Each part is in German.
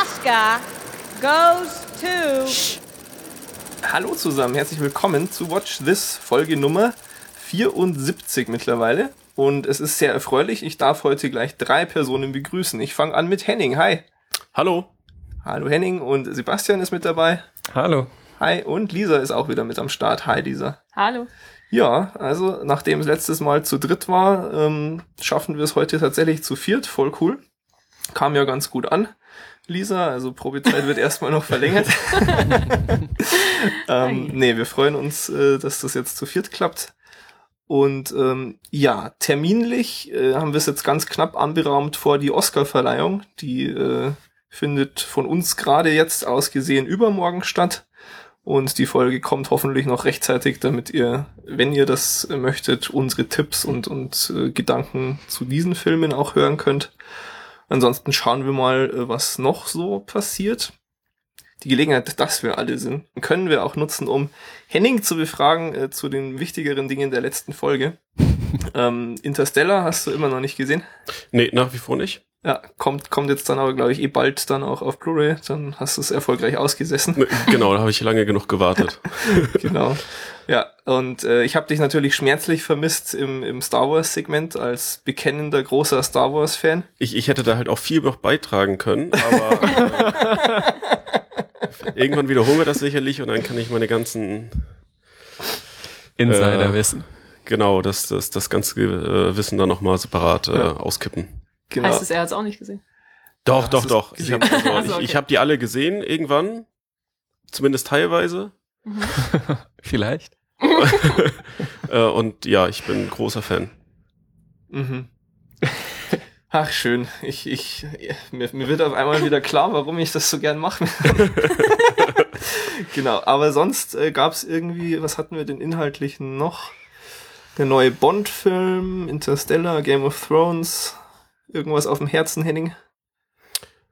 Oscar goes to. Hallo zusammen, herzlich willkommen zu Watch This, Folge Nummer 74 mittlerweile. Und es ist sehr erfreulich, ich darf heute gleich drei Personen begrüßen. Ich fange an mit Henning. Hi. Hallo. Hallo Henning und Sebastian ist mit dabei. Hallo. Hi und Lisa ist auch wieder mit am Start. Hi Lisa. Hallo. Ja, also nachdem es letztes Mal zu dritt war, ähm, schaffen wir es heute tatsächlich zu viert. Voll cool. Kam ja ganz gut an. Lisa, also Probezeit wird erstmal noch verlängert. ähm, nee, wir freuen uns, äh, dass das jetzt zu viert klappt. Und ähm, ja, terminlich äh, haben wir es jetzt ganz knapp anberaumt vor die Oscar-Verleihung. Die äh, findet von uns gerade jetzt aus gesehen übermorgen statt. Und die Folge kommt hoffentlich noch rechtzeitig, damit ihr, wenn ihr das möchtet, unsere Tipps und, und äh, Gedanken zu diesen Filmen auch hören könnt. Ansonsten schauen wir mal, äh, was noch so passiert. Die Gelegenheit, dass wir alle sind, können wir auch nutzen, um Henning zu befragen äh, zu den wichtigeren Dingen der letzten Folge. ähm, Interstellar hast du immer noch nicht gesehen? Nee, nach wie vor nicht. Ja, kommt, kommt jetzt dann aber, glaube ich, eh bald dann auch auf Blu-ray. Dann hast du es erfolgreich ausgesessen. Genau, da habe ich lange genug gewartet. genau. Ja, und äh, ich habe dich natürlich schmerzlich vermisst im, im Star Wars-Segment als bekennender großer Star Wars-Fan. Ich, ich hätte da halt auch viel noch beitragen können, aber äh, irgendwann wiederholen wir das sicherlich und dann kann ich meine ganzen Insider-Wissen. Äh, genau, das, das, das ganze äh, Wissen dann nochmal separat äh, ja. auskippen. Genau. Heißt es, er hat es auch nicht gesehen? Doch, ja, doch, doch. Ich habe also, ich, ich hab die alle gesehen irgendwann. Zumindest teilweise. Mhm. Vielleicht. Äh, und ja, ich bin großer Fan. Mhm. Ach, schön. Ich, ich, mir, mir wird auf einmal wieder klar, warum ich das so gern mache. genau, aber sonst äh, gab es irgendwie, was hatten wir denn inhaltlichen noch? Der neue Bond-Film, Interstellar, Game of Thrones, irgendwas auf dem Herzen, Henning?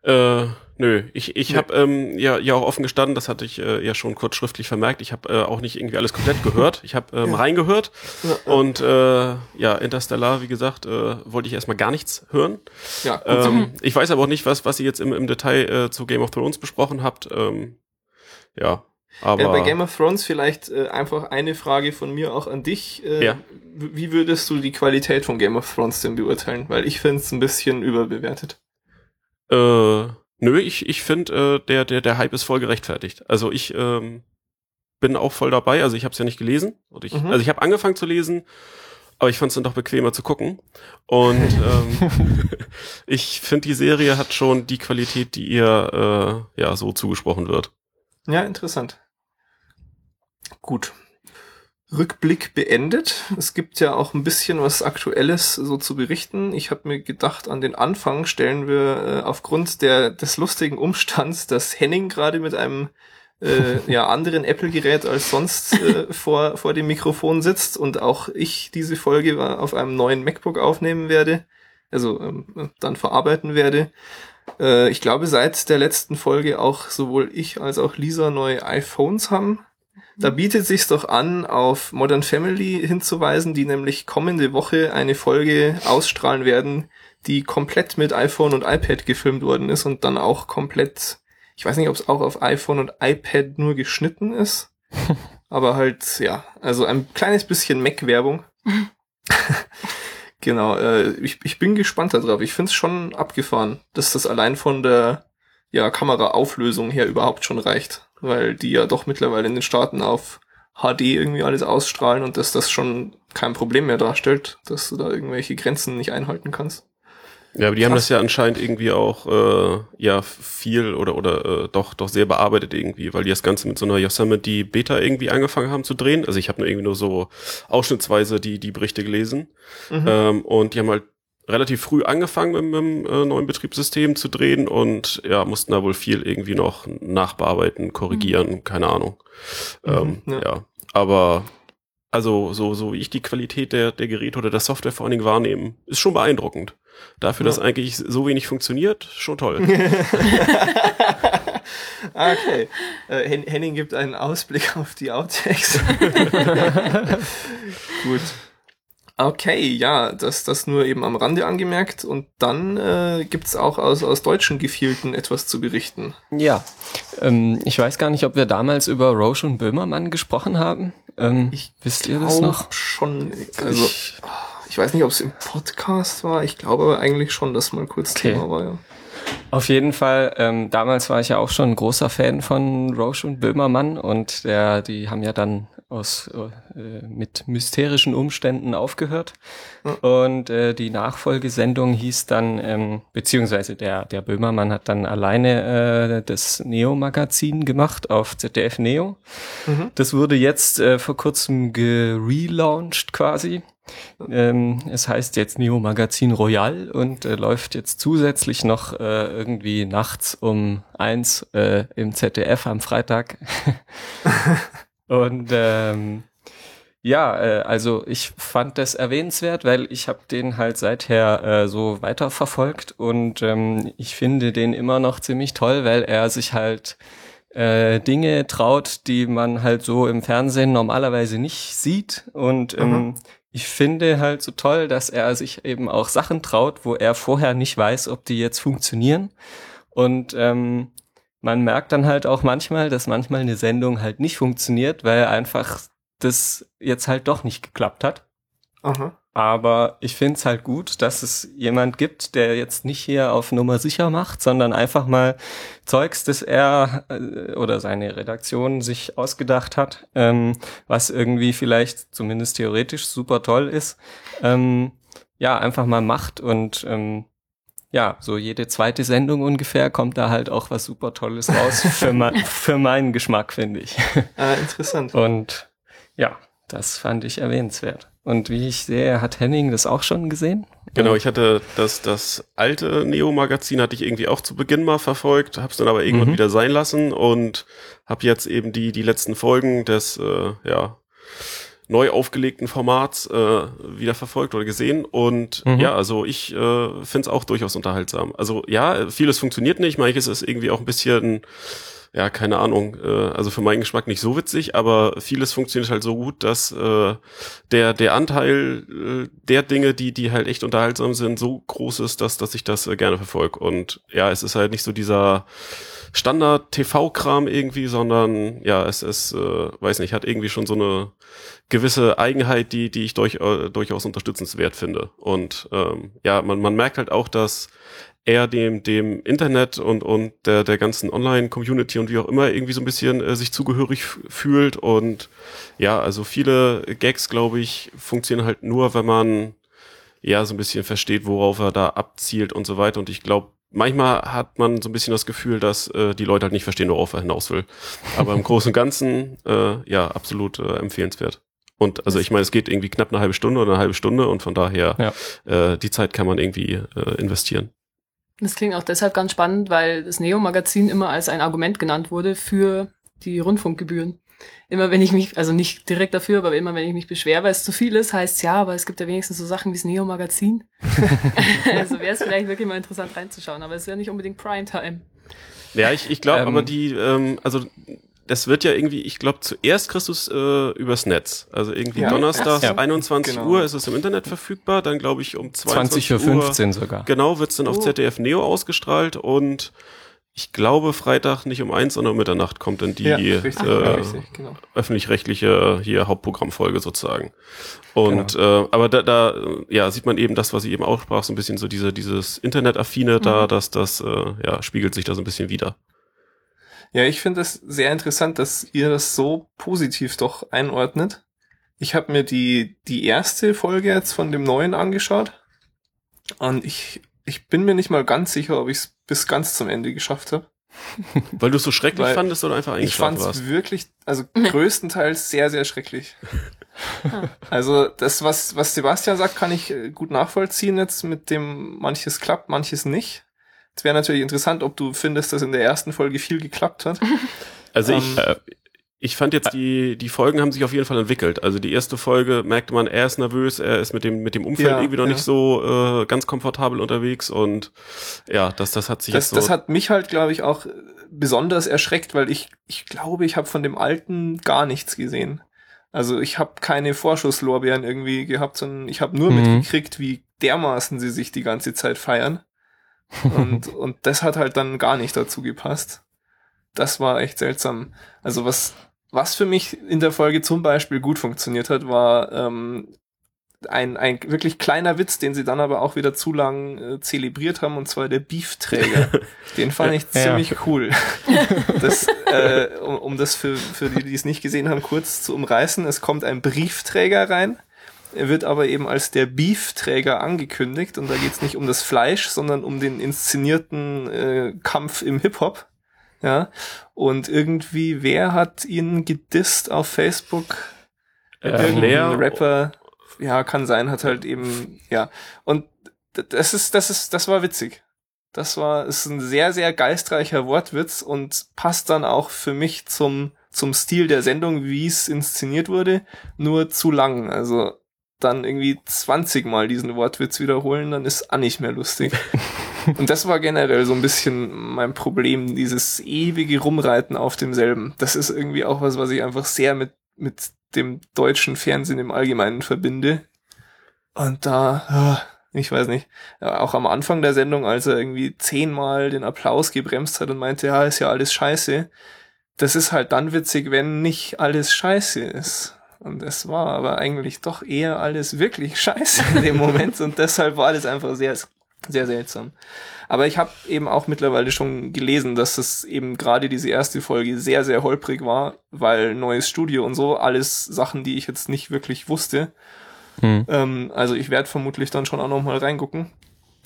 Äh, nö, ich, ich habe ähm, ja, ja auch offen gestanden, das hatte ich äh, ja schon kurz schriftlich vermerkt. Ich habe äh, auch nicht irgendwie alles komplett gehört. Ich habe ähm, ja. reingehört ja, und äh, ja, Interstellar, wie gesagt, äh, wollte ich erstmal gar nichts hören. Ja, ähm, ich weiß aber auch nicht, was, was ihr jetzt im, im Detail äh, zu Game of Thrones besprochen habt. Ähm, ja, aber ja, bei Game of Thrones vielleicht äh, einfach eine Frage von mir auch an dich. Äh, ja. Wie würdest du die Qualität von Game of Thrones denn beurteilen? Weil ich finde es ein bisschen überbewertet. Äh, nö, ich, ich finde, äh, der, der, der Hype ist voll gerechtfertigt. Also ich ähm, bin auch voll dabei. Also ich habe es ja nicht gelesen. Und ich, mhm. Also ich habe angefangen zu lesen, aber ich fand es dann doch bequemer zu gucken. Und ähm, ich finde, die Serie hat schon die Qualität, die ihr äh, ja so zugesprochen wird. Ja, interessant. Gut. Rückblick beendet. Es gibt ja auch ein bisschen was Aktuelles so zu berichten. Ich habe mir gedacht, an den Anfang stellen wir äh, aufgrund der, des lustigen Umstands, dass Henning gerade mit einem äh, ja, anderen Apple-Gerät als sonst äh, vor, vor dem Mikrofon sitzt und auch ich diese Folge auf einem neuen MacBook aufnehmen werde, also ähm, dann verarbeiten werde. Äh, ich glaube, seit der letzten Folge auch sowohl ich als auch Lisa neue iPhones haben. Da bietet sich's doch an, auf Modern Family hinzuweisen, die nämlich kommende Woche eine Folge ausstrahlen werden, die komplett mit iPhone und iPad gefilmt worden ist und dann auch komplett, ich weiß nicht, ob es auch auf iPhone und iPad nur geschnitten ist, aber halt, ja, also ein kleines bisschen Mac-Werbung. genau, äh, ich, ich bin gespannt darauf. Ich find's schon abgefahren, dass das allein von der ja, Kameraauflösung her überhaupt schon reicht weil die ja doch mittlerweile in den Staaten auf HD irgendwie alles ausstrahlen und dass das schon kein Problem mehr darstellt, dass du da irgendwelche Grenzen nicht einhalten kannst. Ja, aber die Krass. haben das ja anscheinend irgendwie auch äh, ja viel oder oder äh, doch doch sehr bearbeitet irgendwie, weil die das Ganze mit so einer Yosemite Beta irgendwie angefangen haben zu drehen. Also ich habe nur irgendwie nur so ausschnittsweise die die Berichte gelesen mhm. ähm, und die haben halt relativ früh angefangen mit, dem äh, neuen Betriebssystem zu drehen und ja, mussten da wohl viel irgendwie noch nachbearbeiten, korrigieren, mhm. keine Ahnung. Mhm, ähm, ja. ja. Aber also so, so wie ich die Qualität der, der Geräte oder der Software vor allen Dingen wahrnehmen, ist schon beeindruckend. Dafür, ja. dass eigentlich so wenig funktioniert, schon toll. okay. Äh, Henning gibt einen Ausblick auf die Outtakes. Gut. Okay, ja, das, das nur eben am Rande angemerkt. Und dann äh, gibt's auch aus, aus deutschen Gefilden etwas zu berichten. Ja, ähm, ich weiß gar nicht, ob wir damals über Roche und Böhmermann gesprochen haben. Ähm, Ich wisst ihr das noch? schon, also ich weiß nicht, ob es im Podcast war. Ich glaube aber eigentlich schon, dass mal kurz Okay. Thema war, ja. Auf jeden Fall, ähm, damals war ich ja auch schon ein großer Fan von Roche und Böhmermann und der, die haben ja dann aus äh, mit mysterischen Umständen aufgehört. Und äh, die Nachfolgesendung hieß dann, ähm, beziehungsweise der, der Böhmermann hat dann alleine äh, das Neo-Magazin gemacht auf ZDF Neo. Das wurde jetzt äh, vor kurzem gelauncht quasi. Ähm, es heißt jetzt Neo Magazin Royal und äh, läuft jetzt zusätzlich noch äh, irgendwie nachts um eins äh, im ZDF am Freitag. und ähm, ja, äh, also ich fand das erwähnenswert, weil ich habe den halt seither äh, so weiterverfolgt und ähm, ich finde den immer noch ziemlich toll, weil er sich halt äh, Dinge traut, die man halt so im Fernsehen normalerweise nicht sieht. Und ähm, ich finde halt so toll, dass er sich eben auch Sachen traut, wo er vorher nicht weiß, ob die jetzt funktionieren. Und ähm, man merkt dann halt auch manchmal, dass manchmal eine Sendung halt nicht funktioniert, weil einfach das jetzt halt doch nicht geklappt hat. Aha. Aber ich finde es halt gut, dass es jemand gibt, der jetzt nicht hier auf Nummer sicher macht, sondern einfach mal Zeugs, das er äh, oder seine Redaktion sich ausgedacht hat, ähm, was irgendwie vielleicht zumindest theoretisch super toll ist, ähm, ja, einfach mal macht und ähm, ja, so jede zweite Sendung ungefähr kommt da halt auch was super Tolles raus für, mein, für meinen Geschmack, finde ich. Ah, interessant. Und ja, das fand ich erwähnenswert. Und wie ich sehe, hat Henning das auch schon gesehen? Genau, ich hatte das, das alte Neo-Magazin hatte ich irgendwie auch zu Beginn mal verfolgt, hab's dann aber irgendwann Mhm. wieder sein lassen und hab jetzt eben die, die letzten Folgen des, äh, ja, neu aufgelegten Formats äh, wieder verfolgt oder gesehen und Mhm. ja, also ich äh, finde es auch durchaus unterhaltsam. Also ja, vieles funktioniert nicht, manches ist irgendwie auch ein bisschen ja, keine Ahnung, äh, also für meinen Geschmack nicht so witzig, aber vieles funktioniert halt so gut, dass äh, der, der Anteil äh, der Dinge, die, die halt echt unterhaltsam sind, so groß ist, dass, dass ich das äh, gerne verfolge. Und ja, es ist halt nicht so dieser Standard-TV-Kram irgendwie, sondern ja, es ist, äh, weiß nicht, hat irgendwie schon so eine gewisse Eigenheit, die, die ich durch, äh, durchaus unterstützenswert finde. Und ähm, ja, man, man merkt halt auch, dass er dem, dem Internet und, und der, der ganzen Online-Community und wie auch immer irgendwie so ein bisschen äh, sich zugehörig fühlt. Und ja, also viele Gags, glaube ich, funktionieren halt nur, wenn man ja so ein bisschen versteht, worauf er da abzielt und so weiter. Und ich glaube, manchmal hat man so ein bisschen das Gefühl, dass äh, die Leute halt nicht verstehen, worauf er hinaus will. Aber im Großen und Ganzen, äh, ja, absolut äh, empfehlenswert. Und also ich meine, es geht irgendwie knapp eine halbe Stunde oder eine halbe Stunde und von daher, Ja. äh, die Zeit kann man irgendwie äh, investieren. Das klingt auch deshalb ganz spannend, weil das Neo-Magazin immer als ein Argument genannt wurde für die Rundfunkgebühren. Immer wenn ich mich, also nicht direkt dafür, aber immer wenn ich mich beschwere, weil es zu viel ist, heißt ja, aber es gibt ja wenigstens so Sachen wie das Neo-Magazin. also wäre es vielleicht wirklich mal interessant reinzuschauen, aber es ist ja nicht unbedingt Primetime. Ja, ich, ich glaube Ähm. aber die, ähm, also das wird ja irgendwie, ich glaube zuerst kriegst du es äh, übers Netz. Also irgendwie Ja. Donnerstags, Ja. 21 Genau. Uhr ist es im Internet verfügbar, dann glaube ich um 22 20.15 Uhr Uhr sogar. Genau, wird's dann auf Oh. ZDF Neo ausgestrahlt und ich glaube Freitag nicht um eins, sondern um Mitternacht kommt dann die ja, richtig, äh, richtig, genau. öffentlich-rechtliche hier Hauptprogrammfolge sozusagen. Und äh, aber da, da ja sieht man eben das, was ich eben auch sprach, so ein bisschen so diese dieses Internetaffine da, dass das äh, ja spiegelt sich da so ein bisschen wieder. Ja, ich finde es sehr interessant, dass ihr das so positiv doch einordnet. Ich habe mir die, die erste Folge jetzt von dem neuen angeschaut und ich, ich bin mir nicht mal ganz sicher, ob ich es bis ganz zum Ende geschafft habe. Weil du es so schrecklich Weil fandest oder einfach Ich eingeschlafen fand warst. es wirklich, also größtenteils sehr, sehr schrecklich. Also das, was, was Sebastian sagt, kann ich äh, gut nachvollziehen jetzt mit dem manches klappt, manches nicht. Es wäre natürlich interessant, ob du findest, dass in der ersten Folge viel geklappt hat. Also ich, Ähm, äh, ich fand jetzt die, die Folgen haben sich auf jeden Fall entwickelt. Also die erste Folge merkte man, er ist nervös, er ist mit dem, mit dem Umfeld Ja, irgendwie noch ja. nicht so äh, ganz komfortabel unterwegs und ja, das, das hat sich Das, jetzt so. das hat mich halt, glaube ich, auch besonders erschreckt, weil ich, ich glaube, ich habe von dem alten gar nichts gesehen. Also ich habe keine Vorschusslorbeeren irgendwie gehabt, sondern ich habe nur Mhm. mitgekriegt, wie dermaßen sie sich die ganze Zeit feiern. Und, und das hat halt dann gar nicht dazu gepasst. Das war echt seltsam. Also was, was für mich in der Folge zum Beispiel gut funktioniert hat, war ähm, ein, ein wirklich kleiner Witz, den sie dann aber auch wieder zu lang äh, zelebriert haben, und zwar der Beefträger. den fand ich Ja. ziemlich cool. Das, äh, um, um das für, für die, die es nicht gesehen haben, kurz zu umreißen. Es kommt ein Briefträger rein. Er wird aber eben als der Beefträger angekündigt und da geht es nicht um das Fleisch, sondern um den inszenierten äh, Kampf im Hip-Hop. Ja. Und irgendwie, wer hat ihn gedisst auf Facebook? Äh, Irgendein Rapper, ja, kann sein, hat halt eben, ja. Und das ist, das ist, das war witzig. Das war, ist ein sehr, sehr geistreicher Wortwitz und passt dann auch für mich zum, zum Stil der Sendung, wie es inszeniert wurde, nur zu lang. Also dann irgendwie 20 Mal diesen Wortwitz wiederholen, dann ist auch nicht mehr lustig. Und das war generell so ein bisschen mein Problem, dieses ewige Rumreiten auf demselben. Das ist irgendwie auch was, was ich einfach sehr mit, mit dem deutschen Fernsehen im Allgemeinen verbinde. Und da, ich weiß nicht, auch am Anfang der Sendung, als er irgendwie zehnmal den Applaus gebremst hat und meinte, ja, ist ja alles scheiße. Das ist halt dann witzig, wenn nicht alles scheiße ist. Und es war aber eigentlich doch eher alles wirklich scheiße in dem Moment und deshalb war alles einfach sehr, sehr seltsam. Aber ich habe eben auch mittlerweile schon gelesen, dass es eben gerade diese erste Folge sehr, sehr holprig war, weil neues Studio und so, alles Sachen, die ich jetzt nicht wirklich wusste. Hm. Ähm, also ich werde vermutlich dann schon auch noch mal reingucken.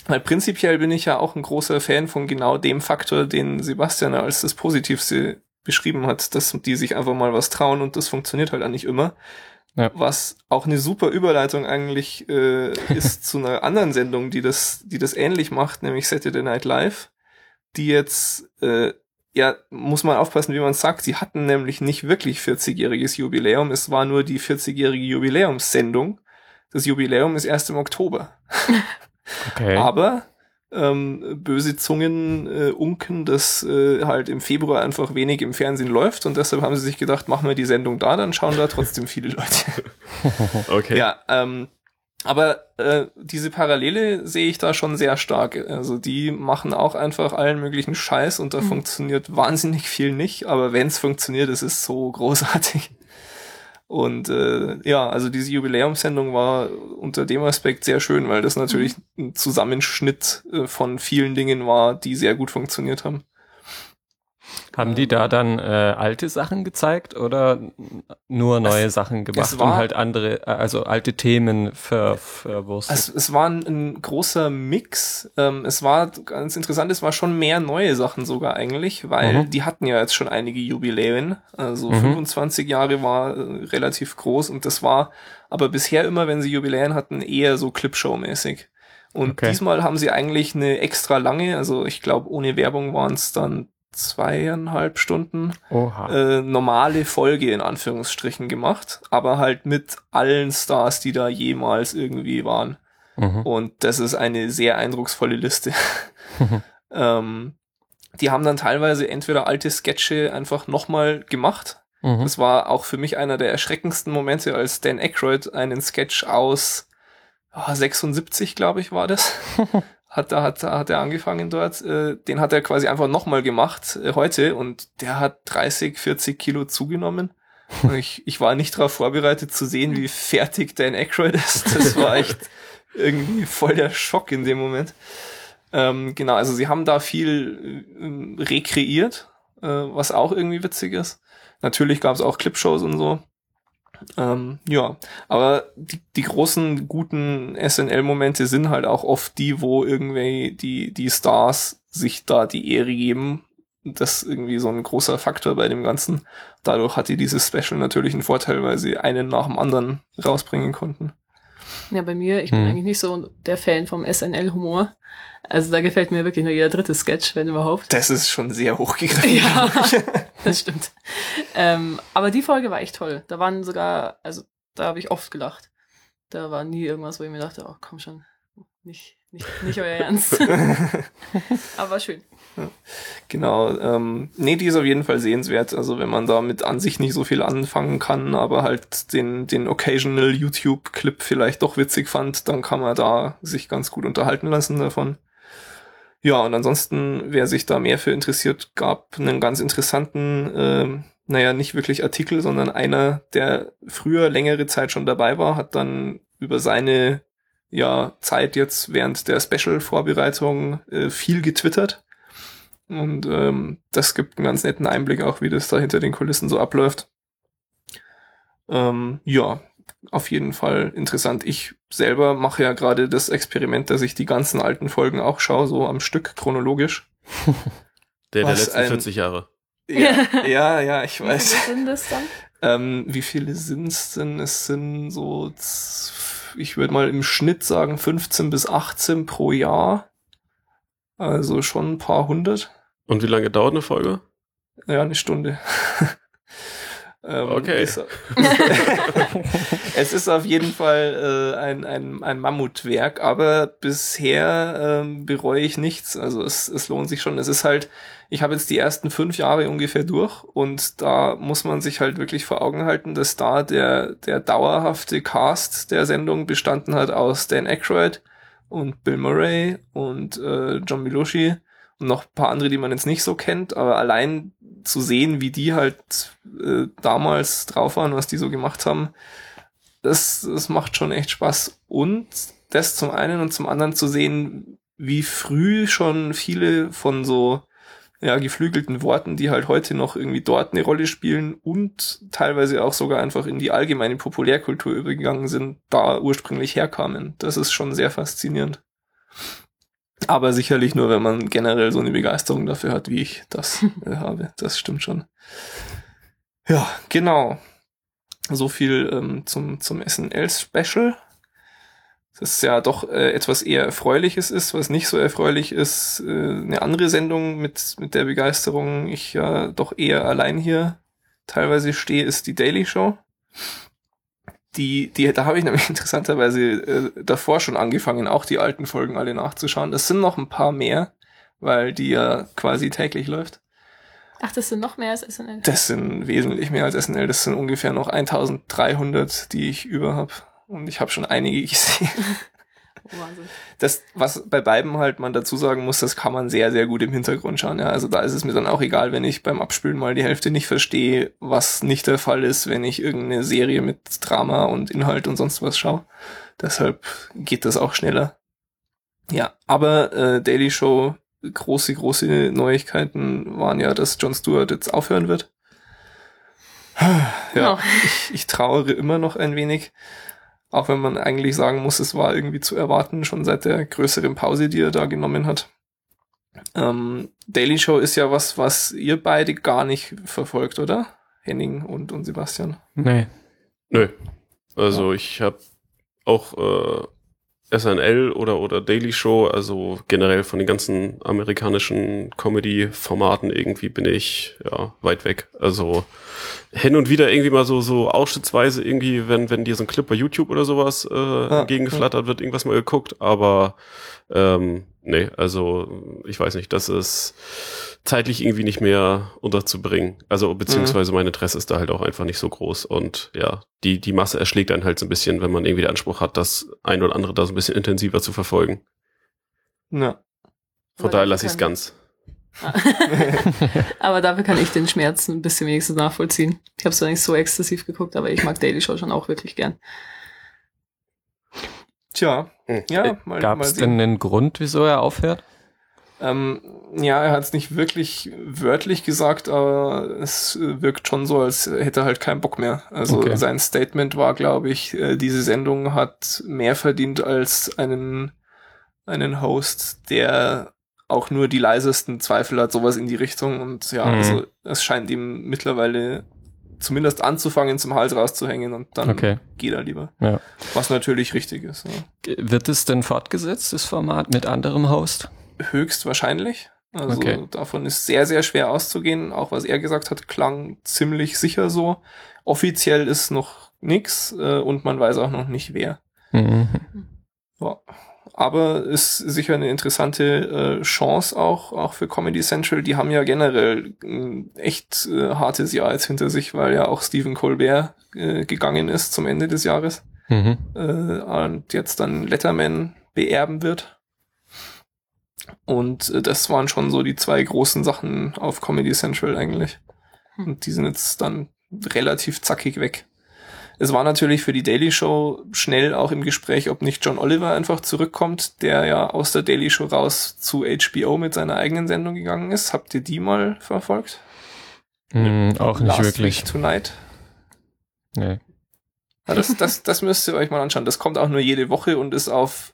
Weil prinzipiell bin ich ja auch ein großer Fan von genau dem Faktor, den Sebastian als das Positivste beschrieben hat, dass die sich einfach mal was trauen und das funktioniert halt auch nicht immer. Ja. Was auch eine super Überleitung eigentlich äh, ist zu einer anderen Sendung, die das, die das ähnlich macht, nämlich Saturday Night Live, die jetzt, äh, ja, muss man aufpassen, wie man sagt, sie hatten nämlich nicht wirklich 40-jähriges Jubiläum, es war nur die 40-jährige Jubiläumssendung. Das Jubiläum ist erst im Oktober. Okay. Aber ähm, böse Zungen äh, unken, dass äh, halt im Februar einfach wenig im Fernsehen läuft und deshalb haben sie sich gedacht, machen wir die Sendung da, dann schauen da trotzdem viele Leute. Okay. Ja, ähm, aber äh, diese Parallele sehe ich da schon sehr stark. Also die machen auch einfach allen möglichen Scheiß und da funktioniert wahnsinnig viel nicht, aber wenn es funktioniert, ist es so großartig. Und äh, ja, also diese Jubiläumssendung war unter dem Aspekt sehr schön, weil das natürlich ein Zusammenschnitt äh, von vielen Dingen war, die sehr gut funktioniert haben. Haben die da dann äh, alte Sachen gezeigt oder nur neue Sachen gemacht war- und halt andere, äh, also alte Themen ver, verwurstet? Es, es war ein, ein großer Mix. Ähm, es war ganz interessant, es war schon mehr neue Sachen sogar eigentlich, weil Mhm. die hatten ja jetzt schon einige Jubiläen. Also Mhm. 25 Jahre war äh, relativ groß und das war aber bisher immer, wenn sie Jubiläen hatten, eher so Clipshow-mäßig. Und Okay. diesmal haben sie eigentlich eine extra lange, also ich glaube ohne Werbung waren es dann zweieinhalb Stunden äh, normale Folge in Anführungsstrichen gemacht, aber halt mit allen Stars, die da jemals irgendwie waren. Mhm. Und das ist eine sehr eindrucksvolle Liste. ähm, die haben dann teilweise entweder alte Sketche einfach nochmal gemacht. Mhm. Das war auch für mich einer der erschreckendsten Momente, als Dan Aykroyd einen Sketch aus ah, 76, glaube ich, war das. hat, da hat, hat er angefangen dort. Äh, den hat er quasi einfach nochmal gemacht äh, heute und der hat 30, 40 Kilo zugenommen. Und ich, ich war nicht darauf vorbereitet zu sehen, wie fertig Dan Aykroyd ist. Das war echt irgendwie voll der Schock in dem Moment. Ähm, genau, also sie haben da viel äh, rekreiert, äh, was auch irgendwie witzig ist. Natürlich gab es auch Clipshows und so. Ähm, ja, aber die, die großen guten SNL-Momente sind halt auch oft die, wo irgendwie die, die Stars sich da die Ehre geben. Das ist irgendwie so ein großer Faktor bei dem Ganzen. Dadurch hatte dieses Special natürlich einen Vorteil, weil sie einen nach dem anderen rausbringen konnten. Ja, bei mir, ich bin Hm. eigentlich nicht so der Fan vom SNL-Humor. Also da gefällt mir wirklich nur jeder dritte Sketch, wenn überhaupt. Das ist schon sehr hochgegriffen. Ja, das stimmt. Ähm, aber die Folge war echt toll. Da waren sogar, also da habe ich oft gelacht. Da war nie irgendwas, wo ich mir dachte, oh komm schon, nicht, Nicht, nicht euer Ernst. Aber schön. Genau, ähm, nee, die ist auf jeden Fall sehenswert. Also wenn man damit an sich nicht so viel anfangen kann, aber halt den, den occasional YouTube-Clip vielleicht doch witzig fand, dann kann man da sich ganz gut unterhalten lassen davon. Ja, und ansonsten, wer sich da mehr für interessiert, gab einen ganz interessanten, ähm, naja, nicht wirklich Artikel, sondern einer, der früher längere Zeit schon dabei war, hat dann über seine ja, Zeit jetzt während der Special-Vorbereitung äh, viel getwittert. Und ähm, das gibt einen ganz netten Einblick auch, wie das da hinter den Kulissen so abläuft. Ähm, ja, auf jeden Fall interessant. Ich selber mache ja gerade das Experiment, dass ich die ganzen alten Folgen auch schaue, so am Stück chronologisch. Der der Was letzten ein- 40 Jahre. Ja, ja, ja ich Wie viele weiß. sind das dann? Ähm, wie viele sind's denn? Es sind so, ich würde mal im Schnitt sagen 15 bis 18 pro Jahr. Also schon ein paar hundert. Und wie lange dauert eine Folge? Ja, eine Stunde. ähm, Okay. Ist, es ist auf jeden Fall äh, ein, ein, ein Mammutwerk, aber bisher ähm, bereue ich nichts. Also es, es lohnt sich schon. Es ist halt, ich habe jetzt die ersten fünf Jahre ungefähr durch und da muss man sich halt wirklich vor Augen halten, dass da der, der dauerhafte Cast der Sendung bestanden hat aus Dan Aykroyd und Bill Murray und äh, John Miloshi und noch ein paar andere, die man jetzt nicht so kennt, aber allein zu sehen, wie die halt äh, damals drauf waren, was die so gemacht haben, das, das macht schon echt Spaß. Und das zum einen und zum anderen zu sehen, wie früh schon viele von so ja, geflügelten Worten, die halt heute noch irgendwie dort eine Rolle spielen und teilweise auch sogar einfach in die allgemeine Populärkultur übergegangen sind, da ursprünglich herkamen. Das ist schon sehr faszinierend. Aber sicherlich nur, wenn man generell so eine Begeisterung dafür hat, wie ich das äh, habe. Das stimmt schon. Ja, genau. So viel ähm, zum, zum SNL-Special. Das ja doch äh, etwas eher Erfreuliches ist, was nicht so erfreulich ist. Äh, eine andere Sendung mit, mit der Begeisterung ich ja doch eher allein hier teilweise stehe, ist die Daily Show. Die, die, da habe ich nämlich interessanterweise äh, davor schon angefangen, auch die alten Folgen alle nachzuschauen. Es sind noch ein paar mehr, weil die ja quasi täglich läuft. Ach, das sind noch mehr als SNL. Das sind wesentlich mehr als SNL. Das sind ungefähr noch 1300, die ich über habe. Und ich habe schon einige gesehen. Oh, Wahnsinn. Das, was bei beiden halt man dazu sagen muss, das kann man sehr, sehr gut im Hintergrund schauen. Ja, also da ist es mir dann auch egal, wenn ich beim Abspülen mal die Hälfte nicht verstehe, was nicht der Fall ist, wenn ich irgendeine Serie mit Drama und Inhalt und sonst was schaue. Deshalb geht das auch schneller. Ja, aber äh, Daily Show, große, große Neuigkeiten waren ja, dass Jon Stewart jetzt aufhören wird. Ja, Oh. ich, ich trauere immer noch ein wenig. Auch wenn man eigentlich sagen muss, es war irgendwie zu erwarten, schon seit der größeren Pause, die er da genommen hat. Ähm, Daily Show ist ja was, was ihr beide gar nicht verfolgt, oder? Henning und, und Sebastian. Nee. Nö. Also ich habe auch äh, SNL oder oder Daily Show, also generell von den ganzen amerikanischen Comedy-Formaten irgendwie bin ich ja weit weg. Also hin und wieder irgendwie mal so so ausschnittsweise irgendwie, wenn wenn dir so ein Clip bei YouTube oder sowas äh, entgegengeflattert wird, irgendwas mal geguckt, aber ähm, nee, also ich weiß nicht, das ist zeitlich irgendwie nicht mehr unterzubringen. Also beziehungsweise mein Interesse ist da halt auch einfach nicht so groß und ja, die die Masse erschlägt einen halt so ein bisschen, wenn man irgendwie den Anspruch hat, das ein oder andere da so ein bisschen intensiver zu verfolgen. Ja. Von Aber daher lasse ich es ganz. aber dafür kann ich den Schmerz ein bisschen wenigstens nachvollziehen. Ich habe es nicht so exzessiv geguckt, aber ich mag Daily Show schon auch wirklich gern. Tja, Hm. ja, mal, Gab mal es sehen. denn einen Grund, wieso er aufhört? Ähm, ja, er hat es nicht wirklich wörtlich gesagt, aber es wirkt schon so, als hätte er halt keinen Bock mehr. Also Okay. sein Statement war, glaube ich, äh, diese Sendung hat mehr verdient als einen, einen Host, der auch nur die leisesten Zweifel hat, sowas in die Richtung. Und ja, Mhm. also es scheint ihm mittlerweile zumindest anzufangen, zum Hals rauszuhängen und dann Okay. geht er lieber. Ja. Was natürlich richtig ist. Ja. Wird es denn fortgesetzt, das Format, mit anderem Host? Höchstwahrscheinlich. Also Okay. davon ist sehr, sehr schwer auszugehen. Auch was er gesagt hat, klang ziemlich sicher so. Offiziell ist noch nix äh, und man weiß auch noch nicht wer. Mhm. Ja. aber ist sicher eine interessante äh, Chance auch, auch für Comedy Central. Die haben ja generell ein echt äh, hartes Jahr jetzt hinter sich, weil ja auch Stephen Colbert äh, gegangen ist zum Ende des Jahres Mhm. äh, und jetzt dann Letterman beerben wird. Und äh, das waren schon so die zwei großen Sachen auf Comedy Central eigentlich. Hm. Und die sind jetzt dann relativ zackig weg. Es war natürlich für die Daily Show schnell auch im Gespräch, ob nicht John Oliver einfach zurückkommt, der ja aus der Daily Show raus zu HBO mit seiner eigenen Sendung gegangen ist. Habt ihr die mal verfolgt? Mhm, auch nicht Last wirklich. Week Tonight. Nee. Ja, das, das, das müsst ihr euch mal anschauen. Das kommt auch nur jede Woche und ist auf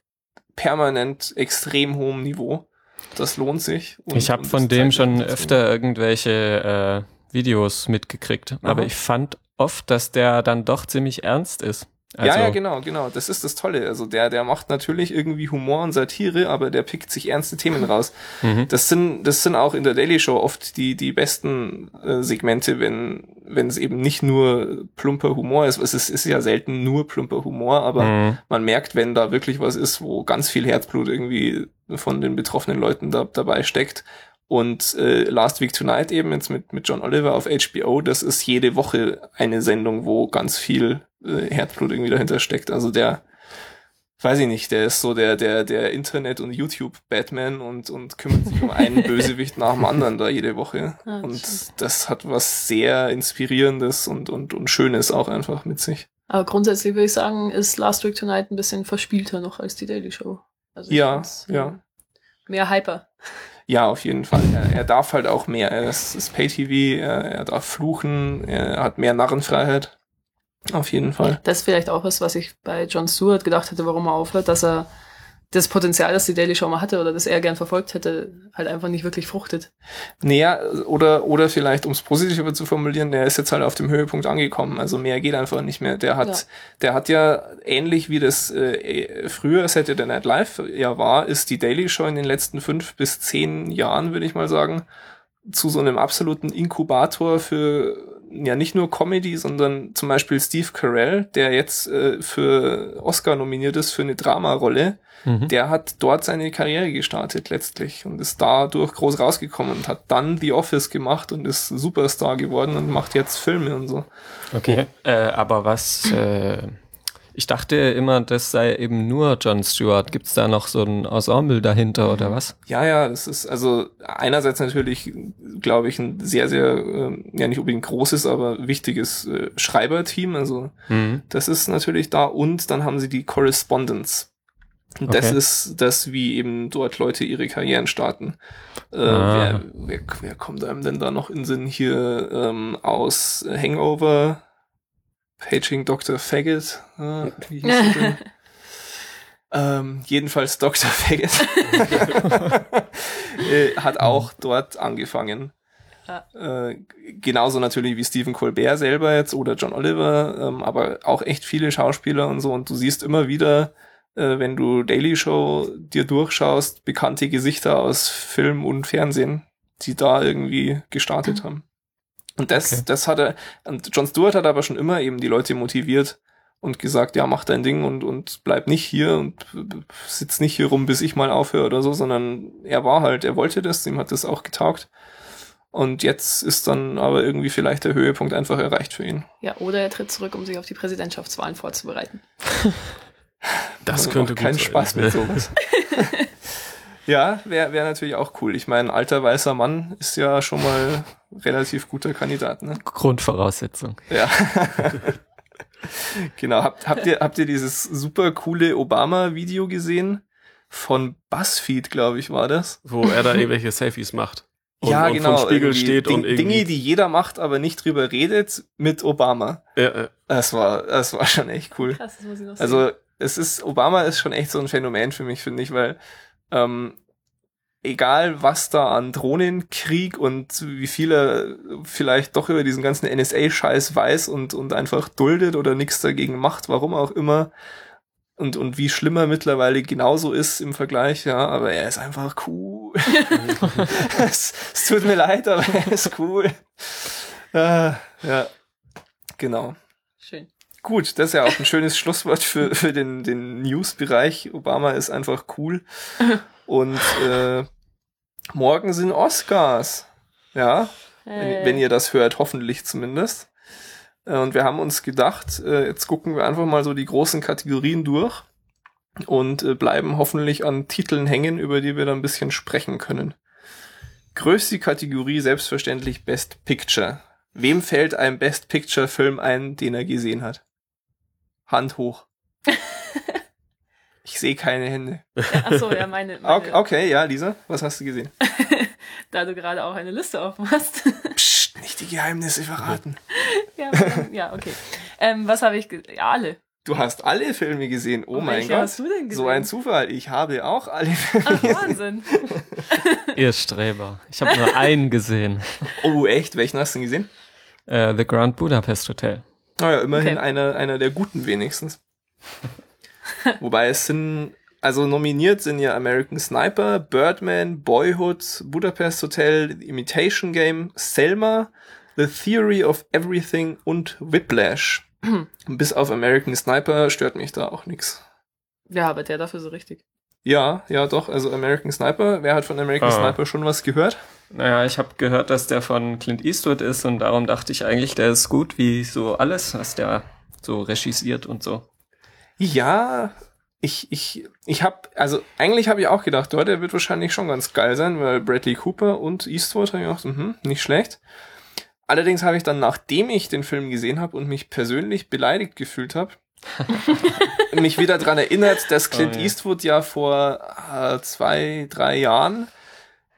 permanent extrem hohem Niveau. Das lohnt sich. Und, ich habe von dem schon öfter irgendwelche äh, Videos mitgekriegt, aber Aha. ich fand oft, dass der dann doch ziemlich ernst ist. Also, ja, ja, genau, genau. Das ist das Tolle. Also der, der macht natürlich irgendwie Humor und Satire, aber der pickt sich ernste Themen raus. Mhm. Das sind, das sind auch in der Daily Show oft die, die besten äh, Segmente, wenn, wenn es eben nicht nur plumper Humor ist. Es ist, ist ja selten nur plumper Humor, aber Mhm. man merkt, wenn da wirklich was ist, wo ganz viel Herzblut irgendwie von den betroffenen Leuten da, dabei steckt. Und äh, Last Week Tonight eben jetzt mit, mit John Oliver auf HBO, das ist jede Woche eine Sendung, wo ganz viel äh, Herzblut irgendwie dahinter steckt. Also der, weiß ich nicht, der ist so der, der, der Internet- und YouTube-Batman und, und kümmert sich um einen Bösewicht nach dem anderen da jede Woche. Ah, und stimmt. das hat was sehr Inspirierendes und, und, und Schönes auch einfach mit sich. Aber grundsätzlich würde ich sagen, ist Last Week Tonight ein bisschen verspielter noch als die Daily Show. Also Ja, find's, äh, ja. Mehr Hyper. Ja, auf jeden Fall. Er, er darf halt auch mehr. Er ist, Pay-TV, er, er darf fluchen, er hat mehr Narrenfreiheit. Auf jeden Fall. Das ist vielleicht auch was, was ich bei Jon Stewart gedacht hätte, warum er aufhört, dass er das Potenzial, das die Daily Show mal hatte oder das er gern verfolgt hätte, halt einfach nicht wirklich fruchtet. Naja, oder, oder vielleicht, um es positiver zu formulieren, der ist jetzt halt auf dem Höhepunkt angekommen. Also mehr geht einfach nicht mehr. Der hat, Ja. der hat ja ähnlich wie das äh, früher Saturday Night Live ja war, ist die Daily Show in den letzten fünf bis zehn Jahren, würde ich mal sagen, zu so einem absoluten Inkubator für ja nicht nur Comedy, sondern zum Beispiel Steve Carell, der jetzt äh, für Oscar nominiert ist für eine Dramarolle, Mhm. der hat dort seine Karriere gestartet letztlich und ist dadurch groß rausgekommen und hat dann The Office gemacht und ist Superstar geworden und macht jetzt Filme und so. Okay. Äh, aber was, äh, ich dachte immer, das sei eben nur Jon Stewart. Gibt's da noch so ein Ensemble dahinter oder was? Ja, ja, das ist also einerseits natürlich, glaube ich, ein sehr, sehr, ähm, ja nicht unbedingt großes, aber wichtiges äh, Schreiberteam. Also Mhm. das ist natürlich da und dann haben sie die Correspondence. Und das Okay. ist das, wie eben dort Leute ihre Karrieren starten. Äh, Ah. wer, wer, wer kommt einem denn da noch in Sinn hier ähm, aus Hangover? Paging Dr. Faggot. Äh, wie hieß sie denn? ähm, jedenfalls Dr. Faggot äh, hat auch dort angefangen. Ja. Äh, genauso natürlich wie Stephen Colbert selber jetzt oder John Oliver, ähm, aber auch echt viele Schauspieler und so. Und du siehst immer wieder, äh, wenn du Daily Show dir durchschaust, bekannte Gesichter aus Film und Fernsehen, die da irgendwie gestartet haben. Und das, Okay. das hat er, und Jon Stewart hat aber schon immer eben die Leute motiviert und gesagt, ja, mach dein Ding und, und bleib nicht hier und sitz nicht hier rum, bis ich mal aufhöre oder so, sondern er war halt, er wollte das, ihm hat das auch getaugt. Und jetzt ist dann aber irgendwie vielleicht der Höhepunkt einfach erreicht für ihn. Ja, oder er tritt zurück, um sich auf die Präsidentschaftswahlen vorzubereiten. Das Also könnte keinen gut sein. Spaß mit sowas. ja, wäre wär natürlich auch cool. Ich meine, alter weißer Mann ist ja schon mal relativ guter Kandidat, ne? Grundvoraussetzung. Ja. genau. Habt, habt, ihr, habt ihr dieses super coole Obama-Video gesehen? Von BuzzFeed, glaube ich, war das. Wo er da irgendwelche Selfies macht. Und, ja, und genau. vom Spiegel steht Ding, und irgendwie. Dinge, die jeder macht, aber nicht drüber redet, mit Obama. ja, äh, Das war, das war schon echt cool. Krass, das muss ich noch sehen. Also es ist, Obama ist schon echt so ein Phänomen für mich, finde ich, weil ähm, egal was da an Drohnenkrieg und wie viel er vielleicht doch über diesen ganzen NSA-Scheiß weiß und, und einfach duldet oder nichts dagegen macht, warum auch immer, und, und wie schlimm er mittlerweile genauso ist im Vergleich, ja, aber er ist einfach cool. es, es tut mir leid, aber er ist cool. Ah, ja, genau. Schön. Gut, das ist ja auch ein schönes Schlusswort für, für den, den News-Bereich. Obama ist einfach cool. Und äh, morgen sind Oscars. Ja, wenn, wenn ihr das hört, hoffentlich zumindest. Äh, Und wir haben uns gedacht, äh, jetzt gucken wir einfach mal so die großen Kategorien durch und äh, bleiben hoffentlich an Titeln hängen, über die wir dann ein bisschen sprechen können. Größte Kategorie selbstverständlich Best Picture. Wem fällt ein Best Picture Film ein, den er gesehen hat? Hand hoch. ich sehe keine Hände. Ach so, ja, meine, meine Okay, okay, ja, Lisa, was hast du gesehen? da du gerade auch eine Liste offen hast. Psst, nicht die Geheimnisse verraten. ja, ja, okay. Ähm, was habe ich Ja, alle. Du hast alle Filme gesehen. Oh, Oh, mein Gott. hast du denn gesehen? So ein Zufall. Ich habe auch alle Filme Ach, gesehen. Wahnsinn. Ihr Streber. Ich habe nur einen gesehen. Oh, echt? Welchen hast du denn gesehen? Äh, The Grand Budapest Hotel. Naja, immerhin Okay. einer, einer der guten wenigstens. Wobei es sind, also nominiert sind ja American Sniper, Birdman, Boyhood, Budapest Hotel, Imitation Game, Selma, The Theory of Everything und Whiplash. Bis auf American Sniper stört mich da auch nix. Ja, aber der dafür so richtig. Ja, ja, doch, also American Sniper. Wer hat von American Ah. Sniper schon was gehört? Naja, ich habe gehört, dass der von Clint Eastwood ist und darum dachte ich eigentlich, der ist gut wie so alles, was der so regisiert und so. Ja, ich, ich, ich habe, also eigentlich habe ich auch gedacht, oh, der wird wahrscheinlich schon ganz geil sein, weil Bradley Cooper und Eastwood habe ich gedacht, mhm, nicht schlecht. Allerdings habe ich dann, nachdem ich den Film gesehen habe und mich persönlich beleidigt gefühlt habe, mich wieder dran erinnert, dass Clint Oh, ja. Eastwood ja vor äh, zwei, drei Jahren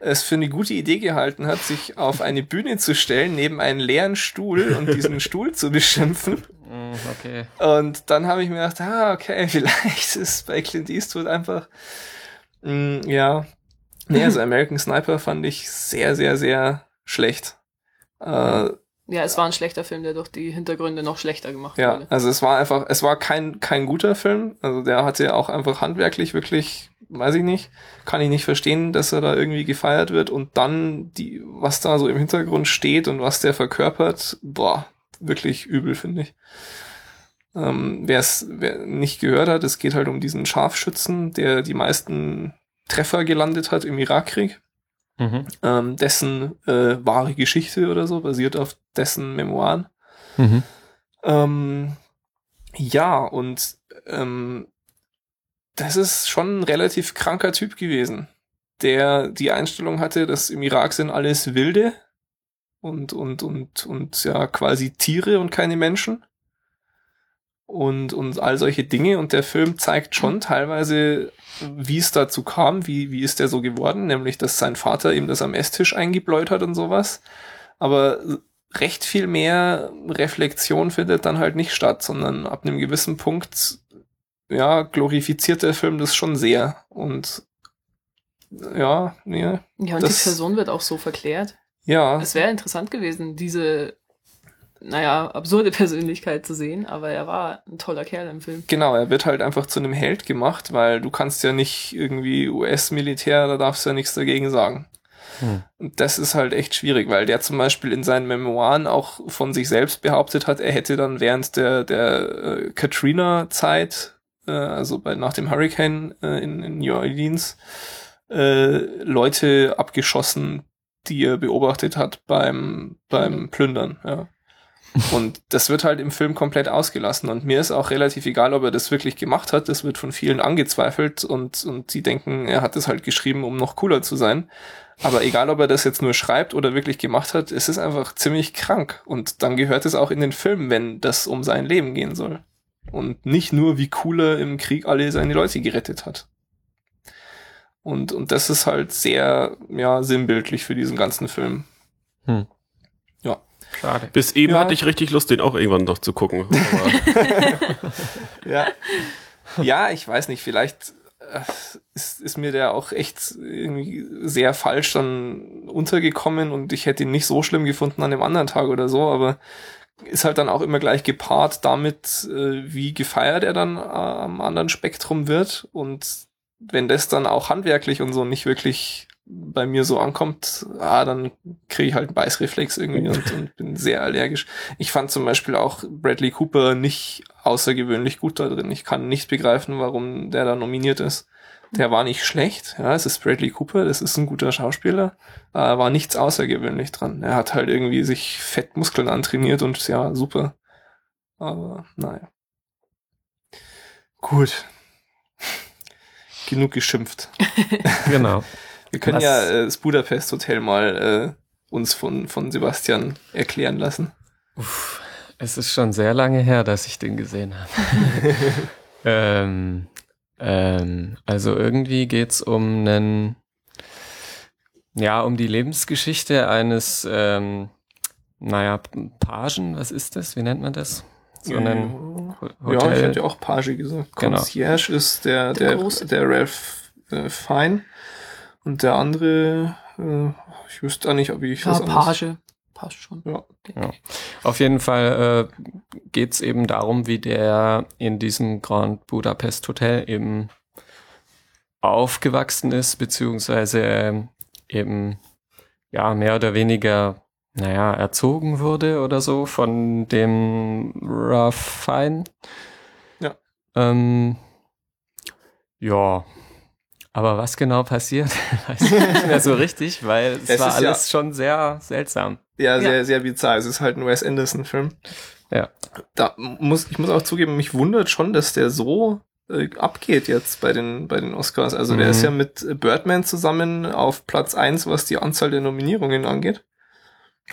es für eine gute Idee gehalten hat, sich auf eine Bühne zu stellen, neben einen leeren Stuhl und diesen Stuhl zu beschimpfen. Mm, okay. Und dann habe ich mir gedacht, ah, okay, vielleicht ist bei Clint Eastwood einfach, mh, ja, nee, also American Sniper fand ich sehr, sehr, sehr schlecht. Äh, Ja, es war ein schlechter Film, der durch die Hintergründe noch schlechter gemacht ja, wurde. also es war einfach, es war kein, kein guter Film. Also der hatte auch einfach handwerklich wirklich, weiß ich nicht, kann ich nicht verstehen, dass er da irgendwie gefeiert wird. Und dann die, was da so im Hintergrund steht und was der verkörpert, boah, wirklich übel, finde ich. Ähm, Wer es nicht gehört hat, es geht halt um diesen Scharfschützen, der die meisten Treffer gelandet hat im Irakkrieg Mhm. ähm, dessen äh, wahre Geschichte oder so, basiert auf dessen Memoiren. Mhm. Ähm, ja, und ähm, das ist schon ein relativ kranker Typ gewesen, der die Einstellung hatte, dass im Irak sind alles Wilde und, und, und, und ja, quasi Tiere und keine Menschen. Und, und all solche Dinge. Und der Film zeigt schon teilweise, wie es dazu kam, wie, wie ist der so geworden, nämlich, dass sein Vater ihm das am Esstisch eingebläut hat und sowas. Aber recht viel mehr Reflexion findet dann halt nicht statt, sondern ab einem gewissen Punkt, ja, glorifiziert der Film das schon sehr. Und ja, nee, Ja, und Das- die Person wird auch so verklärt. ja, Es wäre interessant gewesen, diese, naja, absurde Persönlichkeit zu sehen, aber er war ein toller Kerl im Film. genau, er wird halt einfach zu einem Held gemacht, weil du kannst ja nicht irgendwie US-Militär, da darfst du ja nichts dagegen sagen. Hm. Und das ist halt echt schwierig, weil der zum Beispiel in seinen Memoiren auch von sich selbst behauptet hat, er hätte dann während der, der äh, Katrina-Zeit, äh, also bei, nach dem Hurricane äh, in, in New Orleans, äh, Leute abgeschossen, die er beobachtet hat beim, beim Plündern, ja. Und das wird halt im Film komplett ausgelassen. Und mir ist auch relativ egal, ob er das wirklich gemacht hat. Das wird von vielen angezweifelt und, und die denken, er hat es halt geschrieben, um noch cooler zu sein. Aber egal, ob er das jetzt nur schreibt oder wirklich gemacht hat, es ist einfach ziemlich krank. Und dann gehört es auch in den Film, wenn das um sein Leben gehen soll. Und nicht nur, wie cool er im Krieg alle seine Leute gerettet hat. Und, und das ist halt sehr, ja, sinnbildlich für diesen ganzen Film. Hm. Ja. Schade. Bis eben Ja. hatte ich richtig Lust, den auch irgendwann noch zu gucken. Aber Ja. Ja, ich weiß nicht, vielleicht äh, ist, ist mir der auch echt irgendwie sehr falsch dann untergekommen und ich hätte ihn nicht so schlimm gefunden an dem anderen Tag oder so, aber ist halt dann auch immer gleich gepaart damit, äh, wie gefeiert er dann äh, am anderen Spektrum wird und wenn das dann auch handwerklich und so nicht wirklich bei mir so ankommt, ah, dann kriege ich halt einen Beißreflex irgendwie und, und bin sehr allergisch. Ich fand zum Beispiel auch Bradley Cooper nicht außergewöhnlich gut da drin. Ich kann nicht begreifen, warum der da nominiert ist. Der war nicht schlecht, ja, es ist Bradley Cooper, das ist ein guter Schauspieler, äh, war nichts außergewöhnlich dran. Er hat halt irgendwie sich Fettmuskeln antrainiert und ja, super. Aber naja. Gut. Genug geschimpft. Genau. Wir können Was- ja äh, das Budapest Hotel mal äh, uns von, von Sebastian erklären lassen. Uff, es ist schon sehr lange her, dass ich den gesehen habe. ähm, ähm, also irgendwie geht's um einen, ja, um die Lebensgeschichte eines, ähm, naja, Pagen, was ist das? Wie nennt man das? So einen Ho- ja, ich Hotel. hätte auch Page gesagt. Genau. Concierge ist der, Der der, Große. der, Ralph äh, Fine. Und der andere, äh, ich wüsste auch nicht, ob ich Ja, was anderes- Page. Passt schon. Ja. Auf jeden Fall äh, geht es eben darum, wie der in diesem Grand Budapest Hotel eben aufgewachsen ist, beziehungsweise ähm, eben ja mehr oder weniger, naja, erzogen wurde oder so von dem Raffine. Ja. Ähm, ja. Aber was genau passiert, weiß ich nicht mehr so richtig, weil es, Es war ist ja- alles schon sehr seltsam. Ja, Ja. sehr, sehr bizarr. Es ist halt ein Wes Anderson-Film. Ja. Da muss, ich muss auch zugeben, mich wundert schon, dass der so äh, abgeht jetzt bei den, bei den Oscars. Also der Mhm. ist ja mit Birdman zusammen auf Platz eins, was die Anzahl der Nominierungen angeht.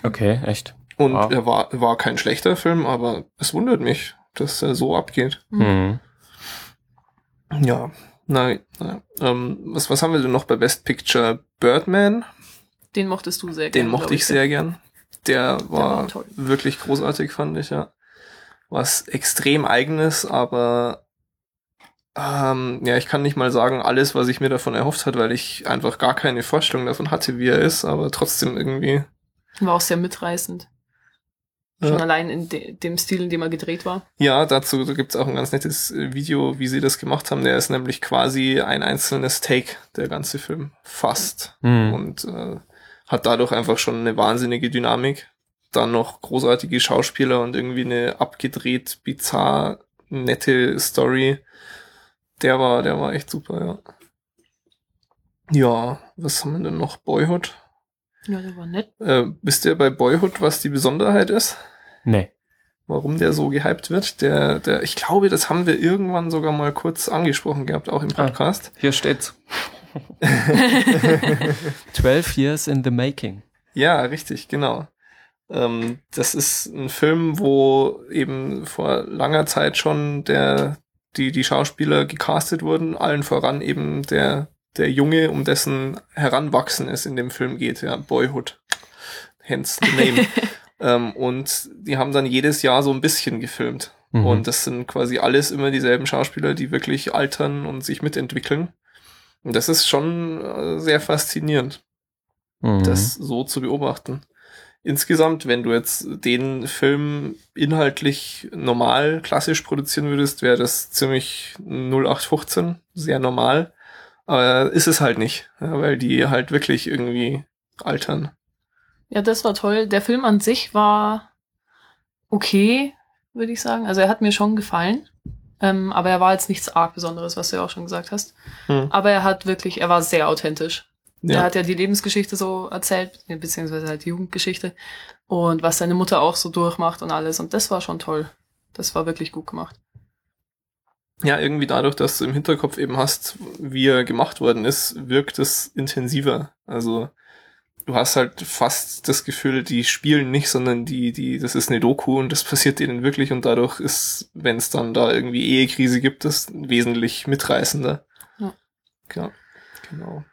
Okay, echt. Und Wow. er war, war kein schlechter Film, aber es wundert mich, dass er so abgeht. Mhm. Ja, nein. Na, ähm, was, was haben wir denn noch bei Best Picture? Birdman, Den mochtest du sehr den gern, mochte glaub ich sehr gern. Der war, war toll. wirklich großartig, fand ich, ja. Was extrem eigenes, aber ähm, ja, ich kann nicht mal sagen, alles, was ich mir davon erhofft hat, weil ich einfach gar keine Vorstellung davon hatte, wie er ist, aber trotzdem irgendwie. War auch sehr mitreißend. Schon Ja. allein in de dem Stil, in dem er gedreht war. Ja, dazu gibt's auch ein ganz nettes äh, Video, wie sie das gemacht haben. Der ist nämlich quasi ein einzelnes Take, der ganze Film. Fast. Mhm. Und äh, hat dadurch einfach schon eine wahnsinnige Dynamik. Dann noch großartige Schauspieler und irgendwie eine abgedreht, bizarr, nette Story. Der war, der war echt super, ja. Ja, was haben wir denn noch? Boyhood? Ja, der war nett. Äh, wisst ihr bei Boyhood, was die Besonderheit ist? Nee. warum der so gehypt wird. Der, der, ich glaube, das haben wir irgendwann sogar mal kurz angesprochen gehabt, auch im Ah. Podcast. Hier steht's. 12 years in the making. Ja, richtig, genau. Ähm, das ist ein Film, wo eben vor langer Zeit schon der, die, die Schauspieler gecastet wurden, allen voran eben der, der Junge, um dessen Heranwachsen es in dem Film geht, ja, Boyhood. Hence the name. ähm, und die haben dann jedes Jahr so ein bisschen gefilmt. Mhm. Und das sind quasi alles immer dieselben Schauspieler, die wirklich altern und sich mitentwickeln. Und das ist schon äh, sehr faszinierend Mhm. das so zu beobachten. Insgesamt, wenn du jetzt den Film inhaltlich normal, klassisch produzieren würdest, wäre das ziemlich 0815, sehr normal. Aber ist es halt nicht, weil die halt wirklich irgendwie altern. Ja, das war toll. Der Film an sich war okay, würde ich sagen. Also er hat mir schon gefallen. Ähm, aber er war jetzt nichts arg Besonderes, was du ja auch schon gesagt hast. Hm. Aber er hat wirklich, er war sehr authentisch. Er Ja, hat ja die Lebensgeschichte so erzählt, beziehungsweise halt die Jugendgeschichte. Und was seine Mutter auch so durchmacht und alles. Und das war schon toll. Das war wirklich gut gemacht. Ja, irgendwie dadurch, dass du im Hinterkopf eben hast, wie er gemacht worden ist, wirkt es intensiver. Also du hast halt fast das Gefühl, die spielen nicht, sondern die, die, das ist eine Doku und das passiert denen wirklich und dadurch ist, wenn es dann da irgendwie Ehekrise gibt, das wesentlich mitreißender. Ja. Ja, genau.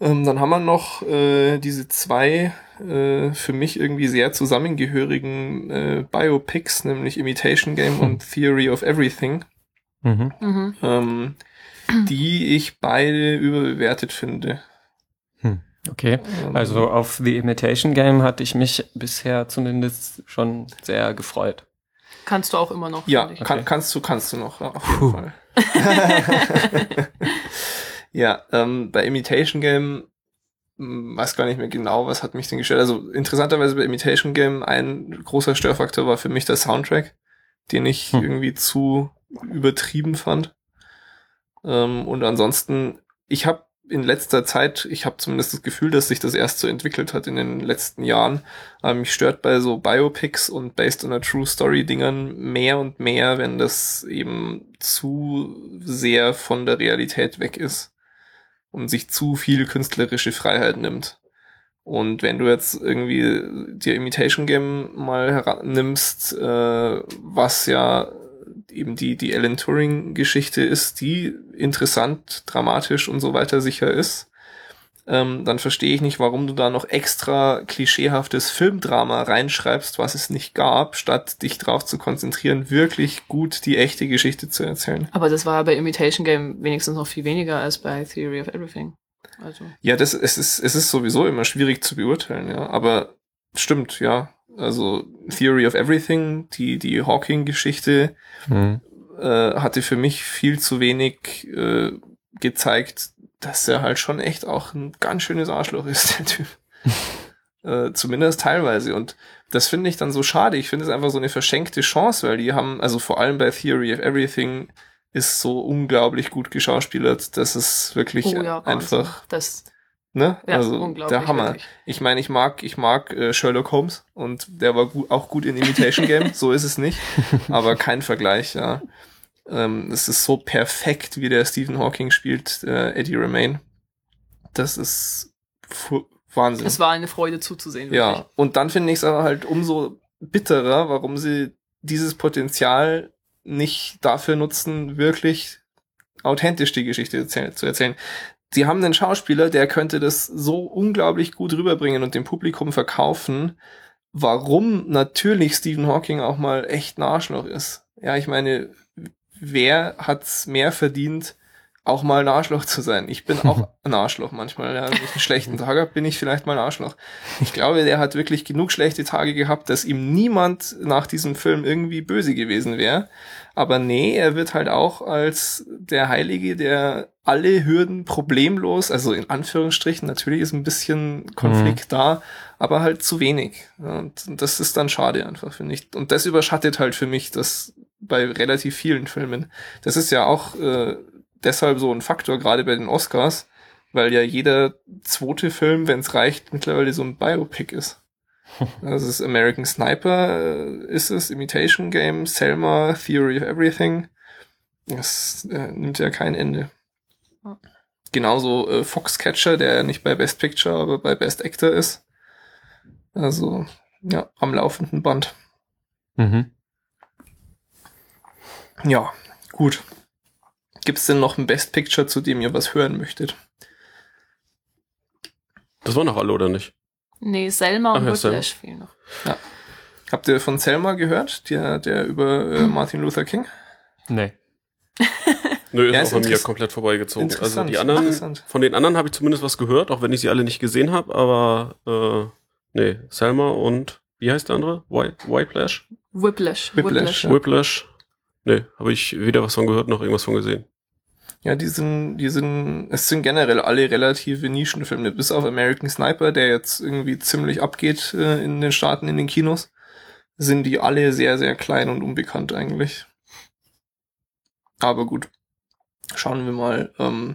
Ähm, dann haben wir noch äh, diese zwei äh, für mich irgendwie sehr zusammengehörigen äh, Biopics, nämlich Imitation Game und Theory of Everything, Mhm. Mhm. ähm, die ich beide überbewertet finde. Okay. Ähm, Also auf The Imitation Game hatte ich mich bisher zumindest schon sehr gefreut. Kannst du auch immer noch. Ja, kann, kannst du, kannst du noch, ja, auf jeden Puh. Fall. ja, ähm, bei Imitation Game hm, weiß gar nicht mehr genau, was hat mich denn gestört. Also interessanterweise bei Imitation Game ein großer Störfaktor war für mich der Soundtrack, den ich Hm. irgendwie zu übertrieben fand. Ähm, und ansonsten, ich habe in letzter Zeit, ich habe zumindest das Gefühl, dass sich das erst so entwickelt hat in den letzten Jahren. Aber mich stört bei so Biopics und Based on a True Story Dingern mehr und mehr, wenn das eben zu sehr von der Realität weg ist und sich zu viel künstlerische Freiheit nimmt. Und wenn du jetzt irgendwie dir Imitation Game mal herannimmst, äh, was ja eben die, die Alan Turing Geschichte ist, die interessant, dramatisch und so weiter sicher ist, ähm, dann verstehe ich nicht, warum du da noch extra klischeehaftes Filmdrama reinschreibst, was es nicht gab, statt dich darauf zu konzentrieren, wirklich gut die echte Geschichte zu erzählen. Aber das war bei Imitation Game wenigstens noch viel weniger als bei Theory of Everything. Also. Ja, das, es ist, es ist sowieso immer schwierig zu beurteilen, ja, aber stimmt, ja. Also Theory of Everything, die, die Hawking-Geschichte, Mhm. äh, hatte für mich viel zu wenig äh, gezeigt, dass er halt schon echt auch ein ganz schönes Arschloch ist, der Typ. äh, zumindest teilweise. Und das finde ich dann so schade. Ich finde es einfach so eine verschenkte Chance, weil die haben, also vor allem bei Theory of Everything ist so unglaublich gut geschauspielert, dass es wirklich Oh ja, einfach, Das, ne? ja, also unglaublich. der Hammer. wirklich. Ich meine, ich mag, ich mag äh, Sherlock Holmes und der war gu auch gut in Imitation Game, so ist es nicht, aber kein Vergleich, ja. Ähm, es ist so perfekt, wie der Stephen Hawking spielt, äh, Eddie Remain. Das ist Wahnsinn. Es war eine Freude zuzusehen. ja, wirklich. und dann finde ich es aber halt umso bitterer, warum sie dieses Potenzial nicht dafür nutzen, wirklich authentisch die Geschichte zu erzählen. Sie haben einen Schauspieler, der könnte das so unglaublich gut rüberbringen und dem Publikum verkaufen, warum natürlich Stephen Hawking auch mal echt ein Arschloch ist. Ja, ich meine, wer hat's mehr verdient, auch mal ein Arschloch zu sein? Ich bin auch ein Arschloch manchmal. Ja. Wenn ich einen schlechten Tag habe, bin ich vielleicht mal ein Arschloch. Ich glaube, der hat wirklich genug schlechte Tage gehabt, dass ihm niemand nach diesem Film irgendwie böse gewesen wäre. Aber nee, er wird halt auch als der Heilige, der alle Hürden problemlos, also in Anführungsstrichen, natürlich ist ein bisschen Konflikt da, aber halt zu wenig. Und das ist dann schade einfach, finde ich. Und das überschattet halt für mich das bei relativ vielen Filmen. Das ist ja auch äh, deshalb so ein Faktor, gerade bei den Oscars, weil ja jeder zweite Film, wenn es reicht, mittlerweile so ein Biopic ist. Also es ist American Sniper, äh, ist es, Imitation Game, Selma, Theory of Everything. Das äh, nimmt ja kein Ende. Genauso äh, Foxcatcher, der ja nicht bei Best Picture, aber bei Best Actor ist. Also, ja, am laufenden Band. Mhm. Ja, gut. Gibt's denn noch ein Best Picture, zu dem ihr was hören möchtet? Das waren noch alle, oder nicht? Nee, Selma und ja. Whiplash fehlen noch. Habt ihr von Selma gehört, der, der über äh, Martin Luther King? Nee. Nö, ist Ja, auch ist bei mir interess- komplett vorbeigezogen. Also interessant, die anderen, von den anderen habe ich zumindest was gehört, auch wenn ich sie alle nicht gesehen habe, aber äh, nee, Selma und wie heißt der andere? White, Whiplash? Whiplash. Whiplash, Ja. Whiplash? Nee, habe ich weder was von gehört noch irgendwas von gesehen. Ja, die sind, die sind, es sind generell alle relative Nischenfilme, bis auf American Sniper, der jetzt irgendwie ziemlich abgeht äh, in den Staaten, in den Kinos, sind die alle sehr, sehr klein und unbekannt eigentlich. Aber gut, schauen wir mal. Ähm,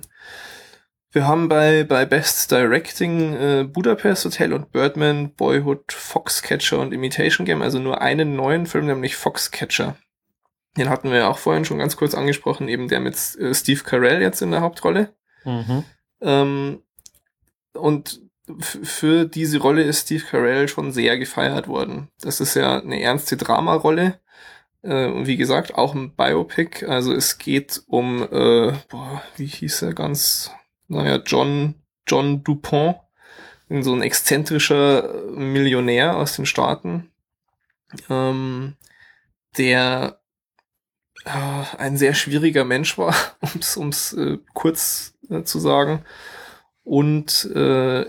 wir haben bei, bei Best Directing äh, Budapest Hotel und Birdman, Boyhood, Foxcatcher und Imitation Game, also nur einen neuen Film, nämlich Foxcatcher. Den hatten wir ja auch vorhin schon ganz kurz angesprochen, eben der mit äh, Steve Carell jetzt in der Hauptrolle. Mhm. Ähm, und für diese Rolle ist Steve Carell schon sehr gefeiert worden. Das ist ja eine ernste Dramarolle. Äh, und wie gesagt, auch ein Biopic. Also es geht um, äh, boah, wie hieß er ganz, naja, John, John Dupont. So ein exzentrischer Millionär aus den Staaten. Ähm, der äh, ein sehr schwieriger Mensch war, ums ums äh, kurz äh, zu sagen, und äh,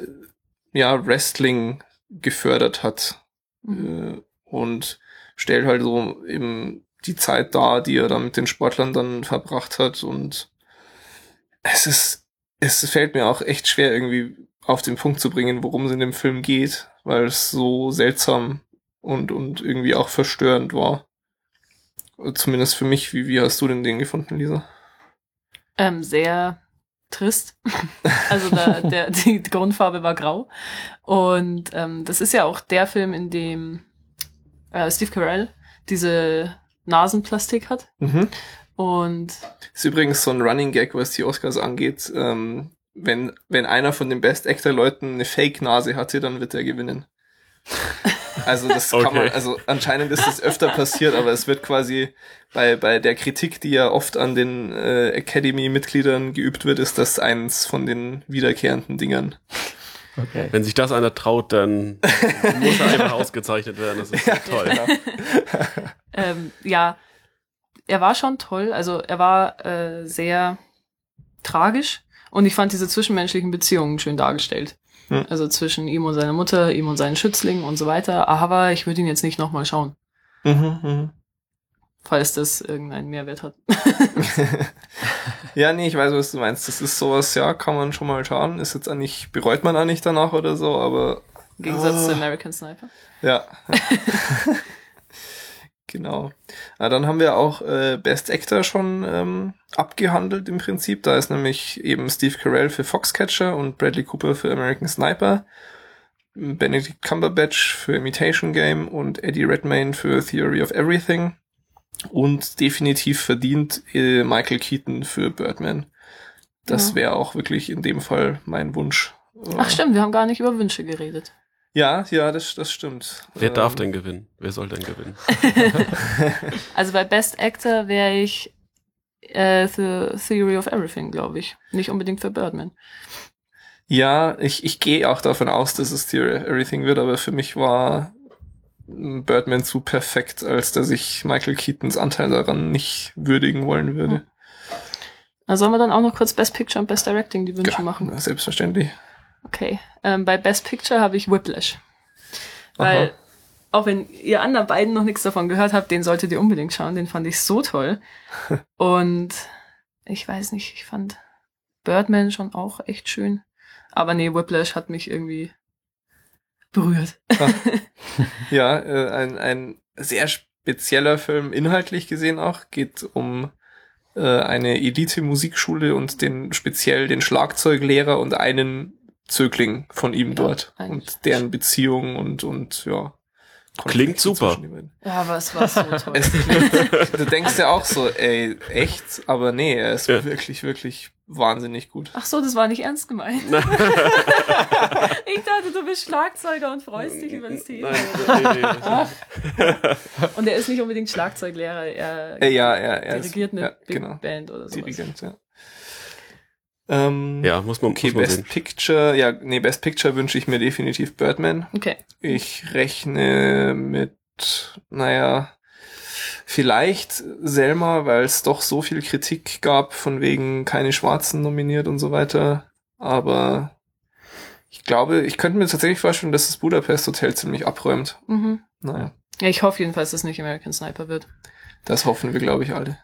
ja Wrestling gefördert hat Mhm. äh, und stellt halt so eben die Zeit dar, die er da mit den Sportlern dann verbracht hat und es ist es fällt mir auch echt schwer irgendwie auf den Punkt zu bringen, worum es in dem Film geht, weil es so seltsam und, und irgendwie auch verstörend war. Zumindest für mich. Wie, wie hast du denn den gefunden, Lisa? Ähm, sehr trist. Also da, der, die Grundfarbe war grau. Und ähm, das ist ja auch der Film, in dem äh, Steve Carell diese Nasenplastik hat. Mhm. Und Ist übrigens so ein Running Gag, was die Oscars angeht. Ähm, wenn, wenn einer von den Best Actor Leuten eine Fake-Nase hatte, dann wird er gewinnen. Also das kann man, Okay. also anscheinend ist das öfter passiert, aber es wird quasi bei, bei der Kritik, die ja oft an den äh, Academy-Mitgliedern geübt wird, ist das eins von den wiederkehrenden Dingern. Okay. Wenn sich das einer traut, dann muss er einfach ausgezeichnet werden. Das ist ja, toll. ähm, ja, er war schon toll. Also er war äh, sehr tragisch und ich fand diese zwischenmenschlichen Beziehungen schön dargestellt. Hm. Also zwischen ihm und seiner Mutter, ihm und seinen Schützlingen und so weiter. Aber ich würde ihn jetzt nicht nochmal schauen, Mhm, mhm. falls das irgendeinen Mehrwert hat. ja, nee, ich weiß, was du meinst. Das ist sowas, ja, kann man schon mal schauen. Ist jetzt eigentlich, bereut man auch nicht danach oder so, aber Im Gegensatz zu Ah. American Sniper. Ja. genau. Na, dann haben wir auch äh, Best Actor schon ähm, abgehandelt im Prinzip. Da ist nämlich eben Steve Carell für Foxcatcher und Bradley Cooper für American Sniper. Benedict Cumberbatch für Imitation Game und Eddie Redmayne für Theory of Everything. Und definitiv verdient äh, Michael Keaton für Birdman. Das Ja. wäre auch wirklich in dem Fall mein Wunsch. Ach stimmt, wir haben gar nicht über Wünsche geredet. Ja, ja, das, das stimmt. Wer darf Ähm, denn gewinnen? Wer soll denn gewinnen? Also bei Best Actor wäre ich äh, The Theory of Everything, glaube ich. Nicht unbedingt für Birdman. Ja, ich, ich gehe auch davon aus, dass es Theory of Everything wird, aber für mich war Birdman zu perfekt, als dass ich Michael Keatons Anteil daran nicht würdigen wollen würde. Also sollen wir dann auch noch kurz Best Picture und Best Directing die Wünsche Ja, machen? Selbstverständlich. Okay. Ähm, bei Best Picture habe ich Whiplash. Weil, Aha. auch wenn ihr anderen beiden noch nichts davon gehört habt, den solltet ihr unbedingt schauen. Den fand ich so toll. Und ich weiß nicht, ich fand Birdman schon auch echt schön. Aber nee, Whiplash hat mich irgendwie berührt. Ja, äh, ein, ein sehr spezieller Film, inhaltlich gesehen auch, geht um äh, eine Elite-Musikschule und den speziell den Schlagzeuglehrer und einen Zögling von ihm Ja, dort ein- und deren Beziehung und und ja. Klingt super. Ja, aber es war so toll. Du denkst ja auch so, ey, echt, aber nee, er ist Ja. wirklich, wirklich wahnsinnig gut. Ach so, das war nicht ernst gemeint. ich dachte, du bist Schlagzeuger und freust dich über das Thema. Nein, nee, nee. Und er ist nicht unbedingt Schlagzeuglehrer, er Äh, ja, ja, er ist, dirigiert eine ja, Big genau, Band oder so. Dirigent, ja. Ähm, Ja, muss man, Okay, muss man Best sehen. Picture, ja, nee, Best Picture wünsche ich mir definitiv Birdman. Okay. Ich rechne mit, naja, vielleicht Selma, weil es doch so viel Kritik gab, von wegen keine Schwarzen nominiert und so weiter. Aber ich glaube, ich könnte mir tatsächlich vorstellen, dass das Budapest Hotel ziemlich abräumt. Mhm. Naja, Ja, ich hoffe jedenfalls, dass es nicht American Sniper wird. Das hoffen wir, glaube ich, alle.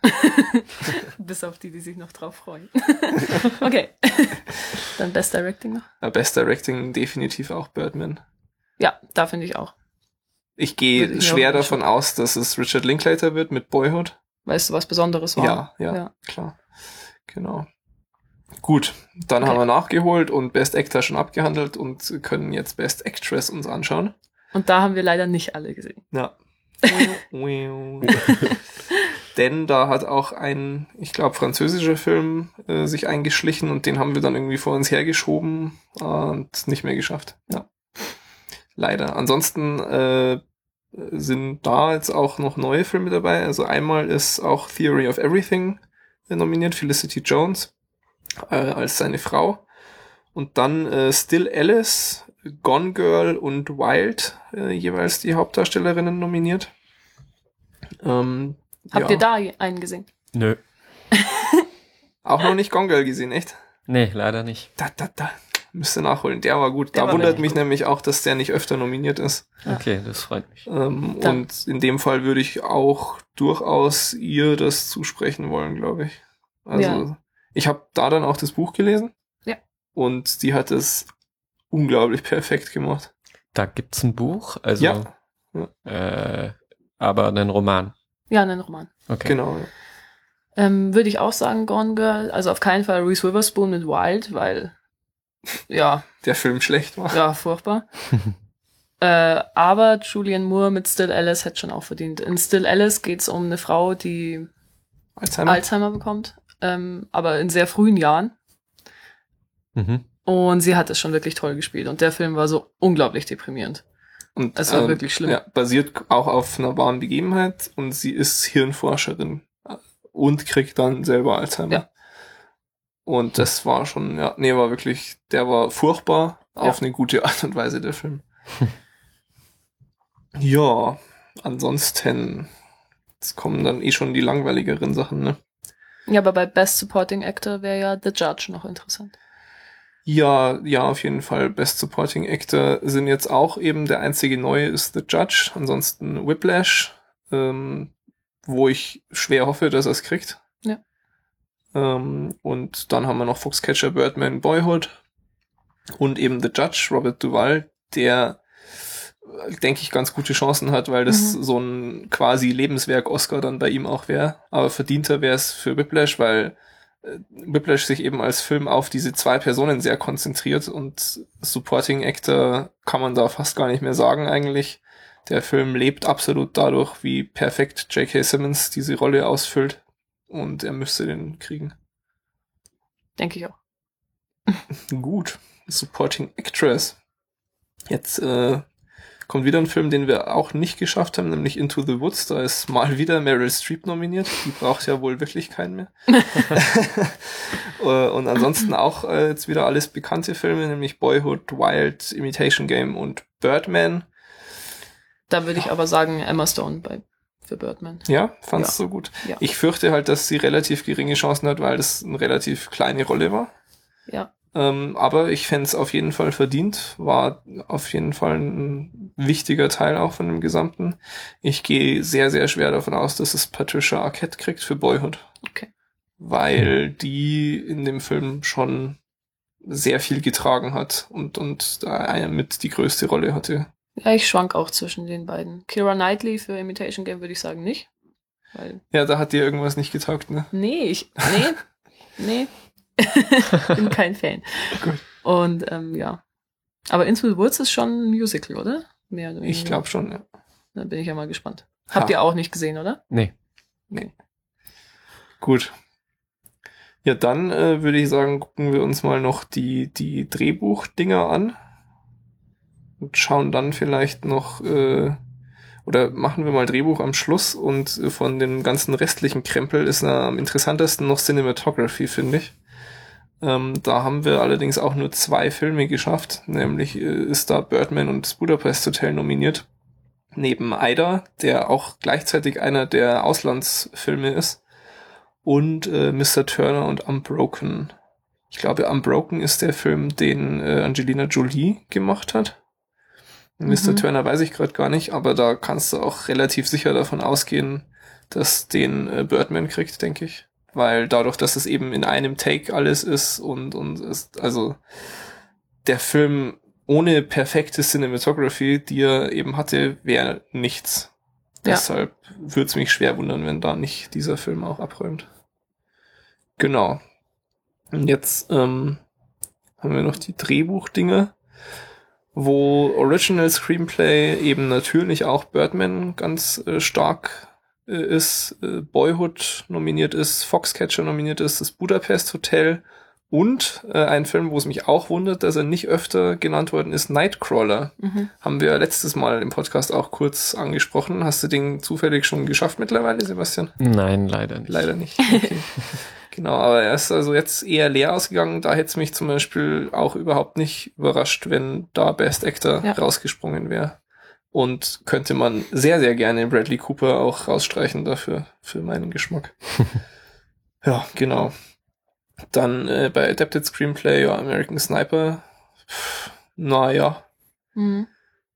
Bis auf die, die sich noch drauf freuen. okay. Dann Best Directing noch. Best Directing definitiv auch Birdman. Ja, da finde ich auch. Ich gehe schwer davon aus, dass es Richard Linklater wird mit Boyhood. Weißt du, was Besonderes war? Ja, ja, Ja. klar. Genau. Gut, dann Okay. haben wir nachgeholt und Best Actor schon abgehandelt und können jetzt Best Actress uns anschauen. Und da haben wir leider nicht alle gesehen. Ja. Denn da hat auch ein, ich glaube, französischer Film äh, sich eingeschlichen und den haben wir dann irgendwie vor uns hergeschoben und nicht mehr geschafft. Ja. Leider. Ansonsten äh, sind da jetzt auch noch neue Filme dabei. Also einmal ist auch Theory of Everything äh, nominiert, Felicity Jones äh, als seine Frau. Und dann äh, Still Alice, Gone Girl und Wild äh, jeweils die Hauptdarstellerinnen nominiert. Ähm, Habt ja. ihr da einen gesehen? Nö. Auch noch nicht Gone Girl gesehen, echt? Nee, leider nicht. Da, da, da. Müsste nachholen. Der war gut. Der da war wundert mich gut. nämlich auch, dass der nicht öfter nominiert ist. Okay, das freut mich. Ähm, und in dem Fall würde ich auch durchaus ihr das zusprechen wollen, glaube ich. Also Ja. ich habe da dann auch das Buch gelesen. Ja. Und die hat es unglaublich perfekt gemacht. Da gibt's ein Buch, also Ja. Äh, aber einen Roman. Ja, einen Roman. Okay. Genau. ja. Ähm, Würde ich auch sagen, Gone Girl. Also auf keinen Fall Reese Witherspoon mit Wild, weil ja, Der Film schlecht war. ja, furchtbar. äh, aber Julian Moore mit Still Alice hätte schon auch verdient. In Still Alice geht's um eine Frau, die Alzheimer. Alzheimer bekommt, ähm, aber in sehr frühen Jahren. Mhm. Und sie hat es schon wirklich toll gespielt. Und der Film war so unglaublich deprimierend. Und, Es war wirklich schlimm. Ja, basiert auch auf einer wahren Begebenheit und sie ist Hirnforscherin äh, und kriegt dann selber Alzheimer. Ja. Und das war schon, ja, nee, war wirklich, der war furchtbar auf Ja. eine gute Art und Weise, der Film. ja, ansonsten, jetzt kommen dann eh schon die langweiligeren Sachen, ne? Ja, aber bei Best Supporting Actor wäre ja The Judge noch interessant. Ja, ja, auf jeden Fall. Best Supporting Actor sind jetzt auch eben der einzige neue ist The Judge. Ansonsten Whiplash, ähm, wo ich schwer hoffe, dass er es kriegt. Ja. Ähm, und dann haben wir noch Foxcatcher, Birdman, Boyhood und eben The Judge, Robert Duvall, der denke ich ganz gute Chancen hat, weil das Mhm. so ein quasi Lebenswerk Oscar dann bei ihm auch wäre. Aber verdienter wäre es für Whiplash, weil Whiplash sich eben als Film auf diese zwei Personen sehr konzentriert und Supporting Actor kann man da fast gar nicht mehr sagen eigentlich. Der Film lebt absolut dadurch, wie perfekt J.K. Simmons diese Rolle ausfüllt und er müsste den kriegen. Denke ich auch. Gut. Supporting Actress. Jetzt äh, kommt wieder ein Film, den wir auch nicht geschafft haben, nämlich Into the Woods. Da ist mal wieder Meryl Streep nominiert. Die braucht ja wohl wirklich keinen mehr. Äh, und ansonsten auch äh, jetzt wieder alles bekannte Filme, nämlich Boyhood, Wild, Imitation Game und Birdman. Da würde ich aber sagen Emma Stone bei für Birdman. Ja, fand's Ja. so gut. Ja. Ich fürchte halt, dass sie relativ geringe Chancen hat, weil das eine relativ kleine Rolle war. Ja. Ähm, aber ich fände es auf jeden Fall verdient, war auf jeden Fall ein wichtiger Teil auch von dem Gesamten. Ich gehe sehr, sehr schwer davon aus, dass es Patricia Arquette kriegt für Boyhood. Okay. Weil die in dem Film schon sehr viel getragen hat und, und da mit die größte Rolle hatte. Ja, ich schwank auch zwischen den beiden. Kira Knightley für Imitation Game würde ich sagen nicht. Ja, da hat dir irgendwas nicht getaugt, ne? nee, ich, nee, nee. Bin kein Fan. Gut. Und, ähm, ja. Aber Into the Woods ist schon ein Musical, oder? Mehr oder Ich glaube schon, ja. Da bin ich ja mal gespannt. Habt Ha. ihr auch nicht gesehen, oder? Nee. Gut. Ja, dann äh, würde ich sagen, gucken wir uns mal noch die, die Drehbuchdinger an. Und schauen dann vielleicht noch, äh, oder machen wir mal Drehbuch am Schluss und äh, von dem ganzen restlichen Krempel ist am interessantesten noch Cinematography, finde ich. Ähm, da haben wir allerdings auch nur zwei Filme geschafft, nämlich äh, ist da Birdman und das Budapest Hotel nominiert. Neben Ida, der auch gleichzeitig einer der Auslandsfilme ist und äh, Mr. Turner und Unbroken. Ich glaube, Unbroken ist der Film, den äh, Angelina Jolie gemacht hat. Mr. Mhm. Turner weiß ich gerade gar nicht, aber da kannst du auch relativ sicher davon ausgehen, dass den äh, Birdman kriegt, denke ich. Weil dadurch, dass es eben in einem Take alles ist und, und ist, also der Film ohne perfekte Cinematography, die er eben hatte, wäre nichts. Ja. Deshalb würde es mich schwer wundern, wenn da nicht dieser Film auch abräumt. Genau. Und jetzt ähm, haben wir noch die Drehbuchdinge, wo Original Screenplay eben natürlich auch Birdman ganz äh, stark äh, ist, äh, Boyhood nominiert ist, Foxcatcher nominiert ist, das Budapest Hotel und äh, ein Film, wo es mich auch wundert, dass er nicht öfter genannt worden ist, Nightcrawler. Mhm. Haben wir letztes Mal im Podcast auch kurz angesprochen. Hast du den zufällig schon geschafft mittlerweile, Sebastian? Nein, leider nicht. Leider nicht. Okay. genau, aber er ist also jetzt eher leer ausgegangen. Da hätte es mich zum Beispiel auch überhaupt nicht überrascht, wenn da Best Actor Ja. rausgesprungen wäre. Und könnte man sehr, sehr gerne Bradley Cooper auch rausstreichen dafür, für meinen Geschmack. ja, genau. Dann äh, bei Adapted Screenplay, ja, American Sniper. Pff, Naja, Mhm.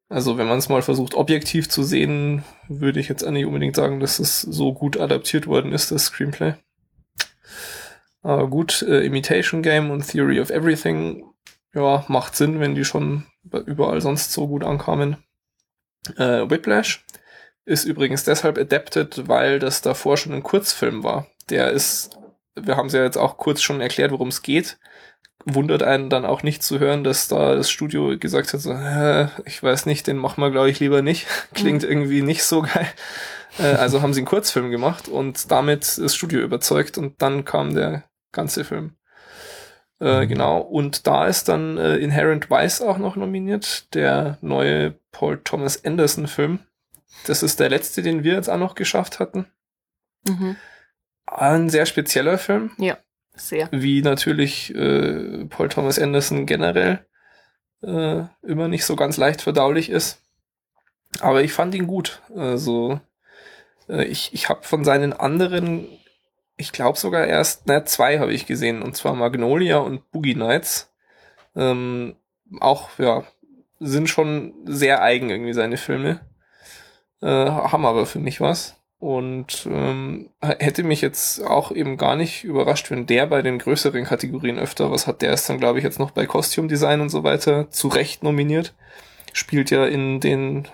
also wenn man es mal versucht, objektiv zu sehen, würde ich jetzt auch nicht unbedingt sagen, dass es so gut adaptiert worden ist, das Screenplay. Aber gut, äh, Imitation Game und Theory of Everything ja, macht Sinn, wenn die schon überall sonst so gut ankamen. Äh, Whiplash ist übrigens deshalb adapted, weil das davor schon ein Kurzfilm war. Der ist, wir haben es ja jetzt auch kurz schon erklärt, worum es geht. Wundert einen dann auch nicht zu hören, dass da das Studio gesagt hat, so, äh, ich weiß nicht, den machen wir glaube ich lieber nicht. Klingt irgendwie nicht so geil. Äh, also haben sie einen Kurzfilm gemacht und damit das Studio überzeugt und dann kam der ganze Film. Äh, genau. Und da ist dann äh, Inherent Vice auch noch nominiert, der neue Paul Thomas Anderson Film. Das ist der letzte, den wir jetzt auch noch geschafft hatten. Mhm. Ein sehr spezieller Film, Sehr. wie natürlich äh, Paul Thomas Anderson generell äh, immer nicht so ganz leicht verdaulich ist. Aber ich fand ihn gut. Also äh, ich, ich habe von seinen anderen, ich glaube sogar erst, ne, zwei habe ich gesehen, und zwar Magnolia und Boogie Nights. Ähm, auch, ja, sind schon sehr eigen irgendwie seine Filme. Äh, haben aber für mich was. Und ähm, hätte mich jetzt auch eben gar nicht überrascht, wenn der bei den größeren Kategorien öfter was hat. Der ist dann, glaube ich, jetzt noch bei Costume Design und so weiter zu Recht nominiert. Spielt ja in den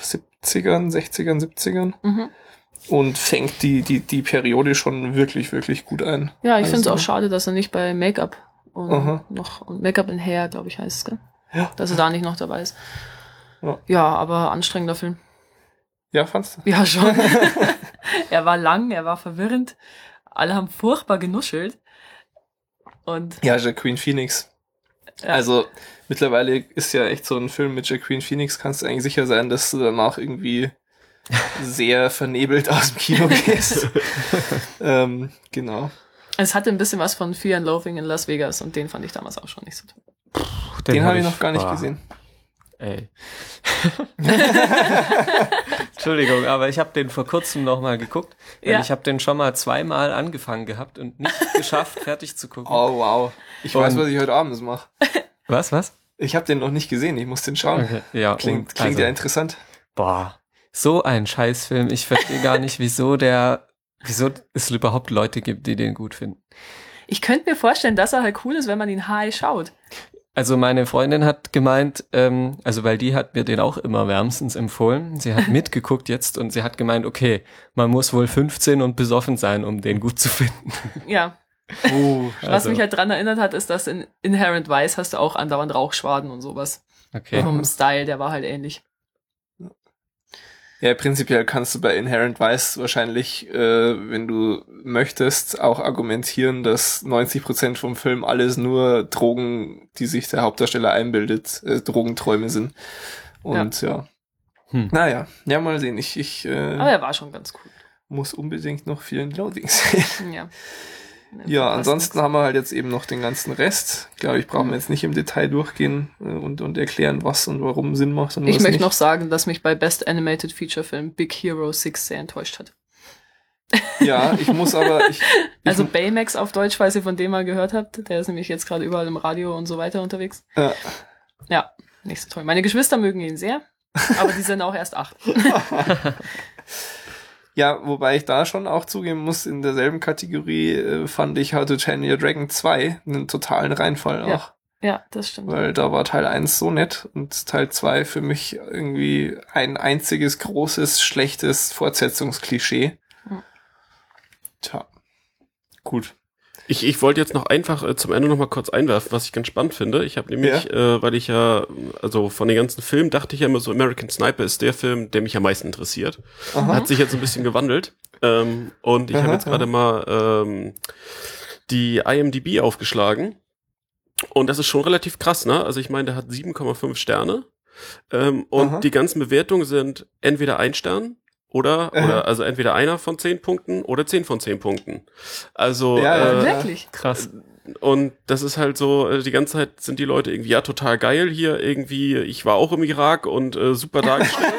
70ern, 60ern, 70ern Mhm. Und fängt die, die, die Periode schon wirklich, wirklich gut ein. Ja, ich finde es Also- auch schade, dass er nicht bei Make-up und Aha. noch und Make-up and Hair, glaube ich, heißt es, gell? Ja. Dass er da nicht noch dabei ist. Ja. Ja, aber anstrengender Film. Ja, fandst du? Ja, schon. er war lang, er war verwirrend. Alle haben furchtbar genuschelt. Und Ja, Jacqueline Phoenix. Ja. Also mittlerweile ist ja echt so ein Film mit Jacqueline Phoenix, kannst du eigentlich sicher sein, dass du danach irgendwie sehr vernebelt aus dem Kino gehst. ähm, genau. es hatte ein bisschen was von Fear and Loathing in Las Vegas und den fand ich damals auch schon nicht so toll. Den, habe ich noch gar nicht boah, gesehen. Ey. Entschuldigung, aber ich habe den vor kurzem noch mal geguckt. Ja. Ich habe den schon mal zweimal angefangen gehabt und nicht geschafft, fertig zu gucken. Oh, wow. Ich weiß, Und- was ich heute Abend mache. Was, was? Ich habe den noch nicht gesehen, ich muss den schauen. Okay, ja, Klingt, und klingt also, ja interessant. Boah, so ein Scheißfilm. Ich verstehe gar nicht, wieso der, wieso es überhaupt Leute gibt, die den gut finden. Ich könnte mir vorstellen, dass er halt cool ist, wenn man ihn high schaut. Also meine Freundin hat gemeint, ähm, also weil die hat mir den auch immer wärmstens empfohlen. Sie hat mitgeguckt jetzt und sie hat gemeint, okay, man muss wohl 15 und besoffen sein, um den gut zu finden. Ja. Oh, Was Also, mich halt dran erinnert hat, ist, dass in Inherent Vice hast du auch andauernd Rauchschwaden und sowas. okay. Vom Style, der war halt ähnlich. Ja, prinzipiell kannst du bei Inherent Vice wahrscheinlich, äh, wenn du möchtest, auch argumentieren, dass 90% vom Film alles nur Drogen, die sich der Hauptdarsteller einbildet, äh, Drogenträume sind. Und ja. Hm. Naja, ja, mal sehen. Ich, ich Aber äh, er war schon ganz cool. muss unbedingt noch vielen Loading sehen. Ja. Ja, ansonsten haben wir halt jetzt eben noch den ganzen Rest. Ich glaube, ich brauche Mhm. jetzt nicht im Detail durchgehen äh, und, und erklären, was und warum Sinn macht und Ich möchte nicht. noch sagen, dass mich bei Best Animated Feature Film Big Hero 6 sehr enttäuscht hat. Ja, ich muss aber, ich, ich Also Baymax auf Deutsch, falls ihr von dem mal gehört habt, der ist nämlich jetzt gerade überall im Radio und so weiter unterwegs. Ja. Ja, nicht so toll. Meine Geschwister mögen ihn sehr, aber die sind auch erst acht. Ja, wobei ich da schon auch zugeben muss, in derselben Kategorie äh, fand ich How to Train Your Dragon 2 einen totalen Reinfall Ja. auch. Ja, das stimmt. Weil da war Teil 1 so nett und Teil 2 für mich irgendwie ein einziges großes, schlechtes Fortsetzungsklischee. Hm. Tja. Gut. Ich, ich wollte jetzt noch einfach äh, zum Ende noch mal kurz einwerfen, was ich ganz spannend finde. Ich habe nämlich, äh, weil ich ja, also von den ganzen Filmen dachte ich ja immer so, American Sniper ist der Film, der mich am meisten interessiert. Aha. Hat sich jetzt ein bisschen gewandelt. Ähm, und ich habe jetzt gerade mal ähm, die IMDb aufgeschlagen. Und das ist schon relativ krass, ne? Also ich meine, der hat 7,5 Sterne. Ähm, und Aha. die ganzen Bewertungen sind entweder ein Stern oder, Aha. oder also entweder einer von zehn Punkten oder zehn von zehn Punkten. Also Ja, äh, Wirklich? Krass. und das ist halt so, äh, die ganze Zeit sind die Leute irgendwie, ja, total geil hier, irgendwie, ich war auch im Irak und äh, super dargestellt.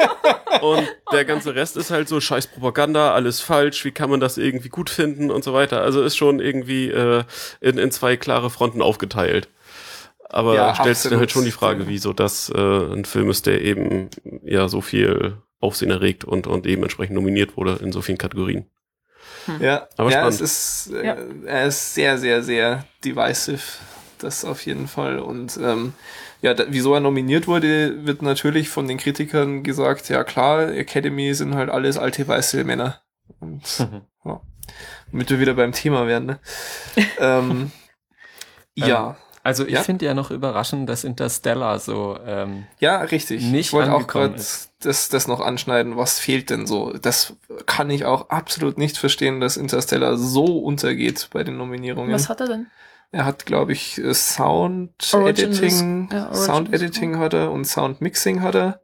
und der ganze Rest ist halt so scheiß Propaganda, alles falsch, wie kann man das irgendwie gut finden und so weiter. Also ist schon irgendwie äh, in, in zwei klare Fronten aufgeteilt. Aber Ja, stellst du dir halt schon die Frage, wieso das äh, ein Film ist, der eben ja so viel Aufsehen erregt und, und eben entsprechend nominiert wurde in so vielen Kategorien. Ja, Aber ja spannend. es ist, äh, Ja. er ist sehr, sehr, sehr divisive. Das auf jeden Fall. Und ähm, ja, da, wieso er nominiert wurde, wird natürlich von den Kritikern gesagt, ja klar, Academy sind halt alles alte weiße Männer. Und ja, damit wir wieder beim Thema werden. Ne? ähm, ja. Also ich Ja? finde ja noch überraschend, dass Interstellar so ähm, Ja, richtig. nicht ich wollte auch gerade das, das noch anschneiden. Was fehlt denn so? Das kann ich auch absolut nicht verstehen, dass Interstellar so untergeht bei den Nominierungen. Was hat er denn? Er hat, glaube ich, äh, Sound Originals- Editing, ja, Sound Editing hat er und Sound Mixing hat er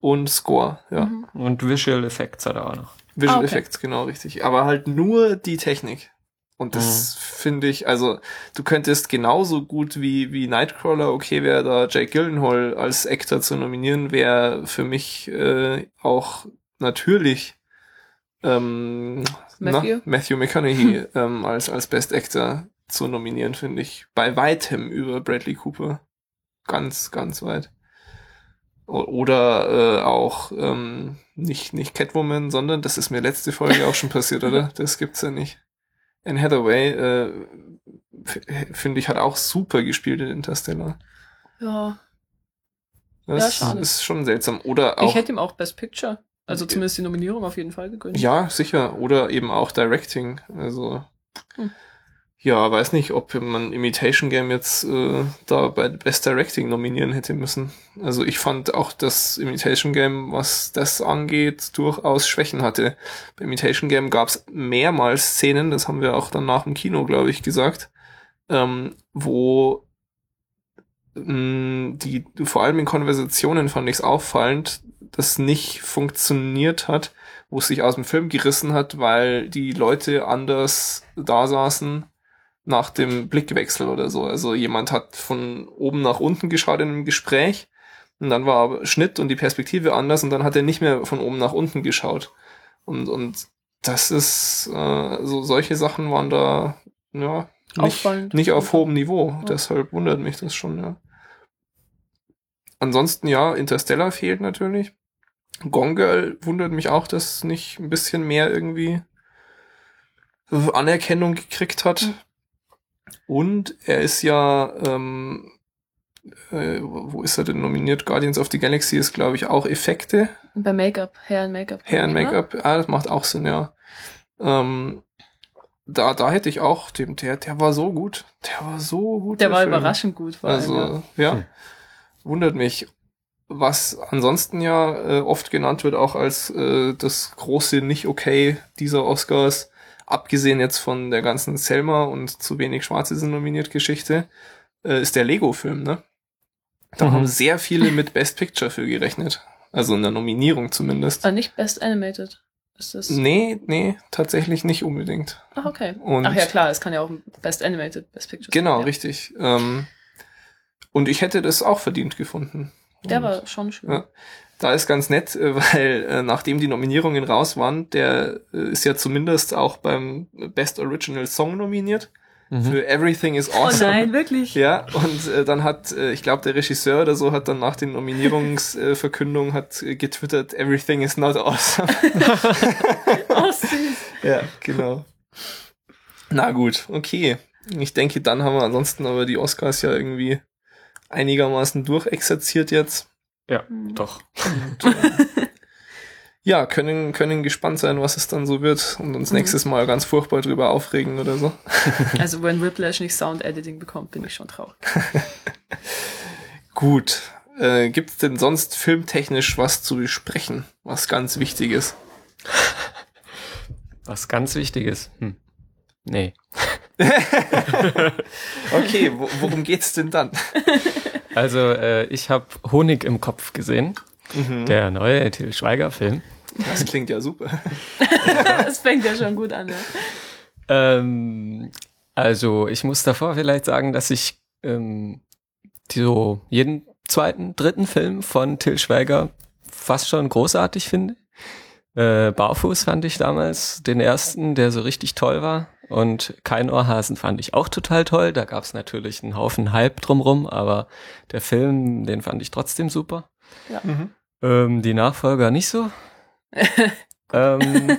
und Score, ja. Mhm. und Visual Effects hat er auch noch. Visual Ah, okay. Effects, genau richtig. Aber halt nur die Technik. Und das Mhm. finde ich, also du könntest genauso gut wie, wie Nightcrawler, okay, wäre da Jake Gyllenhaal als Actor zu nominieren, wäre für mich äh, auch natürlich ähm, Matthew? Na, Matthew McConaughey ähm, als, als Best Actor zu nominieren, finde ich bei weitem über Bradley Cooper. Ganz, ganz weit. O- Oder äh, auch ähm, nicht, nicht Catwoman, sondern das ist mir letzte Folge auch schon passiert, oder? Das gibt's ja nicht. Anne Hathaway, äh, finde ich, hat auch super gespielt in Interstellar. Ja, Das Ja, ist schon seltsam. Oder auch, ich hätte ihm auch Best Picture, also zumindest die Nominierung auf jeden Fall gegönnt. ja, sicher. Oder eben auch Directing. Also, Hm. Ja, weiß nicht, ob man Imitation Game jetzt äh, da bei Best Directing nominieren hätte müssen. Also ich fand auch das Imitation Game, was das angeht, durchaus Schwächen hatte. Bei Imitation Game gab es mehrmals Szenen, das haben wir auch dann nach dem Kino, glaube ich, gesagt, ähm, wo mh, die vor allem in Konversationen fand ich es auffallend, das nicht funktioniert hat, wo es sich aus dem Film gerissen hat, weil die Leute anders da saßen nach dem Blickwechsel oder so. Also jemand hat von oben nach unten geschaut in einem Gespräch und dann war Schnitt und die Perspektive anders und dann hat er nicht mehr von oben nach unten geschaut. Und, und das ist, äh, so solche Sachen waren da, ja, nicht, nicht auf hohem Niveau. Ja. Deshalb wundert mich das schon, ja. Ansonsten, ja, Interstellar fehlt natürlich. Gone Girl wundert mich auch, dass nicht ein bisschen mehr irgendwie Anerkennung gekriegt hat. Und er ist ja, ähm, äh, wo ist er denn nominiert? Guardians of the Galaxy ist, glaube ich, auch Effekte. Bei Make-up, Hair and Make-up. Hair and? Make-up, ah, das macht auch Sinn, ja. Ähm, da, da hätte ich auch dem, der, der war so gut. Der war so gut. Der war Film. überraschend gut. Allem, Also, ja. ja, Hm. wundert mich. Was ansonsten ja äh, oft genannt wird, auch als äh, das große Nicht-Okay dieser Oscars, abgesehen jetzt von der ganzen Selma und zu wenig Schwarze sind nominiert Geschichte, äh, ist der Lego-Film, ne? Da Mhm. haben sehr viele mit Best Picture für gerechnet. Also in der Nominierung zumindest. Ah, nicht Best Animated. Ist das? Nee, nee, tatsächlich nicht unbedingt. Ach, okay. Und Ach ja, klar, es kann ja auch Best Animated, Best Picture Genau, sein. ja. richtig. Ähm, und ich hätte das auch verdient gefunden. Der Und war schon schön. Ja. Da ist ganz nett, äh, weil äh, nachdem die Nominierungen raus waren, der äh, ist ja zumindest auch beim Best Original Song nominiert Mhm. für Everything is Oh Awesome. nein, wirklich? Ja, und äh, dann hat, äh, ich glaube, der Regisseur oder so hat dann nach den Nominierungsverkündungen äh, hat äh, getwittert, Everything is not awesome. Oh, süß. ja, genau. Na gut, okay. Ich denke, dann haben wir ansonsten aber die Oscars ja irgendwie einigermaßen durchexerziert jetzt. Ja, Hm. doch. Und, äh, ja, können, können gespannt sein, was es dann so wird und uns Mhm. nächstes Mal ganz furchtbar drüber aufregen oder so. Also wenn Whiplash nicht Sound Editing bekommt, bin ich schon traurig. Gut. Äh, Gibt es denn sonst filmtechnisch was zu besprechen, was ganz wichtig ist? Was ganz Wichtiges. Hm. Nee. Okay, wo, worum geht's denn dann? Also äh, ich habe Honig im Kopf gesehen. Mhm. Der neue Til Schweiger-Film. Das klingt ja super. das fängt ja schon gut an, ja. Ähm, also ich muss davor vielleicht sagen, dass ich ähm, die so jeden zweiten, dritten Film von Till Schweiger fast schon großartig finde. Äh, Barfuß fand ich damals den ersten, der so richtig toll war. Und Kein Ohrhasen fand ich auch total toll. Da gab es natürlich einen Haufen Hype drumrum, aber der Film, den fand ich trotzdem super. Mhm. Ähm, die Nachfolger nicht so. ähm,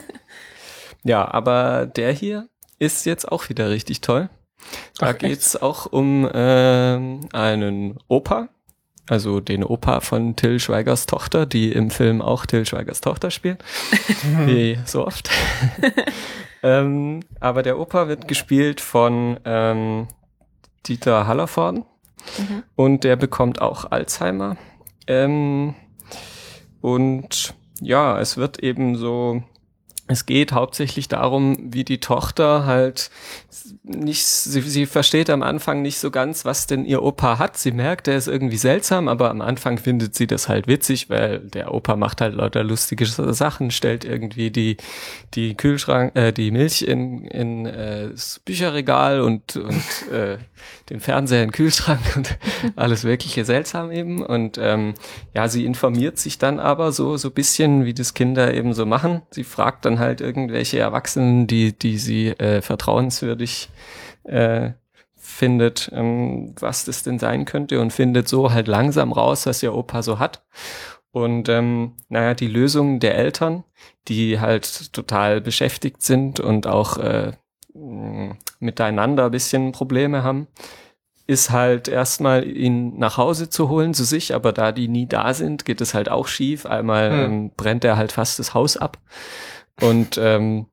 ja, aber der hier ist jetzt auch wieder richtig toll. Da Ach, echt? geht's auch um ähm, einen Opa, also den Opa von Till Schweigers Tochter, die im Film auch Till Schweigers Tochter spielt, wie so oft. ähm, aber der Opa wird gespielt von ähm, Dieter Hallervorden Mhm. und der bekommt auch Alzheimer. Ähm, und ja, es wird eben so, es geht hauptsächlich darum, wie die Tochter halt nicht, sie, sie versteht am Anfang nicht so ganz, was denn ihr Opa hat. Sie merkt, er ist irgendwie seltsam, aber am Anfang findet sie das halt witzig, weil der Opa macht halt lauter lustige Sachen, stellt irgendwie die, die Kühlschrank, äh, die Milch in, in äh, das Bücherregal und, und äh, den Fernseher in den Kühlschrank und alles wirkliche seltsam eben. Und ähm, ja, sie informiert sich dann aber so so bisschen, wie das Kinder eben so machen. Sie fragt dann halt irgendwelche Erwachsenen, die die sie äh, vertrauenswürdig äh, findet, ähm, was das denn sein könnte und findet so halt langsam raus, was ihr Opa so hat. Und ähm, naja, die Lösung der Eltern, die halt total beschäftigt sind und auch äh, mh, miteinander ein bisschen Probleme haben, ist halt erstmal ihn nach Hause zu holen zu sich, aber da die nie da sind, geht es halt auch schief. Einmal Hm. ähm, brennt er halt fast das Haus ab und ähm,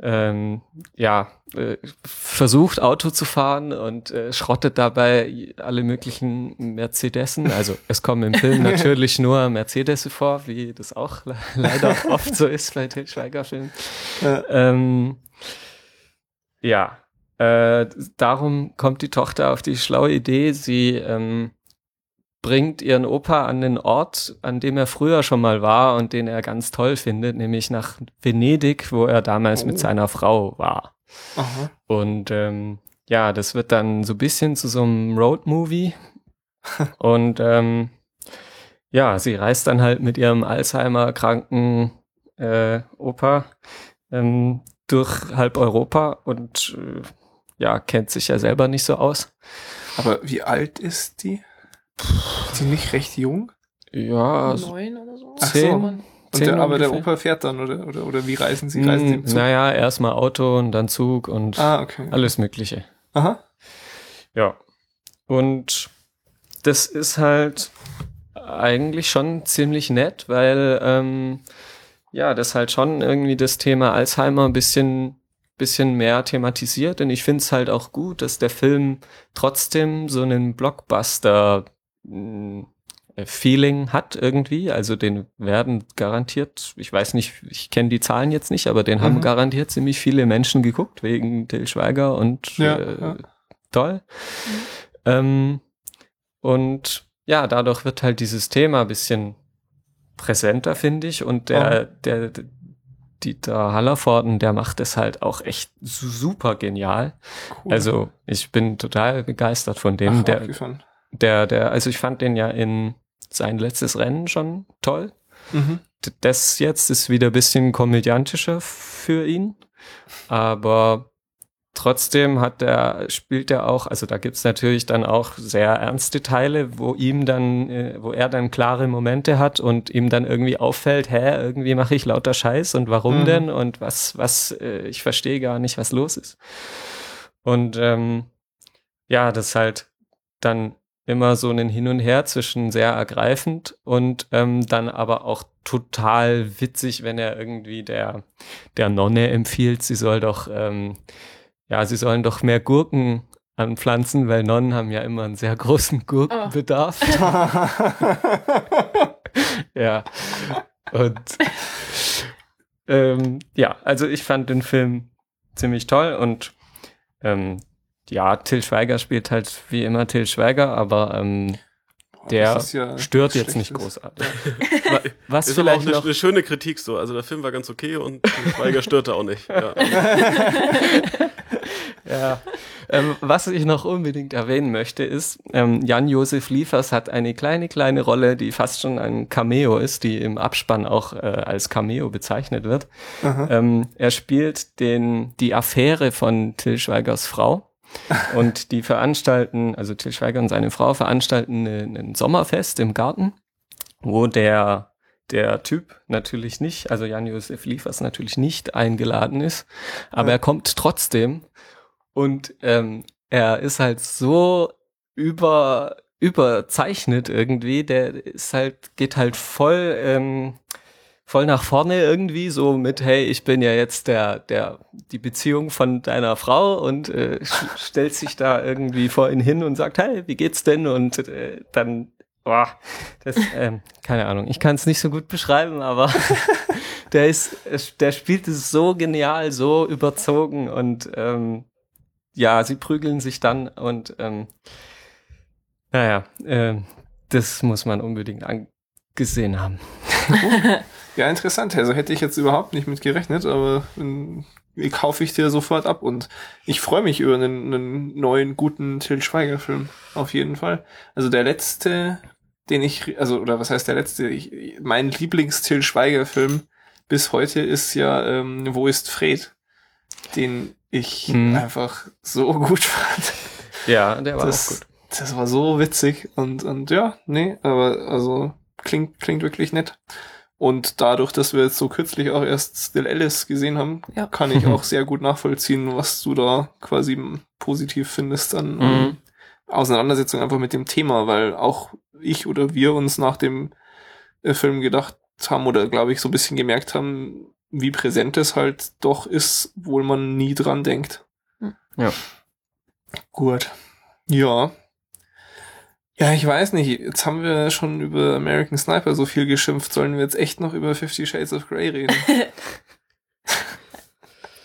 ähm, ja, äh, versucht Auto zu fahren und äh, schrottet dabei alle möglichen Mercedesen. Also es kommen im Film natürlich nur Mercedes vor, wie das auch le leider oft so ist bei Til Schweiger-Filmen. Ja. Ähm, ja, äh, darum kommt die Tochter auf die schlaue Idee, sie ähm, bringt ihren Opa an den Ort, an dem er früher schon mal war und den er ganz toll findet, nämlich nach Venedig, wo er damals Oh. mit seiner Frau war. Aha. Und ähm, ja, das wird dann so ein bisschen zu so einem Roadmovie. und ähm, ja, sie reist dann halt mit ihrem Alzheimer-kranken äh, Opa ähm, durch halb Europa und äh, ja, kennt sich ja selber nicht so aus. Aber wie alt ist die? Ist die nicht recht jung? Ja, Neun oder so. Ach zehn. Zehn der, aber der ungefähr. Opa fährt dann, oder, oder, oder wie reisen sie? Reisen die Mm, im Zug? naja, erstmal Auto und dann Zug und Ah, okay. alles Mögliche. Aha. Ja. Und das ist halt eigentlich schon ziemlich nett, weil ähm, ja, das halt schon irgendwie das Thema Alzheimer ein bisschen bisschen mehr thematisiert und ich finde es halt auch gut, dass der Film trotzdem so einen Blockbuster mh, Feeling hat irgendwie, also den werden garantiert, ich weiß nicht, ich kenne die Zahlen jetzt nicht, aber den haben Mhm. garantiert ziemlich viele Menschen geguckt wegen Till Schweiger und Ja, äh, ja. toll. Ähm, und ja, dadurch wird halt dieses Thema ein bisschen präsenter, finde ich. Und der, der, der Dieter Hallervorden, der macht es halt auch echt su- super genial. Cool. Also ich bin total begeistert von dem. Ach, der, der, der, also ich fand den ja in sein letztes Rennen schon toll. Mhm. Das jetzt ist wieder ein bisschen komödiantischer für ihn, aber trotzdem hat er, spielt er auch, also da gibt's natürlich dann auch sehr ernste Teile, wo ihm dann, äh, wo er dann klare Momente hat und ihm dann irgendwie auffällt, hä, irgendwie mache ich lauter Scheiß und warum Mhm. denn und was, was, äh, ich verstehe gar nicht, was los ist. Und ähm, ja, das ist halt dann immer so ein Hin und Her zwischen sehr ergreifend und ähm, dann aber auch total witzig, wenn er irgendwie der, der Nonne empfiehlt, sie soll doch, ähm, ja, sie sollen doch mehr Gurken anpflanzen, weil Nonnen haben ja immer einen sehr großen Gurkenbedarf. ja. Und ähm, ja, also ich fand den Film ziemlich toll und ähm, ja, Till Schweiger spielt halt wie immer Till Schweiger, aber ähm, der Das ist ja stört jetzt nicht Schlechtes. großartig. Wa- Was Ist aber auch vielleicht eine, noch eine schöne Kritik so. Also der Film war ganz okay und Schweiger störte auch nicht. Ja. Ja. Ähm, was ich noch unbedingt erwähnen möchte, ist, ähm, Jan-Josef Liefers hat eine kleine, kleine Rolle, die fast schon ein Cameo ist, die im Abspann auch äh, als Cameo bezeichnet wird. Ähm, er spielt den, die Affäre von Till Schweigers Frau. Und die veranstalten, also Till Schweiger und seine Frau veranstalten ein Sommerfest im Garten, wo der, der Typ natürlich nicht, also Jan-Josef Liefers natürlich nicht eingeladen ist, aber Ja. er kommt trotzdem Und ähm, er ist halt so über überzeichnet irgendwie. Der ist halt geht halt voll ähm, voll nach vorne irgendwie so mit hey ich bin ja jetzt der der die Beziehung von deiner Frau und äh, stellt sich da irgendwie vor ihn hin und sagt hey wie geht's denn und äh, dann boah, das ähm, keine Ahnung ich kann es nicht so gut beschreiben aber der ist der spielt es so genial so überzogen und ähm, ja sie prügeln sich dann und ähm, naja, äh, das muss man unbedingt angesehen haben. Ja, interessant. Also hätte ich jetzt überhaupt nicht mit gerechnet, aber ich kaufe ich dir sofort ab und ich freue mich über einen, einen neuen guten Till Schweiger Film auf jeden Fall. Also der letzte, den ich also oder was heißt der letzte? Ich, mein Lieblings Till Schweiger Film bis heute ist ja ähm, Wo ist Fred, den ich Hm. einfach so gut fand. Ja, der war das, auch gut. das war so witzig und, und ja, nee, aber also klingt, klingt wirklich nett. Und dadurch, dass wir jetzt so kürzlich auch erst Still Alice gesehen haben, Ja. kann ich auch sehr gut nachvollziehen, was du da quasi positiv findest an Mhm. an Auseinandersetzung einfach mit dem Thema, weil auch ich oder wir uns nach dem äh, Film gedacht haben oder glaube ich so ein bisschen gemerkt haben, wie präsent es halt doch ist, obwohl man nie dran denkt. Ja. Gut. Ja. Ja, ich weiß nicht. Jetzt haben wir schon über American Sniper so viel geschimpft. Sollen wir jetzt echt noch über Fifty Shades of Grey reden?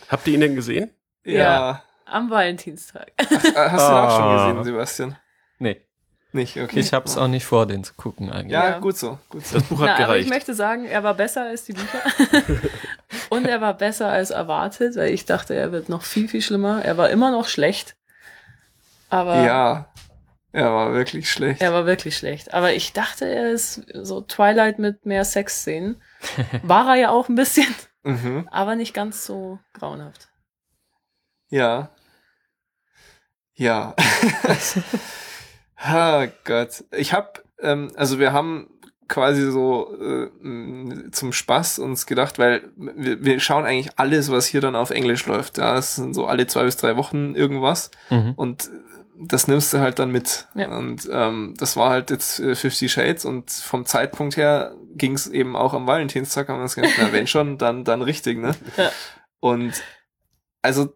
Habt ihr ihn denn gesehen? Ja. Am Valentinstag. Ach, hast du ihn auch schon Ah. gesehen, Sebastian? Nee, Nicht, okay. ich hab's auch nicht vor, den zu gucken eigentlich. Ja, Ja. gut so. Gut so. Das Buch hat Na, aber ich gereicht. möchte sagen, er war besser als die Bücher. Und er war besser als erwartet, weil ich dachte, er wird noch viel, viel schlimmer. Er war immer noch schlecht. Aber Ja. Er war wirklich schlecht. er war wirklich schlecht. Aber ich dachte, er ist so Twilight mit mehr Sexszenen. War er ja auch ein bisschen, Mhm. aber nicht ganz so grauenhaft. Ja. Ja. ha Gott. Ich hab, ähm, also wir haben quasi so äh, zum Spaß uns gedacht, weil wir, wir schauen eigentlich alles, was hier dann auf Englisch läuft. Ja, das sind so alle zwei bis drei Wochen irgendwas. Mhm. Und das nimmst du halt dann mit. Ja. Und ähm, das war halt jetzt äh, Fifty Shades und vom Zeitpunkt her ging es eben auch am Valentinstag, haben wir uns gedacht, na wenn schon, dann, dann richtig, ne? Ja. Und also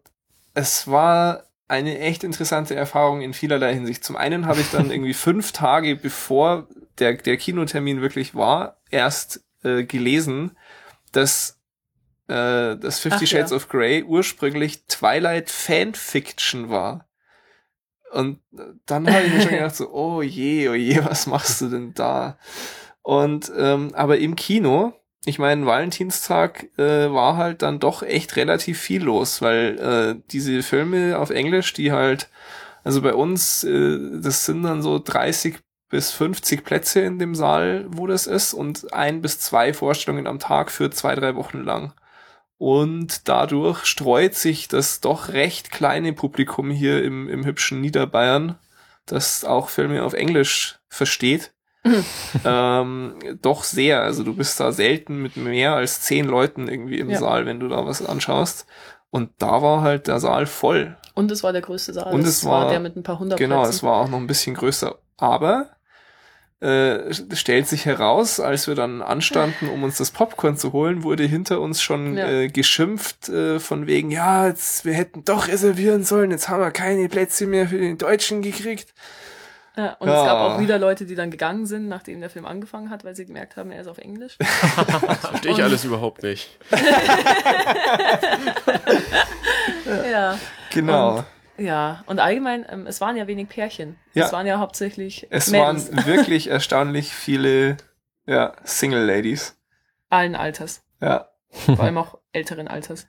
es war eine echt interessante Erfahrung in vielerlei Hinsicht. Zum einen habe ich dann irgendwie fünf Tage bevor der, der Kinotermin wirklich war, erst äh, gelesen, dass äh, das Fifty Shades ja. of Grey ursprünglich Twilight Fanfiction war. Und dann habe ich mir schon gedacht, so, oh je, oh je, was machst du denn da? Und ähm, aber im Kino, ich meine, Valentinstag äh, war halt dann doch echt relativ viel los, weil äh, diese Filme auf Englisch, die halt, also bei uns, äh, das sind dann so 30 bis 50 Plätze in dem Saal, wo das ist, und ein bis zwei Vorstellungen am Tag für zwei, drei Wochen lang. Und dadurch streut sich das doch recht kleine Publikum hier im, im hübschen Niederbayern, das auch Filme auf Englisch versteht, ähm, doch sehr. Also du bist da selten mit mehr als zehn Leuten irgendwie im Ja. Saal, wenn du da was anschaust. Und da war halt der Saal voll. Und es war der größte Saal. Und es war- der mit ein paar hundert Genau, Plätzen. es war auch noch ein bisschen größer. Aber äh, stellt sich heraus, als wir dann anstanden, um uns das Popcorn zu holen, wurde hinter uns schon Ja. äh, geschimpft äh, von wegen, ja, jetzt, wir hätten doch reservieren sollen, jetzt haben wir keine Plätze mehr für den Deutschen gekriegt. Ja, und Ja. es gab auch wieder Leute, die dann gegangen sind, nachdem der Film angefangen hat, weil sie gemerkt haben, er ist auf Englisch. Verstehe ich alles überhaupt nicht. ja. Genau. Ja, und allgemein, ähm, es waren ja wenig Pärchen. Ja. Es waren ja hauptsächlich es Mädels waren wirklich erstaunlich viele ja, Single Ladies. allen Alters, Ja. vor allem auch älteren Alters.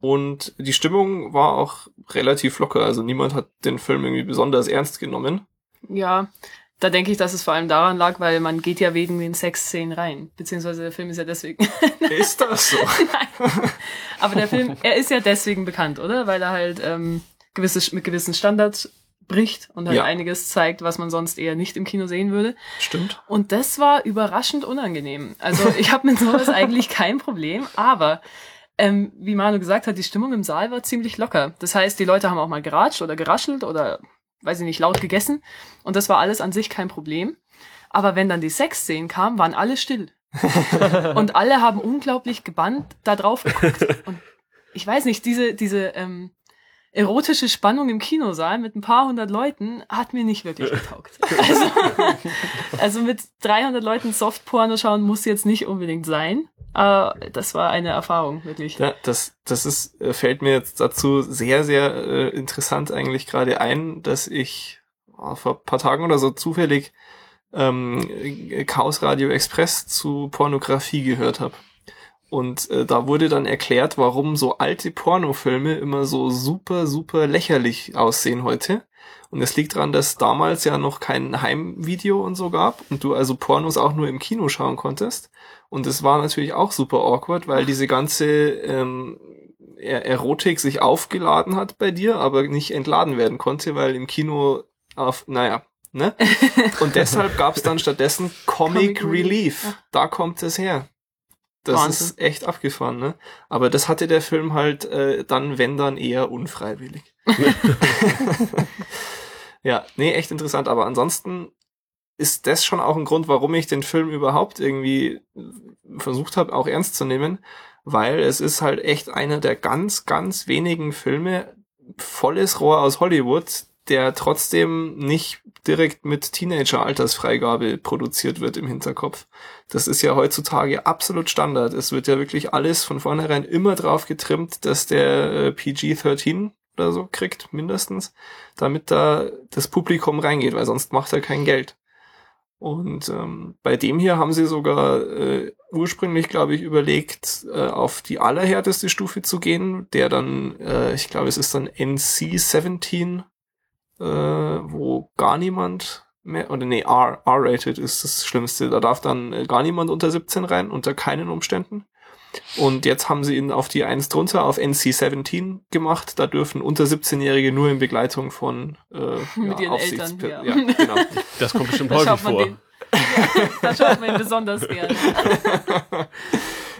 Und die Stimmung war auch relativ locker. Also niemand hat den Film irgendwie besonders ernst genommen. Ja, da denke ich, dass es vor allem daran lag, weil man geht ja wegen den Sexszenen rein. Beziehungsweise der Film ist ja deswegen. Ist das so? Aber der Film, er ist ja deswegen bekannt, oder? Weil er halt ähm, gewisse, mit gewissen Standards bricht und halt Ja. einiges zeigt, was man sonst eher nicht im Kino sehen würde. Stimmt. Und das war überraschend unangenehm. Also ich habe mit sowas eigentlich kein Problem, aber ähm, wie Manu gesagt hat, die Stimmung im Saal war ziemlich locker. Das heißt, die Leute haben auch mal geratscht oder geraschelt oder, weiß ich nicht, laut gegessen. Und das war alles an sich kein Problem. Aber wenn dann die Sexszenen kamen, waren alle still. und alle haben unglaublich gebannt da drauf geguckt. Und ich weiß nicht, diese, diese ähm, erotische Spannung im Kinosaal mit ein paar hundert Leuten hat mir nicht wirklich getaugt. Also, also mit 300 Leuten Softporno schauen muss jetzt nicht unbedingt sein. Aber das war eine Erfahrung, wirklich. Ja, das, das ist, äh, fällt mir jetzt dazu sehr, sehr äh, interessant eigentlich gerade ein, dass ich oh, vor paar Tagen oder so zufällig ähm, Chaos Radio Express zu Pornografie gehört habe. Und äh, da wurde dann erklärt, warum so alte Pornofilme immer so super, super lächerlich aussehen heute. Und es liegt daran, dass damals ja noch kein Heimvideo und so gab und du also Pornos auch nur im Kino schauen konntest. Und es war natürlich auch super awkward, weil diese ganze ähm, Er- Erotik sich aufgeladen hat bei dir, aber nicht entladen werden konnte, weil im Kino auf, naja, ne? Und deshalb gab es dann stattdessen Comic, Comic Relief. Relief. Da kommt es her. Das Wahnsinn. ist echt abgefahren, ne? Aber das hatte der Film halt äh, dann, wenn dann, eher unfreiwillig. ja, nee, echt interessant. Aber ansonsten ist das schon auch ein Grund, warum ich den Film überhaupt irgendwie versucht habe, auch ernst zu nehmen, weil es ist halt echt einer der ganz, ganz wenigen Filme, volles Rohr aus Hollywood, der trotzdem nicht direkt mit Teenager-Altersfreigabe produziert wird im Hinterkopf. Das ist ja heutzutage absolut Standard. Es wird ja wirklich alles von vornherein immer drauf getrimmt, dass der äh, PG-13 oder so kriegt, mindestens, damit da das Publikum reingeht, weil sonst macht er kein Geld. Und ähm, bei dem hier haben sie sogar äh, ursprünglich, glaube ich, überlegt, äh, auf die allerhärteste Stufe zu gehen, der dann, äh, ich glaube, es ist dann NC 17, äh, wo gar niemand mehr, oder nee, R, R-rated ist das Schlimmste. Da darf dann äh, gar niemand unter 17 rein, unter keinen Umständen. Und jetzt haben sie ihn auf die eins drunter, auf NC 17 gemacht. Da dürfen unter 17-Jährige nur in Begleitung von äh, Mit ja, ihren Eltern, ja. ja. genau. Das kommt bestimmt Da häufig vor. den. Da schaut man ihn besonders gerne.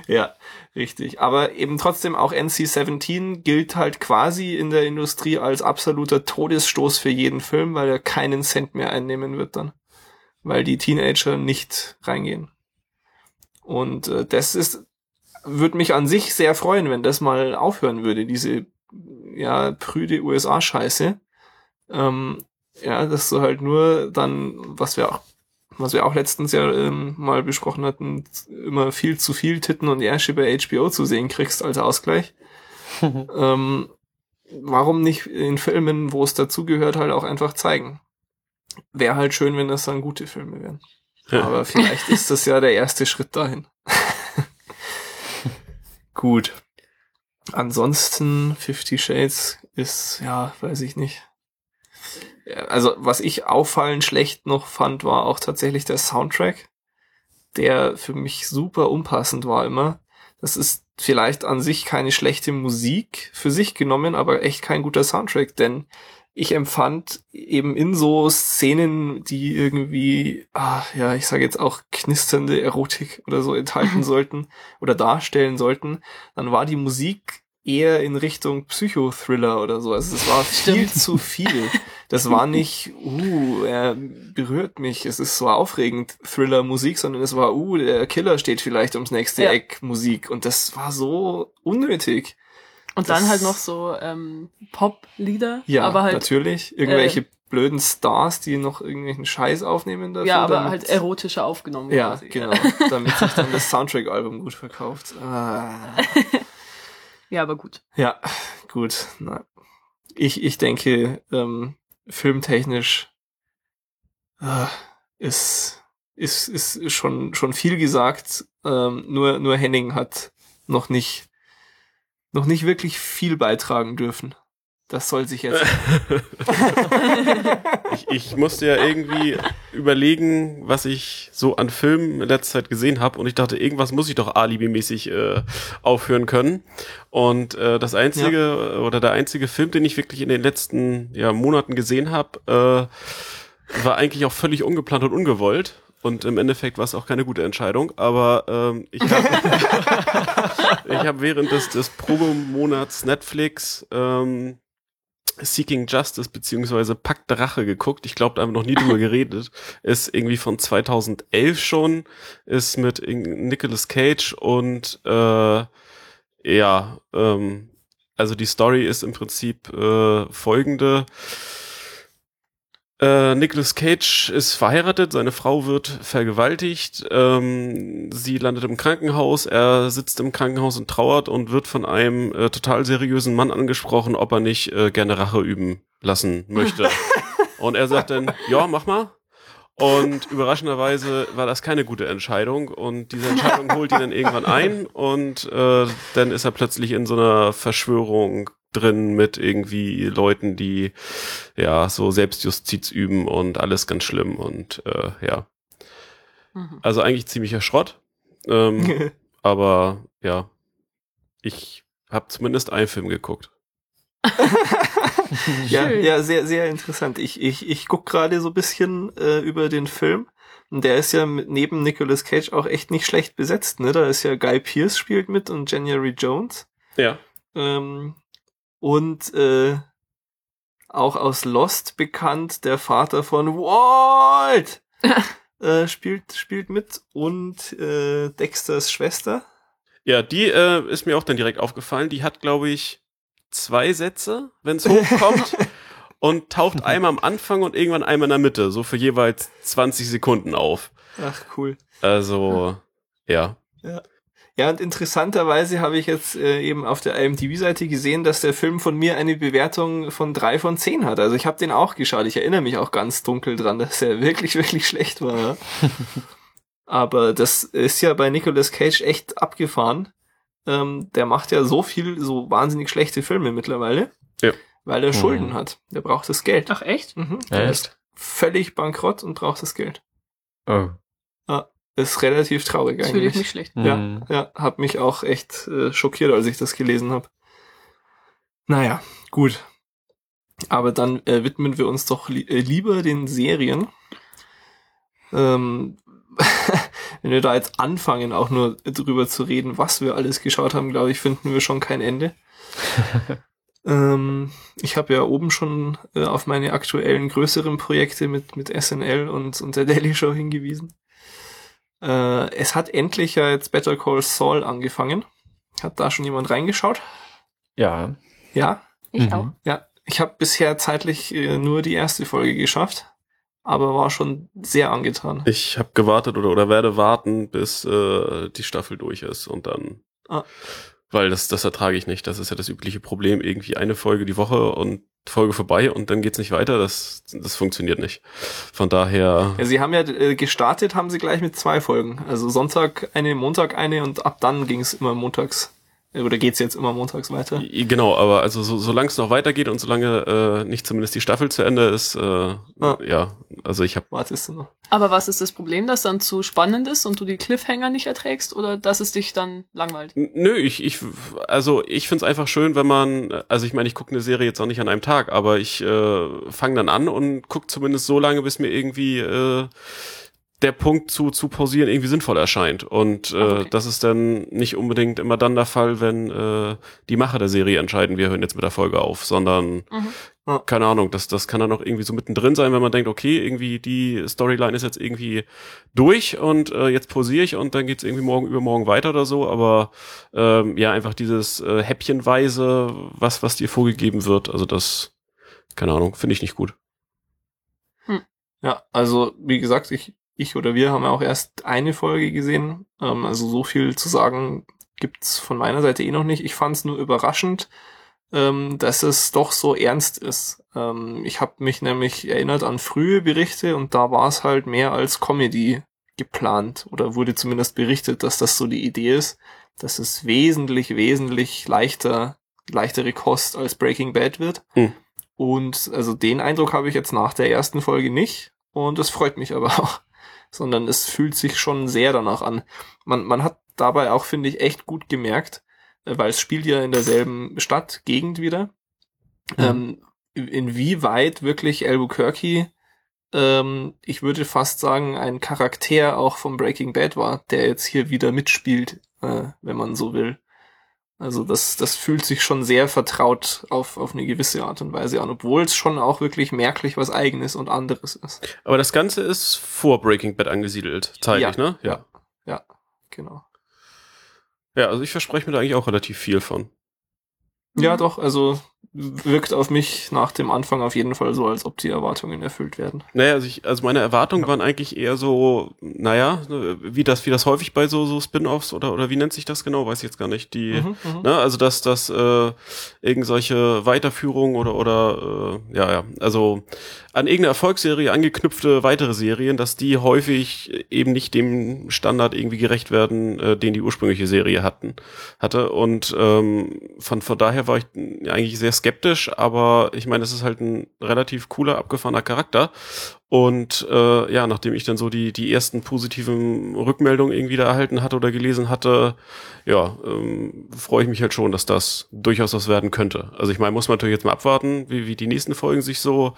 ja, richtig. Aber eben trotzdem auch NC-17 gilt halt quasi in der Industrie als absoluter Todesstoß für jeden Film, weil er keinen Cent mehr einnehmen wird dann. Weil die Teenager nicht reingehen. Und äh, das ist, würde mich an sich sehr freuen, wenn das mal aufhören würde, diese ja, prüde USA-Scheiße. Ähm, ja, dass du halt nur dann, was wir auch was wir auch letztens ja ähm, mal besprochen hatten, immer viel zu viel Titten und Ärsche bei HBO zu sehen kriegst als Ausgleich. ähm, warum nicht in Filmen, wo es dazugehört, halt auch einfach zeigen? Wäre halt schön, wenn das dann gute Filme wären. Aber vielleicht ist das ja der erste Schritt dahin. Gut. Ansonsten Fifty Shades ist, ja, weiß ich nicht. Also, was ich auffallend schlecht noch fand, war auch tatsächlich der Soundtrack, der für mich super unpassend war immer. Das ist vielleicht an sich keine schlechte Musik für sich genommen, aber echt kein guter Soundtrack, denn ich empfand eben in so Szenen, die irgendwie, ah, ja, ich sage jetzt auch knisternde Erotik oder so enthalten sollten oder darstellen sollten, dann war die Musik eher in Richtung Psychothriller oder so. Also es war viel zu viel. Das war nicht, uh, er berührt mich, es ist so aufregend Thriller-Musik, sondern es war, uh, der Killer steht vielleicht ums nächste Ja. Eck Musik. Und das war so unnötig. Und dann Das- halt noch so ähm, Pop-Lieder. Ja, aber halt, natürlich. Irgendwelche blöden Stars, die noch irgendwelchen Scheiß aufnehmen dafür. ja, aber damit- halt erotischer aufgenommen. Ja, quasi. genau. damit sich dann das Soundtrack-Album gut verkauft. Ah. Ja, aber gut. Ja, gut. Na. Ich, ich denke, ähm, filmtechnisch äh, ist, ist, ist schon, schon viel gesagt. Ähm, nur, nur Henning hat noch nicht, noch nicht wirklich viel beitragen dürfen. Das soll sich jetzt. Ich, ich musste ja irgendwie überlegen, was ich so an Filmen in letzter Zeit gesehen habe und ich dachte, irgendwas muss ich doch alibimäßig äh, aufhören können. Und äh, das einzige oder der einzige Film, den ich wirklich in den letzten ja, Monaten gesehen habe, äh, war eigentlich auch völlig ungeplant und ungewollt. und im Endeffekt war es auch keine gute Entscheidung, aber ähm, ich habe ich hab während des, des Probemonats Netflix ähm, Seeking Justice beziehungsweise Pakt der Rache geguckt. Ich glaube, da haben wir noch nie drüber geredet. Ist irgendwie von 2011 schon, ist mit Nicolas Cage und äh, ja, ähm, also die Story ist im Prinzip äh, folgende. Äh, Nicolas Cage ist verheiratet, seine Frau wird vergewaltigt, ähm, sie landet im Krankenhaus, er sitzt im Krankenhaus und trauert und wird von einem äh, total seriösen Mann angesprochen, ob er nicht äh, gerne Rache üben lassen möchte. und er sagt dann, ja, mach mal. Und überraschenderweise war das keine gute Entscheidung und diese Entscheidung holt ihn dann irgendwann ein und äh, dann ist er plötzlich in so einer Verschwörung drin mit irgendwie Leuten, die ja so Selbstjustiz üben und alles ganz schlimm und äh, ja. Mhm. Also eigentlich ziemlicher Schrott. Ähm, aber ja, ich habe zumindest einen Film geguckt. ja, ja, sehr, sehr interessant. Ich, ich, ich guck gerade so bisschen äh, über den Film. Und der ist ja mit, neben Nicolas Cage auch echt nicht schlecht besetzt, ne? Da ist ja Guy Pierce spielt mit und January Jones. Ja. Ähm, und äh, auch aus Lost bekannt, der Vater von Walt äh, spielt, spielt mit und äh, Dexters Schwester. Ja, die äh, ist mir auch dann direkt aufgefallen. Die hat, glaube ich, zwei Sätze, wenn es hochkommt. und taucht einmal am Anfang und irgendwann einmal in der Mitte, so für jeweils 20 Sekunden auf. Ach, cool. Also, ja. Ja. Ja, und interessanterweise habe ich jetzt äh, eben auf der IMDb-Seite gesehen, dass der Film von mir eine Bewertung von drei von zehn hat. Also ich habe den auch geschaut. Ich erinnere mich auch ganz dunkel dran, dass er wirklich, wirklich schlecht war. Aber das ist ja bei Nicolas Cage echt abgefahren. Ähm, der macht ja so viel, so wahnsinnig schlechte Filme mittlerweile. Ja. Weil er mhm. Schulden hat. Der braucht das Geld. Ach echt? Mhm. Der ist völlig bankrott und braucht das Geld. Oh. Ist relativ traurig das eigentlich. Das nicht schlecht. Ja, Mhm. ja, hat mich auch echt äh, schockiert, als ich das gelesen habe. Naja, gut. Aber dann äh, widmen wir uns doch li äh, lieber den Serien. Ähm, wenn wir da jetzt anfangen, auch nur drüber zu reden, was wir alles geschaut haben, glaube ich, finden wir schon kein Ende. ähm, ich habe ja oben schon äh, auf meine aktuellen größeren Projekte mit, mit SNL und, und der Daily Show hingewiesen. Äh, es hat endlich ja jetzt Better Call Saul angefangen. Hat da schon jemand reingeschaut? Ja. Ja? Ich Mhm. auch. Ja. Ich habe bisher zeitlich äh, nur die erste Folge geschafft, aber war schon sehr angetan. Ich habe gewartet oder, oder werde warten, bis äh, die Staffel durch ist und dann. Ah. Weil das, das ertrage ich nicht. Das ist ja das übliche Problem. Irgendwie eine Folge die Woche und Folge vorbei und dann geht's nicht weiter. Das, das funktioniert nicht. Von daher. Ja, sie haben ja äh, gestartet, haben sie gleich mit zwei Folgen. Also Sonntag eine, Montag eine und ab dann ging es immer montags. Oder geht's jetzt immer montags weiter? Genau, aber also so, solange es noch weitergeht und solange äh, nicht zumindest die Staffel zu Ende ist, äh, Ah. ja, also ich habe Wartest du noch? Aber was ist das Problem, dass dann zu spannend ist und du die Cliffhanger nicht erträgst oder dass es dich dann langweilt? Nö, ich, ich, also ich find's einfach schön, wenn man, also ich meine, ich gucke eine Serie jetzt auch nicht an einem Tag, aber ich äh, fange dann an und guck zumindest so lange, bis mir irgendwie äh, der Punkt zu, zu pausieren irgendwie sinnvoll erscheint. Und äh, Okay. das ist dann nicht unbedingt immer dann der Fall, wenn äh, die Macher der Serie entscheiden, wir hören jetzt mit der Folge auf, sondern Mhm. Ja. keine Ahnung, das, das kann dann auch irgendwie so mittendrin sein, wenn man denkt, okay, irgendwie die Storyline ist jetzt irgendwie durch und äh, jetzt pausiere ich und dann geht's irgendwie morgen übermorgen weiter oder so, aber ähm, ja, einfach dieses äh, häppchenweise, was, was dir vorgegeben wird, also das, keine Ahnung, finde ich nicht gut. Ja, also wie gesagt, ich, ich oder wir haben ja auch erst eine Folge gesehen. Ähm, also so viel zu sagen gibt's von meiner Seite eh noch nicht. Ich fand's nur überraschend, ähm, dass es doch so ernst ist. Ähm, ich habe mich nämlich erinnert an frühe Berichte und da war es halt mehr als Comedy geplant oder wurde zumindest berichtet, dass das so die Idee ist, dass es wesentlich, wesentlich leichter, leichtere Kost als Breaking Bad wird. Hm. Und also den Eindruck habe ich jetzt nach der ersten Folge nicht. Und das freut mich aber auch. Sondern es fühlt sich schon sehr danach an. Man, man hat dabei auch, finde ich, echt gut gemerkt, äh, weil es spielt ja in derselben Stadt, Gegend wieder, Mhm. ähm, inwieweit wirklich Albuquerque ähm, ich würde fast sagen, ein Charakter auch von Breaking Bad war, der jetzt hier wieder mitspielt, äh, wenn man so will. Also das, das fühlt sich schon sehr vertraut auf, auf eine gewisse Art und Weise an, obwohl es schon auch wirklich merklich was eigenes und anderes ist. Aber das Ganze ist vor Breaking Bad angesiedelt, zeitlich, Ja, ne? ja. Ja, genau. Ja, also ich verspreche mir da eigentlich auch relativ viel von. Ja, doch, also wirkt auf mich nach dem Anfang auf jeden Fall so, als ob die Erwartungen erfüllt werden. Naja, also, ich, also meine Erwartungen waren eigentlich eher so, naja, wie das, wie das häufig bei so, so Spin-offs oder, oder wie nennt sich das genau, weiß ich jetzt gar nicht, die, Mhm, mhm. ne, also dass, dass äh, irgend solche Weiterführungen oder, oder äh, ja, ja, also an irgendeine Erfolgsserie angeknüpfte weitere Serien, dass die häufig eben nicht dem Standard irgendwie gerecht werden, äh, den die ursprüngliche Serie hatten, hatte. Und ähm, von, von daher war ich eigentlich sehr skeptisch, aber ich meine, es ist halt ein relativ cooler, abgefahrener Charakter. Und äh, ja, nachdem ich dann so die, die ersten positiven Rückmeldungen irgendwie da erhalten hatte oder gelesen hatte, ja, ähm, freue ich mich halt schon, dass das durchaus was werden könnte. Also ich meine, muss man natürlich jetzt mal abwarten, wie, wie die nächsten Folgen sich so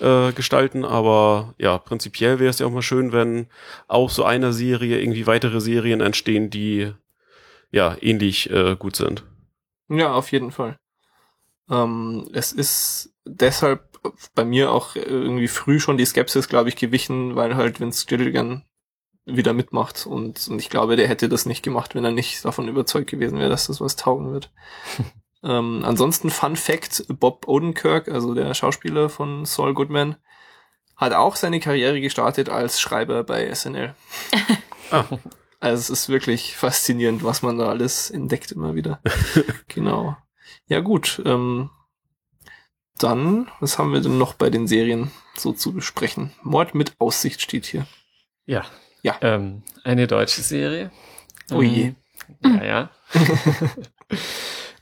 äh, gestalten, aber ja, prinzipiell wäre es ja auch mal schön, wenn aus so einer Serie irgendwie weitere Serien entstehen, die ja ähnlich äh, gut sind. Ja, auf jeden Fall. Ähm, es ist deshalb bei mir auch irgendwie früh schon die Skepsis, glaube ich, gewichen, weil halt Vince Gilligan wieder mitmacht und, und ich glaube, der hätte das nicht gemacht, wenn er nicht davon überzeugt gewesen wäre, dass das was taugen wird. ähm, ansonsten Fun Fact, Bob Odenkirk, also der Schauspieler von Saul Goodman, hat auch seine Karriere gestartet als Schreiber bei SNL. Ah. Also es ist wirklich faszinierend, was man da alles entdeckt immer wieder. genau. Ja gut, ähm, dann, was haben wir denn noch bei den Serien so zu besprechen? Mord mit Aussicht steht hier. Ja. Ja. Ähm, eine deutsche Serie. Oh je. Ähm, ja, ja.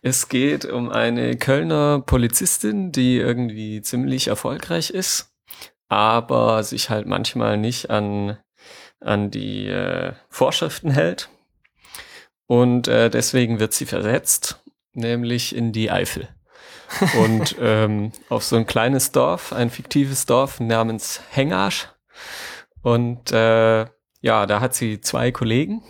es geht um eine Kölner Polizistin, die irgendwie ziemlich erfolgreich ist, aber sich halt manchmal nicht an, an die äh, Vorschriften hält. Und äh, deswegen wird sie versetzt, nämlich in die Eifel. Und ähm, auf so ein kleines Dorf, ein fiktives Dorf namens Hengasch. Und äh, ja, da hat sie zwei Kollegen.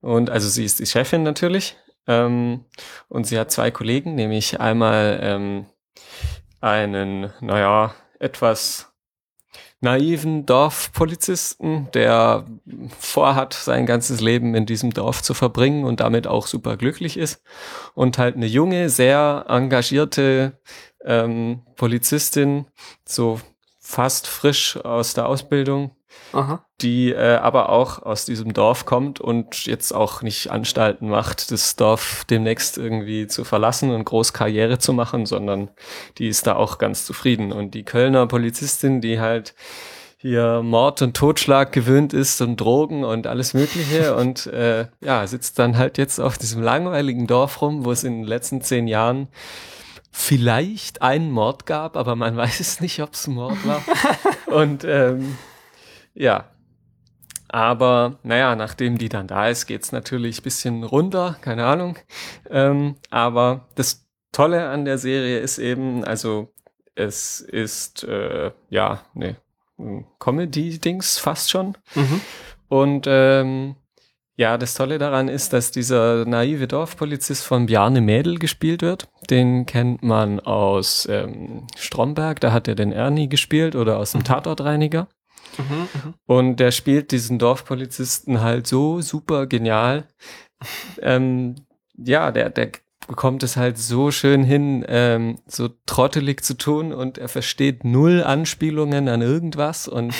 Und also sie ist die Chefin natürlich. Ähm, und sie hat zwei Kollegen, nämlich einmal ähm, einen, naja, etwas naiven Dorfpolizisten, der vorhat, sein ganzes Leben in diesem Dorf zu verbringen und damit auch super glücklich ist. Und halt eine junge, sehr engagierte ähm, Polizistin, so fast frisch aus der Ausbildung, Aha. die äh, aber auch aus diesem Dorf kommt und jetzt auch nicht Anstalten macht, das Dorf demnächst irgendwie zu verlassen und groß Karriere zu machen, sondern die ist da auch ganz zufrieden. Und die Kölner Polizistin, die halt hier Mord und Totschlag gewöhnt ist und Drogen und alles Mögliche und äh, ja, sitzt dann halt jetzt auf diesem langweiligen Dorf rum, wo es in den letzten zehn Jahren vielleicht einen Mord gab, aber man weiß es nicht, ob es ein Mord war. und ähm, ja. Aber naja, nachdem die dann da ist, geht's natürlich bisschen runter, keine Ahnung. Ähm, aber das Tolle an der Serie ist eben, also es ist äh, ja ne Comedy-Dings fast schon. Mhm. Und ähm, ja, das Tolle daran ist, dass dieser naive Dorfpolizist von Bjarne Mädel gespielt wird. Den kennt man aus ähm, Stromberg, da hat er den Ernie gespielt oder aus dem Tatortreiniger. Mhm. Und der spielt diesen Dorfpolizisten halt so super genial. ähm, ja, der, der bekommt es halt so schön hin, ähm, so trottelig zu tun und er versteht null Anspielungen an irgendwas und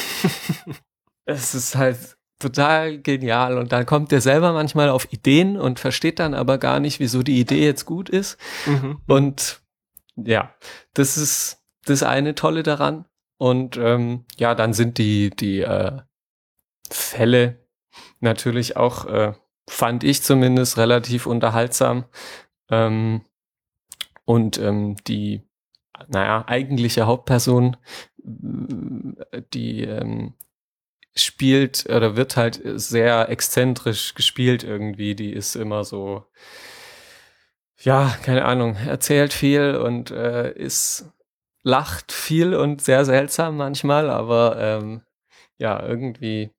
es ist halt total genial und dann kommt er selber manchmal auf Ideen und versteht dann aber gar nicht, wieso die Idee jetzt gut ist Mhm. und ja, das ist das eine Tolle daran. Und ähm, ja, dann sind die, die äh, Fälle natürlich auch, äh, fand ich zumindest, relativ unterhaltsam. Ähm, und ähm, die, naja, eigentliche Hauptperson, äh, die ähm, spielt oder wird halt sehr exzentrisch gespielt irgendwie. Die ist immer so, ja, keine Ahnung, erzählt viel und äh, ist lacht viel und sehr seltsam manchmal, aber ähm, ja, irgendwie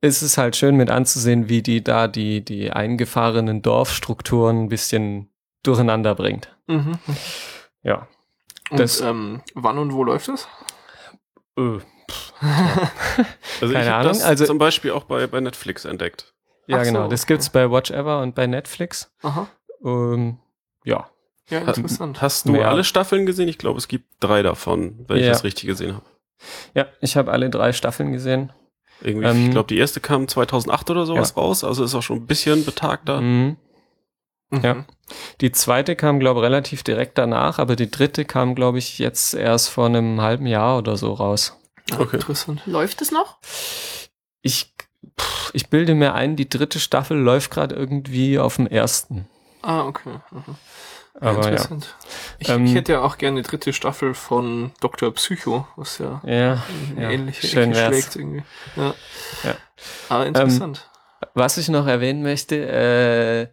ist es halt schön mit anzusehen, wie die da die, die eingefahrenen Dorfstrukturen ein bisschen durcheinander bringt. Mhm. Ja. Und Das- ähm, wann und wo läuft es? Äh, Also Keine ich Ahnung, das also- zum Beispiel auch bei, bei Netflix entdeckt. ja, Ach so, genau. Das okay. gibt's bei Watch Ever und bei Netflix. Aha. Ähm, ja. Ja, interessant. Hast du Mehr. alle Staffeln gesehen? Ich glaube, es gibt drei davon, wenn ich Ja. das richtig gesehen habe. Ja, ich habe alle drei Staffeln gesehen. Irgendwie, Ähm, ich glaube, die erste kam 2008 oder sowas raus, also ist auch schon ein bisschen betagter. Mhm. Mhm. Ja. Die zweite kam, glaube ich, relativ direkt danach, aber die dritte kam, glaube ich, jetzt erst vor einem halben Jahr oder so raus. Ah, Okay. Interessant. Läuft es noch? Ich, pff, ich bilde mir ein, die dritte Staffel läuft gerade irgendwie auf dem ersten. Ah, okay. Mhm. Aber ja. interessant. Ich, Ähm, ich hätte ja auch gerne die dritte Staffel von Dr. Psycho, was ja Ja, eine ja, ähnliche schön Ecke wär's. schlägt irgendwie. Ja. Ja. Aber interessant. Was ich noch erwähnen möchte, äh,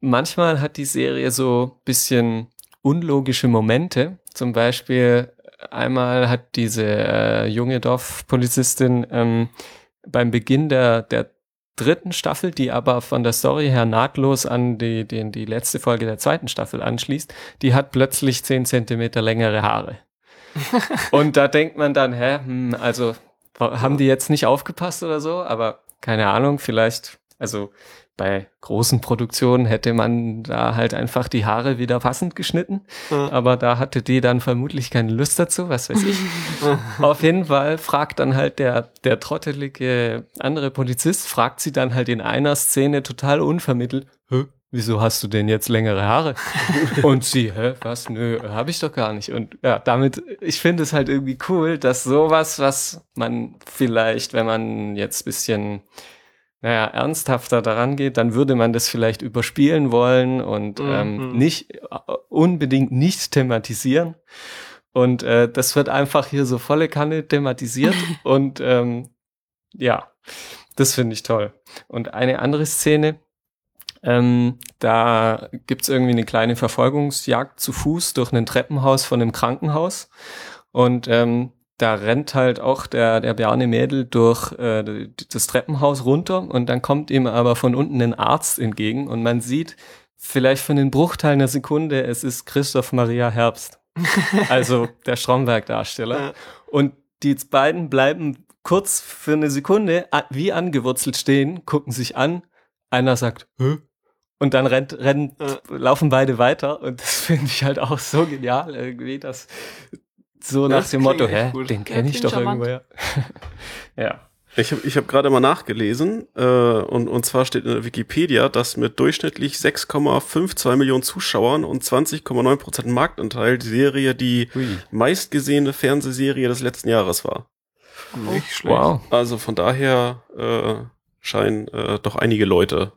manchmal hat die Serie so bisschen unlogische Momente. Zum Beispiel einmal hat diese äh, junge Dorfpolizistin ähm, beim Beginn der, der dritten Staffel, die aber von der Story her nahtlos an die, die, die letzte Folge der zweiten Staffel anschließt, die hat plötzlich 10 Zentimeter längere Haare. Und da denkt man dann, hä, hm, also haben die jetzt nicht aufgepasst oder so, aber keine Ahnung, vielleicht, also bei großen Produktionen hätte man da halt einfach die Haare wieder passend geschnitten, Ja. aber da hatte die dann vermutlich keine Lust dazu, was weiß ich. Auf jeden Fall fragt dann halt der, der trottelige andere Polizist, fragt sie dann halt in einer Szene total unvermittelt, Hä, wieso hast du denn jetzt längere Haare? Und sie, hä, was, nö, habe ich doch gar nicht. Und ja, damit, ich finde es halt irgendwie cool, dass sowas, was man vielleicht, wenn man jetzt bisschen, naja, ernsthafter daran geht, dann würde man das vielleicht überspielen wollen und ähm, Mhm. nicht äh, unbedingt nicht thematisieren. Und äh, das wird einfach hier so volle Kanne thematisiert und ähm, ja, das finde ich toll. Und eine andere Szene, ähm, da gibt's irgendwie eine kleine Verfolgungsjagd zu Fuß durch ein Treppenhaus von einem Krankenhaus. Und ähm, da rennt halt auch der, der Bjarne Mädel durch äh, das Treppenhaus runter und dann kommt ihm aber von unten ein Arzt entgegen und man sieht vielleicht von den Bruchteilen einer Sekunde, es ist Christoph Maria Herbst. Also der Stromberg-Darsteller. Ja. Und die beiden bleiben kurz für eine Sekunde wie angewurzelt stehen, gucken sich an. Einer sagt, Hä? Und dann rennt, rennen, Ja. laufen beide weiter. Und das finde ich halt auch so genial irgendwie, dass so nach Das dem Motto, hä, gut. den Ja, kenne ich doch charmant. irgendwoher. ja. Ich habe ich hab gerade mal nachgelesen äh, und, und zwar steht in der Wikipedia, dass mit durchschnittlich 6,52 Millionen Zuschauern und 20,9 Prozent Marktanteil die Serie die Ui. meistgesehene Fernsehserie des letzten Jahres war. Nicht schlecht. Wow. Also von daher äh, scheinen äh, doch einige Leute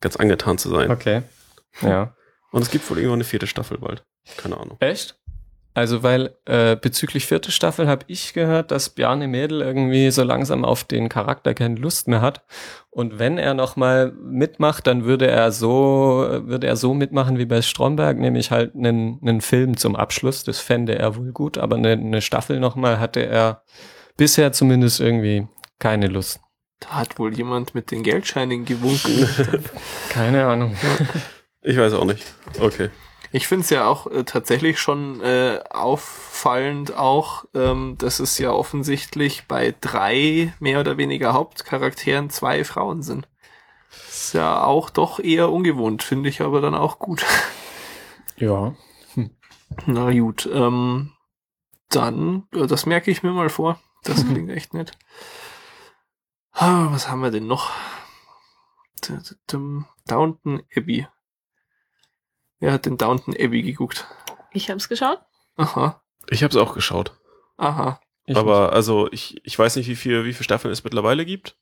ganz angetan zu sein. Okay. Ja. Und es gibt wohl irgendwann eine vierte Staffel bald. Keine Ahnung. Echt? Also, weil äh, bezüglich vierte Staffel habe ich gehört, dass Bjarne Mädel irgendwie so langsam auf den Charakter keine Lust mehr hat. Und wenn er noch mal mitmacht, dann würde er so, würde er so mitmachen wie bei Stromberg, nämlich halt einen, einen Film zum Abschluss. Das fände er wohl gut, aber eine, eine Staffel noch mal hatte er bisher zumindest irgendwie keine Lust. Da hat wohl jemand mit den Geldscheinen gewunken. Keine Ahnung. Ich weiß auch nicht. Okay. Ich finde es ja auch äh, tatsächlich schon äh, auffallend auch, ähm, dass es ja offensichtlich bei drei mehr oder weniger Hauptcharakteren zwei Frauen sind. Ist ja auch doch eher ungewohnt, finde ich aber dann auch gut. Ja. Na gut, ähm, dann, äh, das merke ich mir mal vor. Das klingt echt nett. Ah, Was haben wir denn noch? Downton Abbey. Wer hat denn Downton Abbey geguckt? Ich habe es geschaut. Aha, Ich habe es auch geschaut. aha. Ich aber also ich, ich weiß nicht, wie viel, wie viele Staffeln es mittlerweile gibt.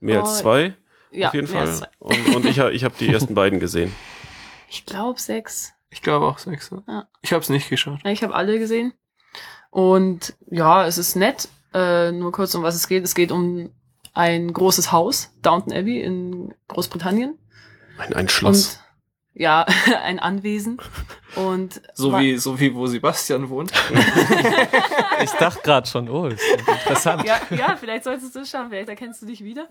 Mehr als Oh, zwei, Ja, auf jeden mehr als Fall. zwei. Und, und ich, ich habe die ersten beiden gesehen. Ich glaube sechs. Ich glaube auch sechs. ja. Ja. Ich habe es nicht geschaut. Ja, Ich habe alle gesehen. Und ja, es ist nett. Äh, nur kurz, um was es geht. Es geht um ein großes Haus, Downton Abbey in Großbritannien. Ein, ein Schloss. Ja, ein Anwesen. Und So wie, so wie wo Sebastian wohnt. Ich dachte gerade schon, oh, ist interessant. Ja, ja, vielleicht solltest du es schaffen, vielleicht erkennst du dich wieder.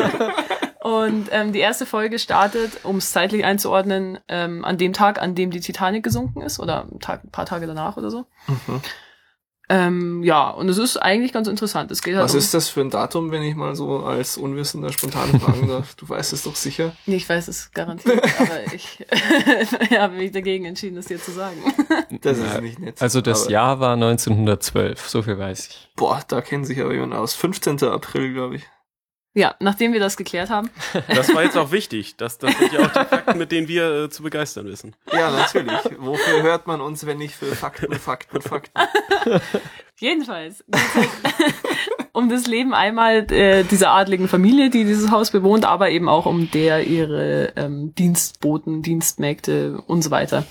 Und ähm, die erste Folge startet, um es zeitlich einzuordnen, ähm, an dem Tag, an dem die Titanic gesunken ist, oder ein, Tag, ein paar Tage danach oder so. Ähm, ja, und es ist eigentlich ganz interessant. Es geht halt Was um, ist das für ein Datum, wenn ich mal so als Unwissender spontan fragen darf? Du weißt es doch sicher. Nee, ich weiß es garantiert, aber ich habe mich dagegen entschieden, das dir zu sagen. Das Ja, ist nicht nett. Also das Jahr war 1912, so viel weiß ich. Boah, da kennt sich aber jemand aus. 15. April, glaube ich. Ja, nachdem wir das geklärt haben. Das war jetzt auch wichtig. Das, das sind ja auch die Fakten, mit denen wir äh, zu begeistern wissen. Ja, natürlich. Wofür hört man uns, wenn nicht für Fakten, Fakten, Fakten? Jedenfalls um das Leben einmal äh, dieser adligen Familie, die dieses Haus bewohnt, aber eben auch um der ihre ähm, Dienstboten, Dienstmägde und so weiter,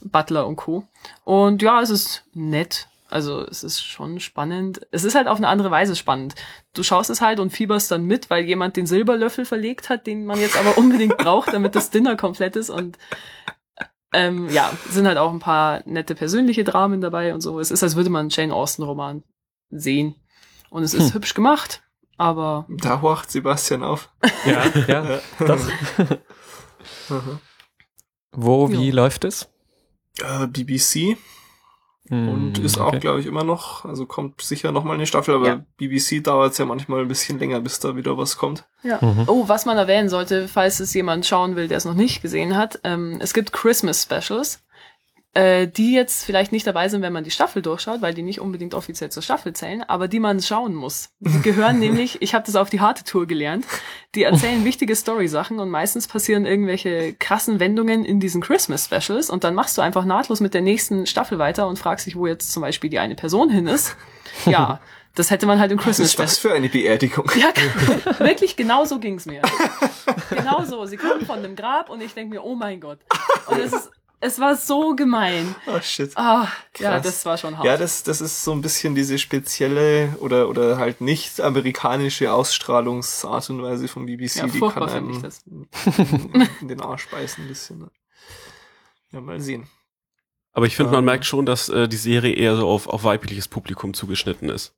Butler und Co. Und ja, es ist nett. Also es ist schon spannend. Es ist halt auf eine andere Weise spannend. Du schaust es halt und fieberst dann mit, weil jemand den Silberlöffel verlegt hat, den man jetzt aber unbedingt braucht, damit das Dinner komplett ist. Und ähm, ja, sind halt auch ein paar nette persönliche Dramen dabei und so. Es ist, als würde man einen Jane Austen-Roman sehen. Und es ist hübsch gemacht, aber Da horcht Sebastian auf. Ja, ja, doch. Wo, wie Ja. läuft es? Äh, BBC und Hm, ist auch, okay. glaube ich, immer noch, also kommt sicher noch mal eine Staffel, aber Ja. BBC dauert es ja manchmal ein bisschen länger, bis da wieder was kommt. ja. Mhm. Oh, was man erwähnen sollte, falls es jemand schauen will, der es noch nicht gesehen hat, ähm, es gibt Christmas Specials, äh, die jetzt vielleicht nicht dabei sind, wenn man die Staffel durchschaut, weil die nicht unbedingt offiziell zur Staffel zählen, aber die man schauen muss. Die gehören nämlich, ich habe das auf die harte Tour gelernt, die erzählen wichtige Story-Sachen und meistens passieren irgendwelche krassen Wendungen in diesen Christmas Specials und dann machst du einfach nahtlos mit der nächsten Staffel weiter und fragst dich, wo jetzt zum Beispiel die eine Person hin ist. Ja, das hätte man halt im Was Christmas ist Special. das für eine Beerdigung? Ja, wirklich genau so ging's mir. Genau so. Sie kommen von dem Grab und ich denk mir, oh mein Gott. Und es ist, es war so gemein. Oh shit. Ah, ja, Krass. das war schon hart. Ja, das, das ist so ein bisschen diese spezielle oder, oder halt nicht amerikanische Ausstrahlungsart und Weise von BBC. Ja, die kann einem das. in den Arsch beißen ein bisschen. ne? Ja, mal sehen. Aber ich finde, man Ähm. merkt schon, dass äh, die Serie eher so auf, auf weibliches Publikum zugeschnitten ist.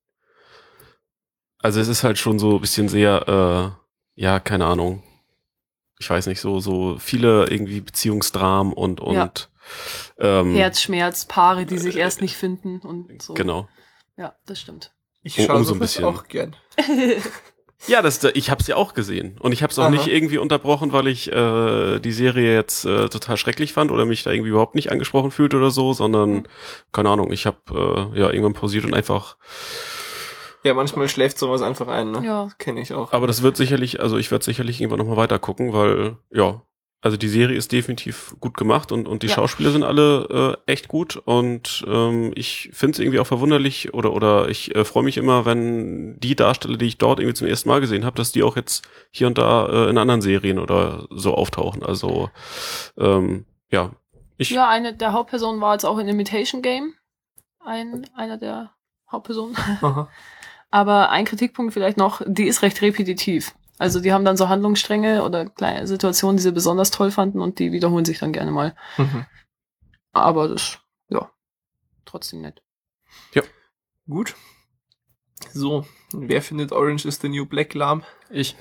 Also es ist halt schon so ein bisschen sehr, äh, ja, keine Ahnung. Ich weiß nicht, so, so viele irgendwie Beziehungsdramen und, und Ja. ähm, Herzschmerz, Paare, die sich erst nicht finden und so. Genau. Ja, das stimmt. Ich Um- schaue umso ein sowas bisschen. auch gern. Ja, das, ich habe es ja auch gesehen und ich habe es auch Aha. nicht irgendwie unterbrochen, weil ich äh, die Serie jetzt äh, total schrecklich fand oder mich da irgendwie überhaupt nicht angesprochen fühlt oder so, sondern keine Ahnung, ich habe äh, ja irgendwann pausiert und einfach. Ja, manchmal schläft sowas einfach ein, ne? Ja. Kenne ich auch. Aber das wird sicherlich, also ich werde sicherlich irgendwann noch mal weiter gucken, weil ja, also die Serie ist definitiv gut gemacht und und die Ja. Schauspieler sind alle äh, echt gut und ähm, ich finde es irgendwie auch verwunderlich oder oder ich äh, freue mich immer, wenn die Darsteller, die ich dort irgendwie zum ersten Mal gesehen habe, dass die auch jetzt hier und da äh, in anderen Serien oder so auftauchen. Also ähm, ja, ich Ja, eine der Hauptpersonen war jetzt auch in Imitation Game. Ein, einer der Hauptpersonen. Aha. Aber ein Kritikpunkt vielleicht noch, die ist recht repetitiv. Also die haben dann so Handlungsstränge oder kleine Situationen, die sie besonders toll fanden und die wiederholen sich dann gerne mal. Mhm. Aber das, ja, trotzdem nett. Gut. So, wer findet Orange is the New Black lahm? Ich.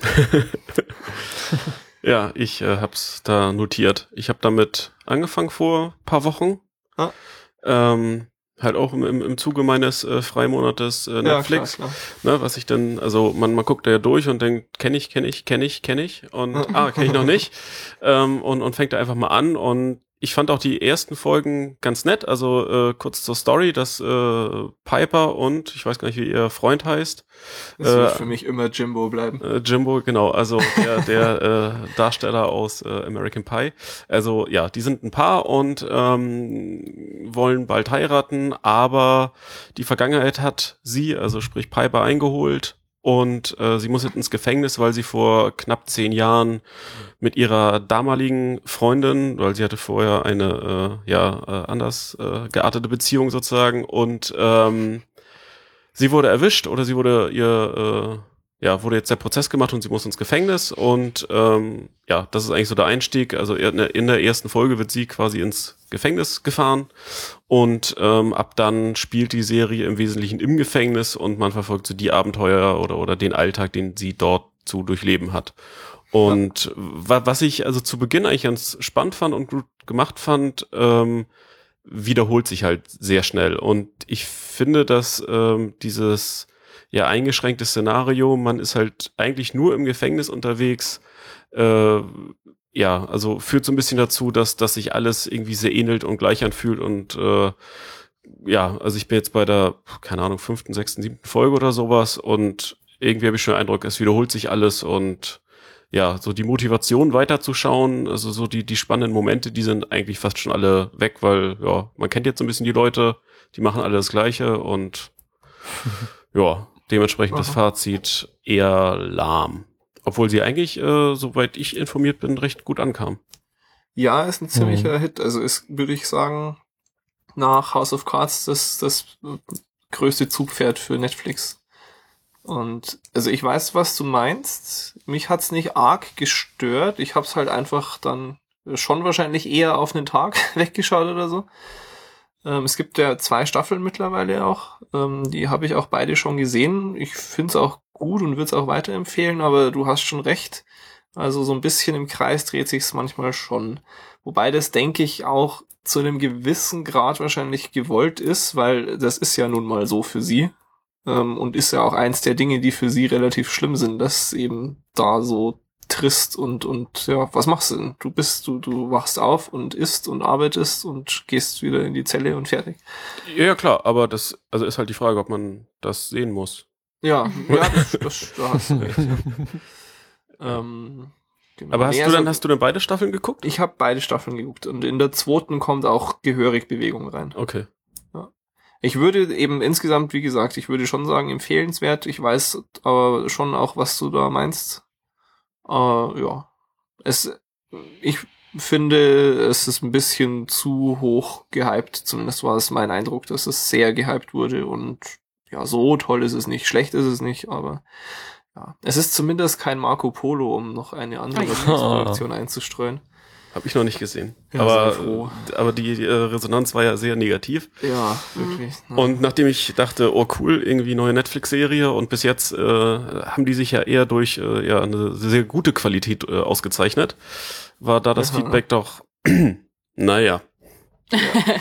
ja, ich äh, hab's da notiert. Ich habe damit angefangen vor paar Wochen. Ah. Ähm, halt auch im, im, im Zuge meines äh, Freimonates äh, Netflix. Ja, klar, klar. ne, was ich dann, also man, man guckt da ja durch und denkt, kenne ich, kenne ich, kenne ich, kenne ich und ah, kenne ich noch nicht ähm, und, und fängt da einfach mal an und ich fand auch die ersten Folgen ganz nett, also äh, kurz zur Story, dass äh, Piper und, ich weiß gar nicht, wie ihr Freund heißt, Das wird äh, für mich immer Jimbo bleiben. äh, Jimbo, genau, also der, der äh, Darsteller aus äh, American Pie. Also ja, die sind ein Paar und ähm, wollen bald heiraten, aber die Vergangenheit hat sie, also sprich Piper, eingeholt und äh, sie muss jetzt ins Gefängnis, weil sie vor knapp zehn Jahren mit ihrer damaligen Freundin, weil sie hatte vorher eine äh, ja äh, anders äh, geartete Beziehung sozusagen und ähm, sie wurde erwischt oder sie wurde ihr ja, wurde jetzt der Prozess gemacht und sie muss ins Gefängnis und ähm, ja, das ist eigentlich so der Einstieg. Also in der, in der ersten Folge wird sie quasi ins Gefängnis gefahren und ähm, ab dann spielt die Serie im Wesentlichen im Gefängnis und man verfolgt so die Abenteuer oder, oder den Alltag, den sie dort zu durchleben hat. Und wa was ich also zu Beginn eigentlich ganz spannend fand und gut gemacht fand, ähm, wiederholt sich halt sehr schnell. Und ich finde, dass ähm, dieses ja eingeschränkte Szenario, man ist halt eigentlich nur im Gefängnis unterwegs, äh, ja, also führt so ein bisschen dazu, dass, dass sich alles irgendwie sehr ähnelt und gleich anfühlt und äh, ja, also ich bin jetzt bei der, keine Ahnung, fünften, sechsten, siebten Folge oder sowas und irgendwie habe ich schon den Eindruck, es wiederholt sich alles und ja, so die Motivation weiterzuschauen, also so die, die spannenden Momente, die sind eigentlich fast schon alle weg, weil ja, man kennt jetzt so ein bisschen die Leute, die machen alle das Gleiche und ja, dementsprechend das Fazit eher lahm. Obwohl sie eigentlich, äh, soweit ich informiert bin, recht gut ankam. Ja, ist ein ziemlicher Hit. Also ist, würde ich sagen, nach House of Cards das, das größte Zugpferd für Netflix. Und also ich weiß, was du meinst. Mich hat's nicht arg gestört. Ich hab's halt einfach dann schon wahrscheinlich eher auf einen Tag weggeschaut oder so. Ähm, es gibt ja zwei Staffeln mittlerweile auch. Ähm, die habe ich auch beide schon gesehen. Ich find's auch gut und würde es auch weiterempfehlen, aber du hast schon recht. Also so ein bisschen im Kreis dreht sich's manchmal schon. Wobei das, denke ich, auch zu einem gewissen Grad wahrscheinlich gewollt ist, weil das ist ja nun mal so für sie. Ähm, und ist ja auch eins der Dinge, die für sie relativ schlimm sind, dass eben da so trist und, und ja, was machst du denn? Du bist, du, du wachst auf und isst und arbeitest und gehst wieder in die Zelle und fertig. Ja, klar, aber das, also ist halt die Frage, ob man das sehen muss. Ja, ja, das, das, da hast du recht. Ja. ähm, genau. Aber hast Nee, du dann, also hast du dann beide Staffeln geguckt? Ich habe beide Staffeln geguckt und in der zweiten kommt auch gehörig Bewegung rein. Okay. Ich würde eben insgesamt, wie gesagt, ich würde schon sagen, empfehlenswert. Ich weiß aber schon auch, was du da meinst. Äh, ja. Es, ich finde, es ist ein bisschen zu hoch gehypt. Zumindest war es mein Eindruck, dass es sehr gehypt wurde und ja, so toll ist es nicht. Schlecht ist es nicht, aber ja. Es ist zumindest kein Marco Polo, um noch eine andere. Produktion einzustreuen. Habe ich noch nicht gesehen. Ja, aber, aber die äh, Resonanz war ja sehr negativ. Ja, wirklich. Ja. Und nachdem ich dachte, oh cool, irgendwie neue Netflix-Serie und bis jetzt äh, haben die sich ja eher durch äh, ja, eine sehr gute Qualität äh, ausgezeichnet, war da das Aha. Feedback doch, naja. Ja,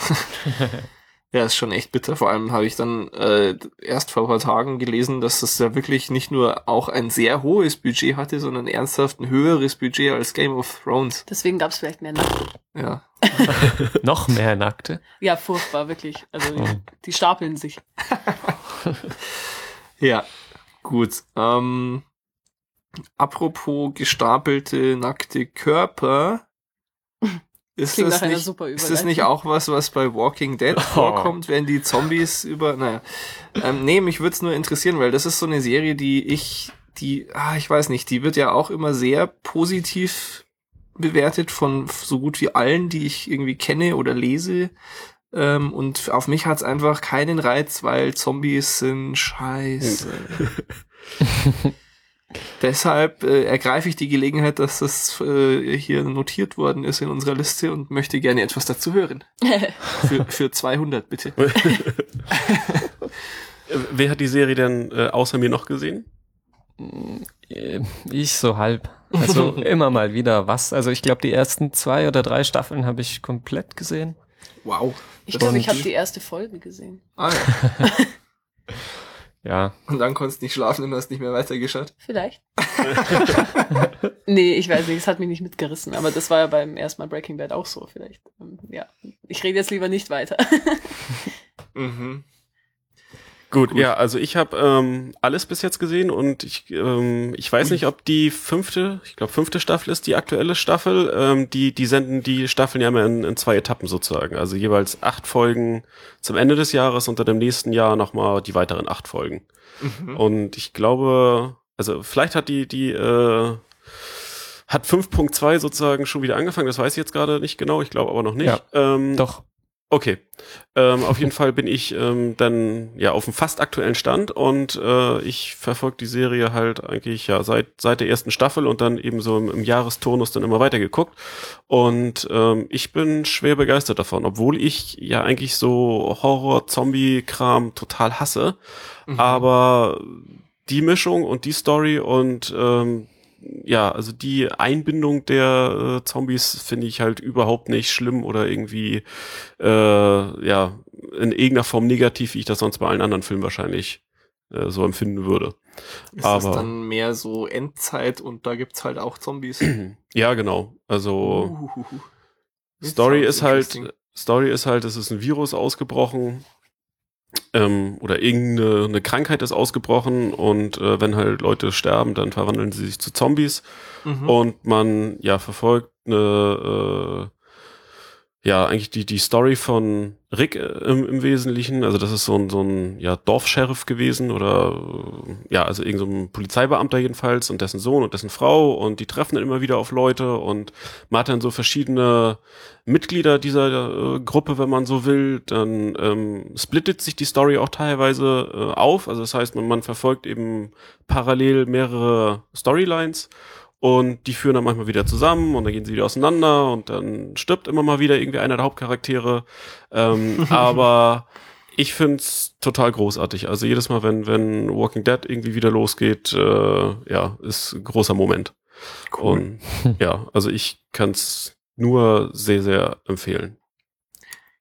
ist schon echt bitter. Vor allem habe ich dann äh, erst vor ein paar Tagen gelesen, dass das ja wirklich nicht nur auch ein sehr hohes Budget hatte, sondern ernsthaft ein höheres Budget als Game of Thrones. Deswegen gab es vielleicht mehr Nacht. Ja. Noch mehr Nackte. Ja, furchtbar, wirklich. Also Oh. die stapeln sich. Ja, gut. Ähm, apropos gestapelte nackte Körper. Ist Klingt das, nach einer nicht, super ist das nicht auch was, was bei Walking Dead Oh. vorkommt, wenn die Zombies über, naja. Ähm, nee, mich würde es nur interessieren, weil das ist so eine Serie, die ich, die, ah, ich weiß nicht, die wird ja auch immer sehr positiv bewertet von so gut wie allen, die ich irgendwie kenne oder lese. Ähm, und auf mich hat's einfach keinen Reiz, weil Zombies sind scheiße. Deshalb äh, ergreife ich die Gelegenheit, dass das äh, hier notiert worden ist in unserer Liste und möchte gerne etwas dazu hören. Für, für 200 bitte. Wer hat die Serie denn äh, außer mir noch gesehen? Äh, Ich so halb. Also immer mal wieder was. Also ich glaube, die ersten zwei oder drei Staffeln habe ich komplett gesehen. Wow. Ich glaube, ich habe die erste Folge gesehen. Ah, ja. Ja. Und dann konntest du nicht schlafen und hast nicht mehr weitergeschaut. Vielleicht. nee, ich weiß nicht, es hat mich nicht mitgerissen, aber das war ja beim ersten Mal Breaking Bad auch so, vielleicht. Ähm, Ja, ich rede jetzt lieber nicht weiter. Mhm. Gut, ja, also ich habe ähm, alles bis jetzt gesehen und ich, ähm, ich weiß nicht, ob die fünfte, ich glaube fünfte Staffel ist die aktuelle Staffel. Ähm, die, die senden die Staffeln ja immer in, in zwei Etappen sozusagen. Also jeweils acht Folgen zum Ende des Jahres und dann im nächsten Jahr nochmal die weiteren acht Folgen. Mhm. Und ich glaube, also vielleicht hat die, die, äh, hat 5.2 sozusagen schon wieder angefangen, das weiß ich jetzt gerade nicht genau, ich glaube aber noch nicht. Ja, ähm, Doch. Okay. Ähm, auf jeden Fall bin ich ähm, dann ja auf dem fast aktuellen Stand und äh, ich verfolge die Serie halt eigentlich ja seit seit der ersten Staffel und dann eben so im, im Jahresturnus dann immer weiter geguckt und ähm, ich bin schwer begeistert davon, obwohl ich ja eigentlich so Horror Zombie Kram total hasse, Mhm. aber die Mischung und die Story und ähm, ja, also die Einbindung der äh, Zombies finde ich halt überhaupt nicht schlimm oder irgendwie äh, ja in irgendeiner Form negativ, wie ich das sonst bei allen anderen Filmen wahrscheinlich äh, so empfinden würde. Ist das aber- dann mehr so Endzeit und da gibt's halt auch Zombies? Ja, genau. Also Uhuhu. Story ist halt. Story ist halt, es ist ein Virus ausgebrochen ähm, oder irgendeine eine Krankheit ist ausgebrochen und äh, wenn halt Leute sterben, dann verwandeln sie sich zu Zombies Mhm. und man ja verfolgt eine äh, ja eigentlich die die Story von Rick äh, im, im Wesentlichen. Also das ist so ein so ein ja Dorfsheriff gewesen oder äh, ja also irgend so Polizeibeamter jedenfalls und dessen Sohn und dessen Frau und die treffen dann immer wieder auf Leute und man hat dann so verschiedene Mitglieder dieser äh, Gruppe wenn man so will. Dann ähm, splittet sich die Story auch teilweise äh, auf. Also das heißt man man verfolgt eben parallel mehrere Storylines und die führen dann manchmal wieder zusammen und dann gehen sie wieder auseinander und dann stirbt immer mal wieder irgendwie einer der Hauptcharaktere. Ähm, aber ich find's total großartig. Also jedes Mal, wenn, wenn Walking Dead irgendwie wieder losgeht, äh, ja, ist ein großer Moment. Und ja, also ich kann's nur sehr, sehr empfehlen.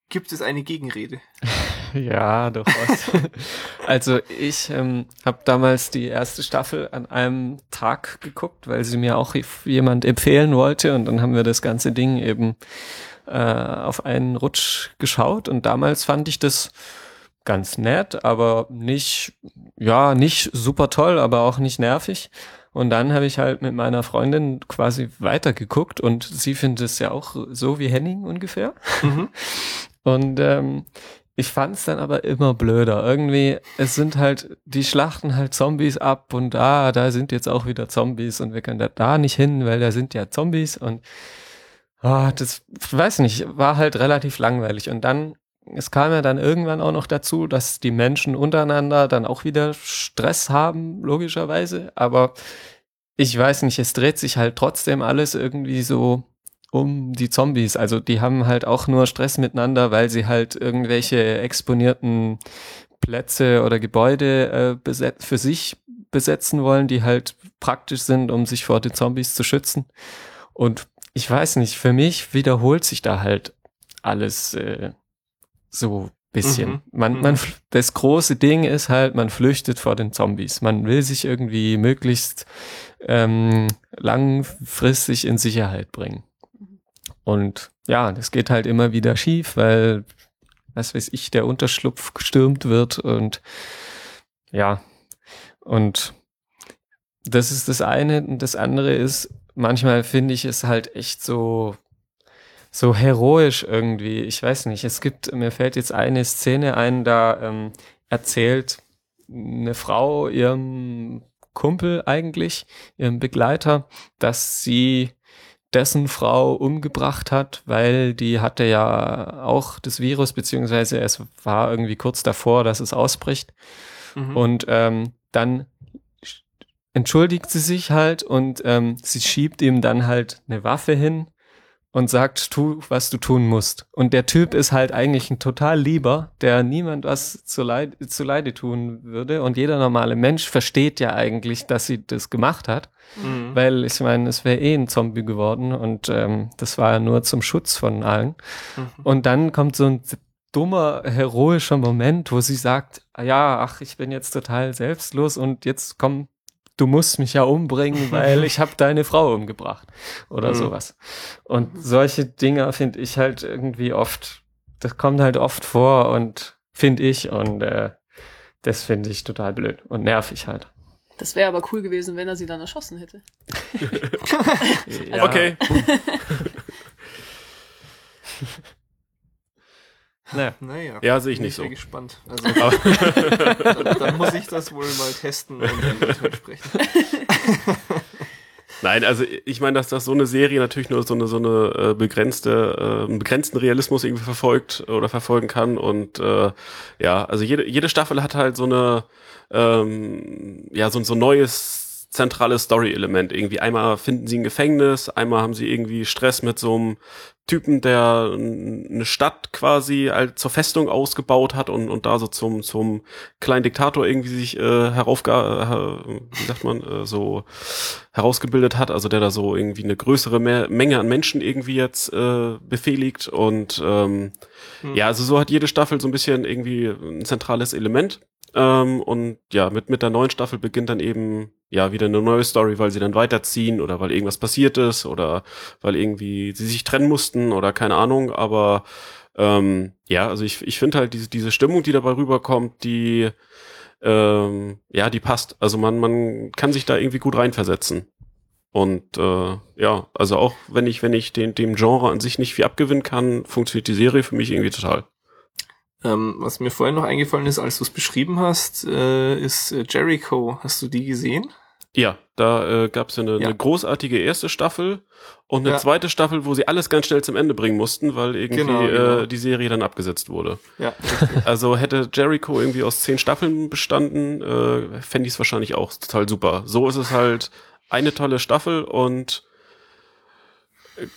Gibt es eine Gegenrede? Ja, durchaus. also ich ähm, habe damals die erste Staffel an einem Tag geguckt, weil sie mir auch jemand empfehlen wollte und dann haben wir das ganze Ding eben äh, auf einen Rutsch geschaut und damals fand ich das ganz nett, aber nicht, ja, nicht super toll, aber auch nicht nervig. Und dann habe ich halt mit meiner Freundin quasi weitergeguckt und sie findet es ja auch so wie Henning ungefähr. Mhm. Und ähm, ich fand es dann aber immer blöder. Irgendwie, es sind halt, die schlachten halt Zombies ab und da, da sind jetzt auch wieder Zombies und wir können da, da nicht hin, weil da sind ja Zombies und ah, das, weiß nicht, war halt relativ langweilig. Und dann, es kam ja dann irgendwann auch noch dazu, dass die Menschen untereinander dann auch wieder Stress haben, logischerweise. Aber ich weiß nicht, es dreht sich halt trotzdem alles irgendwie so um die Zombies. Also die haben halt auch nur Stress miteinander, weil sie halt irgendwelche exponierten Plätze oder Gebäude äh, für sich besetzen wollen, die halt praktisch sind, um sich vor den Zombies zu schützen. Und ich weiß nicht, für mich wiederholt sich da halt alles äh, so bisschen. Mhm. Man, Mhm. man, das große Ding ist halt, man flüchtet vor den Zombies. Man will sich irgendwie möglichst ähm, langfristig in Sicherheit bringen. Und ja, das geht halt immer wieder schief, weil, was weiß ich, der Unterschlupf gestürmt wird und ja, und das ist das eine. Und das andere ist, manchmal finde ich es halt echt so, so heroisch irgendwie. Ich weiß nicht, es gibt, mir fällt jetzt eine Szene ein, da ähm, erzählt eine Frau ihrem Kumpel eigentlich, ihrem Begleiter, dass sie dessen Frau umgebracht hat, weil die hatte ja auch das Virus, beziehungsweise es war irgendwie kurz davor, dass es ausbricht. Mhm. Und ähm, dann sch- entschuldigt sie sich halt und ähm, sie schiebt ihm dann halt eine Waffe hin und sagt, tu, was du tun musst. Und der Typ ist halt eigentlich ein total lieber, der niemand was zu Leid, zu Leide tun würde. Und jeder normale Mensch versteht ja eigentlich, dass sie das gemacht hat. Mhm. Weil ich meine, es wäre eh ein Zombie geworden und ähm, das war ja nur zum Schutz von allen. Mhm. Und dann kommt so ein dummer, heroischer Moment, wo sie sagt, ah ja, ach, ich bin jetzt total selbstlos und jetzt komm, du musst mich ja umbringen, weil ich habe deine Frau umgebracht oder Mhm. sowas. Und solche Dinger finde ich halt irgendwie oft, das kommt halt oft vor und finde ich und äh, das finde ich total blöd und nervig halt. Das wäre aber cool gewesen, wenn er sie dann erschossen hätte. Okay. Naja. Naja. Ja, sehe ich bin nicht so. sehr gespannt. Also, dann, dann muss ich das wohl mal testen und dann mit euch sprechen. Nein, also ich meine, dass das so eine Serie natürlich nur so eine so eine äh, begrenzte, äh, einen begrenzten Realismus irgendwie verfolgt oder verfolgen kann und äh, ja, also jede jede Staffel hat halt so eine ähm, ja so so ein neues zentrales Story-Element irgendwie. Einmal finden sie ein Gefängnis, einmal haben sie irgendwie Stress mit so einem Typen, der eine Stadt quasi als zur Festung ausgebaut hat und, und da so zum, zum kleinen Diktator irgendwie sich äh, heraufga, äh, wie sagt man, äh, so herausgebildet hat, also der da so irgendwie eine größere Me Menge an Menschen irgendwie jetzt äh, befehligt. Und ähm, hm. ja, also so hat jede Staffel so ein bisschen irgendwie ein zentrales Element ähm, und ja, mit, mit der neuen Staffel beginnt dann eben ja wieder eine neue Story, weil sie dann weiterziehen oder weil irgendwas passiert ist oder weil irgendwie sie sich trennen mussten oder keine Ahnung. Aber ähm, ja, also ich, ich finde halt diese, diese Stimmung, die dabei rüberkommt, die ähm, ja, die passt. Also man, man kann sich da irgendwie gut reinversetzen. Und äh, ja, also auch wenn ich, wenn ich den, dem Genre an sich nicht viel abgewinnen kann, funktioniert die Serie für mich irgendwie total. Ähm, was mir vorhin noch eingefallen ist, als du es beschrieben hast, äh, ist äh, Jericho. Hast du die gesehen? Ja, da äh, gab es ja eine, ja. eine großartige erste Staffel und eine ja. zweite Staffel, wo sie alles ganz schnell zum Ende bringen mussten, weil irgendwie genau, genau. Äh, die Serie dann abgesetzt wurde. Ja. Also hätte Jericho irgendwie aus zehn Staffeln bestanden, äh, fände ich es wahrscheinlich auch total super. So ist es halt eine tolle Staffel und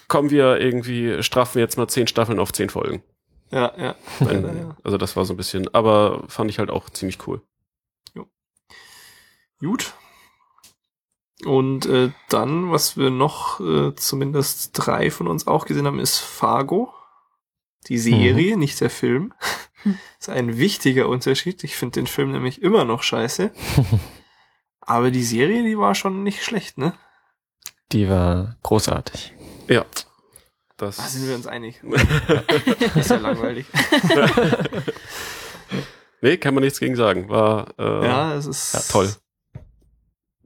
kommen wir irgendwie, straffen wir jetzt mal zehn Staffeln auf zehn Folgen. Ja, ja. Ein, also das war so ein bisschen, aber fand ich halt auch ziemlich cool. Jo. Gut. Und äh, dann, was wir noch äh, zumindest drei von uns auch gesehen haben, ist Fargo. Die Serie, mhm. nicht der Film. ist ein wichtiger Unterschied. Ich finde den Film nämlich immer noch scheiße. Aber die Serie, die war schon nicht schlecht, ne? Die war großartig. Ja. Das da sind wir uns einig. ist ja langweilig. nee, kann man nichts gegen sagen. War äh, ja, es ist ja, toll.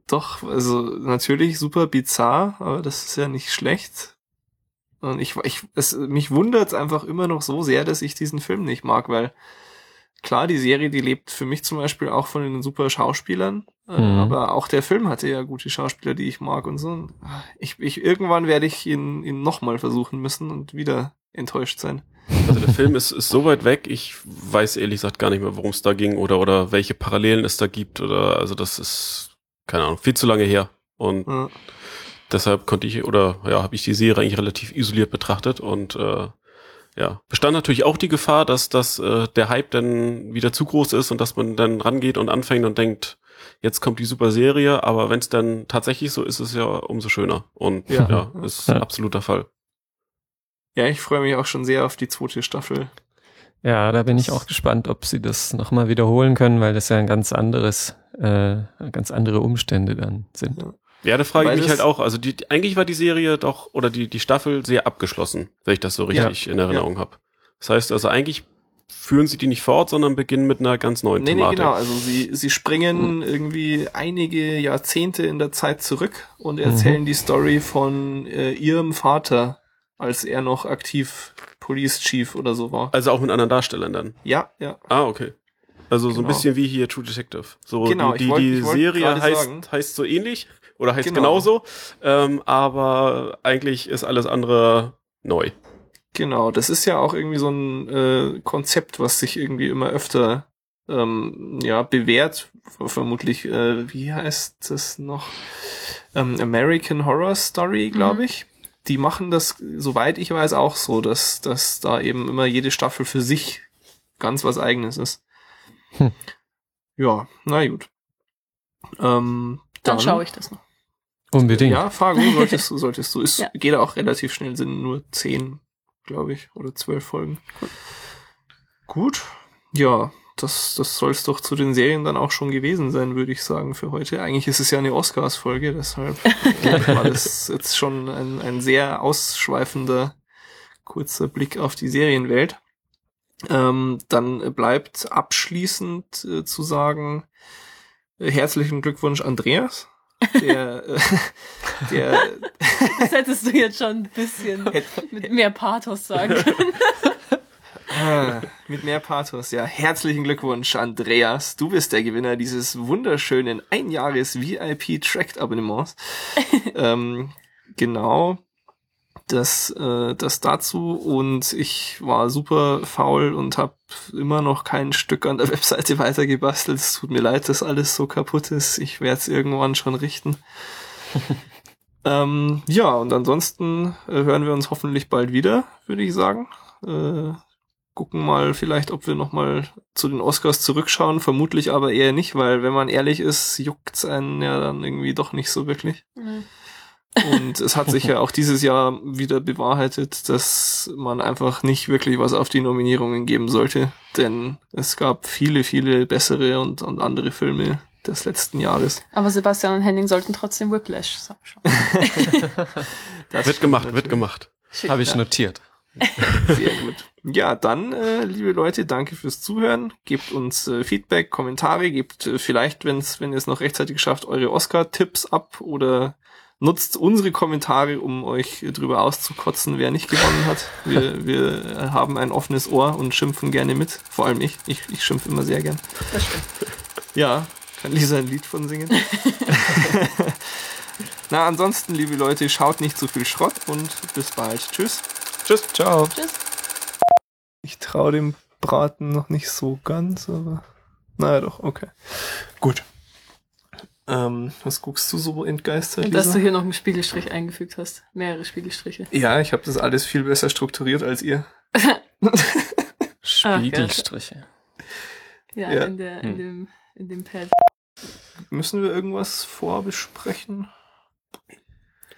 Doch, also natürlich super bizarr, aber das ist ja nicht schlecht. Und ich, ich es, mich wundert es einfach immer noch so sehr, dass ich diesen Film nicht mag, weil klar, die Serie, die lebt für mich zum Beispiel auch von den super Schauspielern, mhm. aber auch der Film hatte ja gute Schauspieler, die ich mag und so. Ich, ich irgendwann werde ich ihn, ihn nochmal versuchen müssen und wieder enttäuscht sein. Also der Film ist, ist so weit weg, ich weiß ehrlich gesagt gar nicht mehr, worum es da ging oder, oder welche Parallelen es da gibt oder, also das ist, keine Ahnung, viel zu lange her und ja. deshalb konnte ich, oder ja, habe ich die Serie eigentlich relativ isoliert betrachtet und äh, ja, bestand natürlich auch die Gefahr, dass, dass äh, der Hype dann wieder zu groß ist und dass man dann rangeht und anfängt und denkt, jetzt kommt die super Serie, aber wenn es dann tatsächlich so ist, ist es ja umso schöner. Und ja, ja ist ja. absoluter Fall. Ja, ich freue mich auch schon sehr auf die zweite Staffel. Ja, da bin ich auch gespannt, ob sie das nochmal wiederholen können, weil das ja ein ganz anderes, äh, ganz andere Umstände dann sind. Ja. Ja, da frage ich mich halt auch. Also die, eigentlich war die Serie doch oder die die Staffel sehr abgeschlossen, wenn ich das so richtig ja, in Erinnerung ja. habe. Das heißt also eigentlich führen sie die nicht fort, sondern beginnen mit einer ganz neuen nee, Thematik. Nee, genau. Also sie, sie springen mhm. irgendwie einige Jahrzehnte in der Zeit zurück und erzählen mhm. die Story von äh, ihrem Vater, als er noch aktiv Police Chief oder so war. Also auch mit anderen Darstellern dann? Ja, ja. Ah, okay. Also genau. so ein genau. bisschen wie hier True Detective. So genau, die, die, wollt, die Serie heißt, heißt so ähnlich oder heißt genau. genauso, ähm, aber eigentlich ist alles andere neu. Genau, das ist ja auch irgendwie so ein äh, Konzept, was sich irgendwie immer öfter ähm, ja bewährt. Vermutlich, äh, wie heißt das noch? Ähm, American Horror Story, glaube mhm. ich. Die machen das, soweit ich weiß, auch so, dass, dass da eben immer jede Staffel für sich ganz was eigenes ist. Hm. Ja, na gut. Ähm, dann, dann schaue ich das noch. Unbedingt. Ja, Fargo solltest du, solltest du. Ist, ja. Geht auch relativ schnell, sind nur zehn, glaube ich, oder zwölf Folgen. Cool. Gut. Ja, das, das soll es doch zu den Serien dann auch schon gewesen sein, würde ich sagen, für heute. Eigentlich ist es ja eine Oscars-Folge, deshalb war das jetzt schon ein, ein sehr ausschweifender, kurzer Blick auf die Serienwelt. Ähm, dann bleibt abschließend äh, zu sagen, äh, herzlichen Glückwunsch, Andreas der, äh, der Das hättest du jetzt schon ein bisschen mit mehr Pathos sagen können. Ah, mit mehr Pathos, ja. Herzlichen Glückwunsch, Andreas. Du bist der Gewinner dieses wunderschönen Einjahres VIP Tracked Abonnements. ähm, genau. Das, äh, das dazu und ich war super faul und habe immer noch kein Stück an der Webseite weitergebastelt. Es tut mir leid, dass alles so kaputt ist. Ich werde es irgendwann schon richten. ähm, ja, und ansonsten äh, hören wir uns hoffentlich bald wieder, würde ich sagen. Äh, gucken mal vielleicht, ob wir noch mal zu den Oscars zurückschauen. Vermutlich aber eher nicht, weil wenn man ehrlich ist, juckt's einen ja dann irgendwie doch nicht so wirklich. Mhm. Und es hat sich ja auch dieses Jahr wieder bewahrheitet, dass man einfach nicht wirklich was auf die Nominierungen geben sollte. Denn es gab viele, viele bessere und, und andere Filme des letzten Jahres. Aber Sebastian und Henning sollten trotzdem Whiplash schauen. Das Wird gemacht, wird gemacht. Habe ich notiert. Sehr gut. Ja, dann, äh, liebe Leute, danke fürs Zuhören. Gebt uns äh, Feedback, Kommentare, gebt äh, vielleicht, wenn's, wenn ihr es noch rechtzeitig schafft, eure Oscar-Tipps ab oder nutzt unsere Kommentare, um euch drüber auszukotzen, wer nicht gewonnen hat. Wir, wir haben ein offenes Ohr und schimpfen gerne mit. Vor allem ich. Ich, ich schimpfe immer sehr gern. Das stimmt. Ja, kann Lisa ein Lied von singen. Na, ansonsten, liebe Leute, schaut nicht zu viel Schrott und bis bald. Tschüss. Tschüss. Ciao. Tschüss. Ich traue dem Braten noch nicht so ganz, aber naja doch, okay. Gut. Ähm, was guckst du so entgeistert, Und dass du hier noch einen Spiegelstrich eingefügt hast. Mehrere Spiegelstriche. Ja, ich habe das alles viel besser strukturiert als ihr. Spiegelstriche. Ja, Ja. in der, in Hm. dem, in dem Pad. Müssen wir irgendwas vorbesprechen?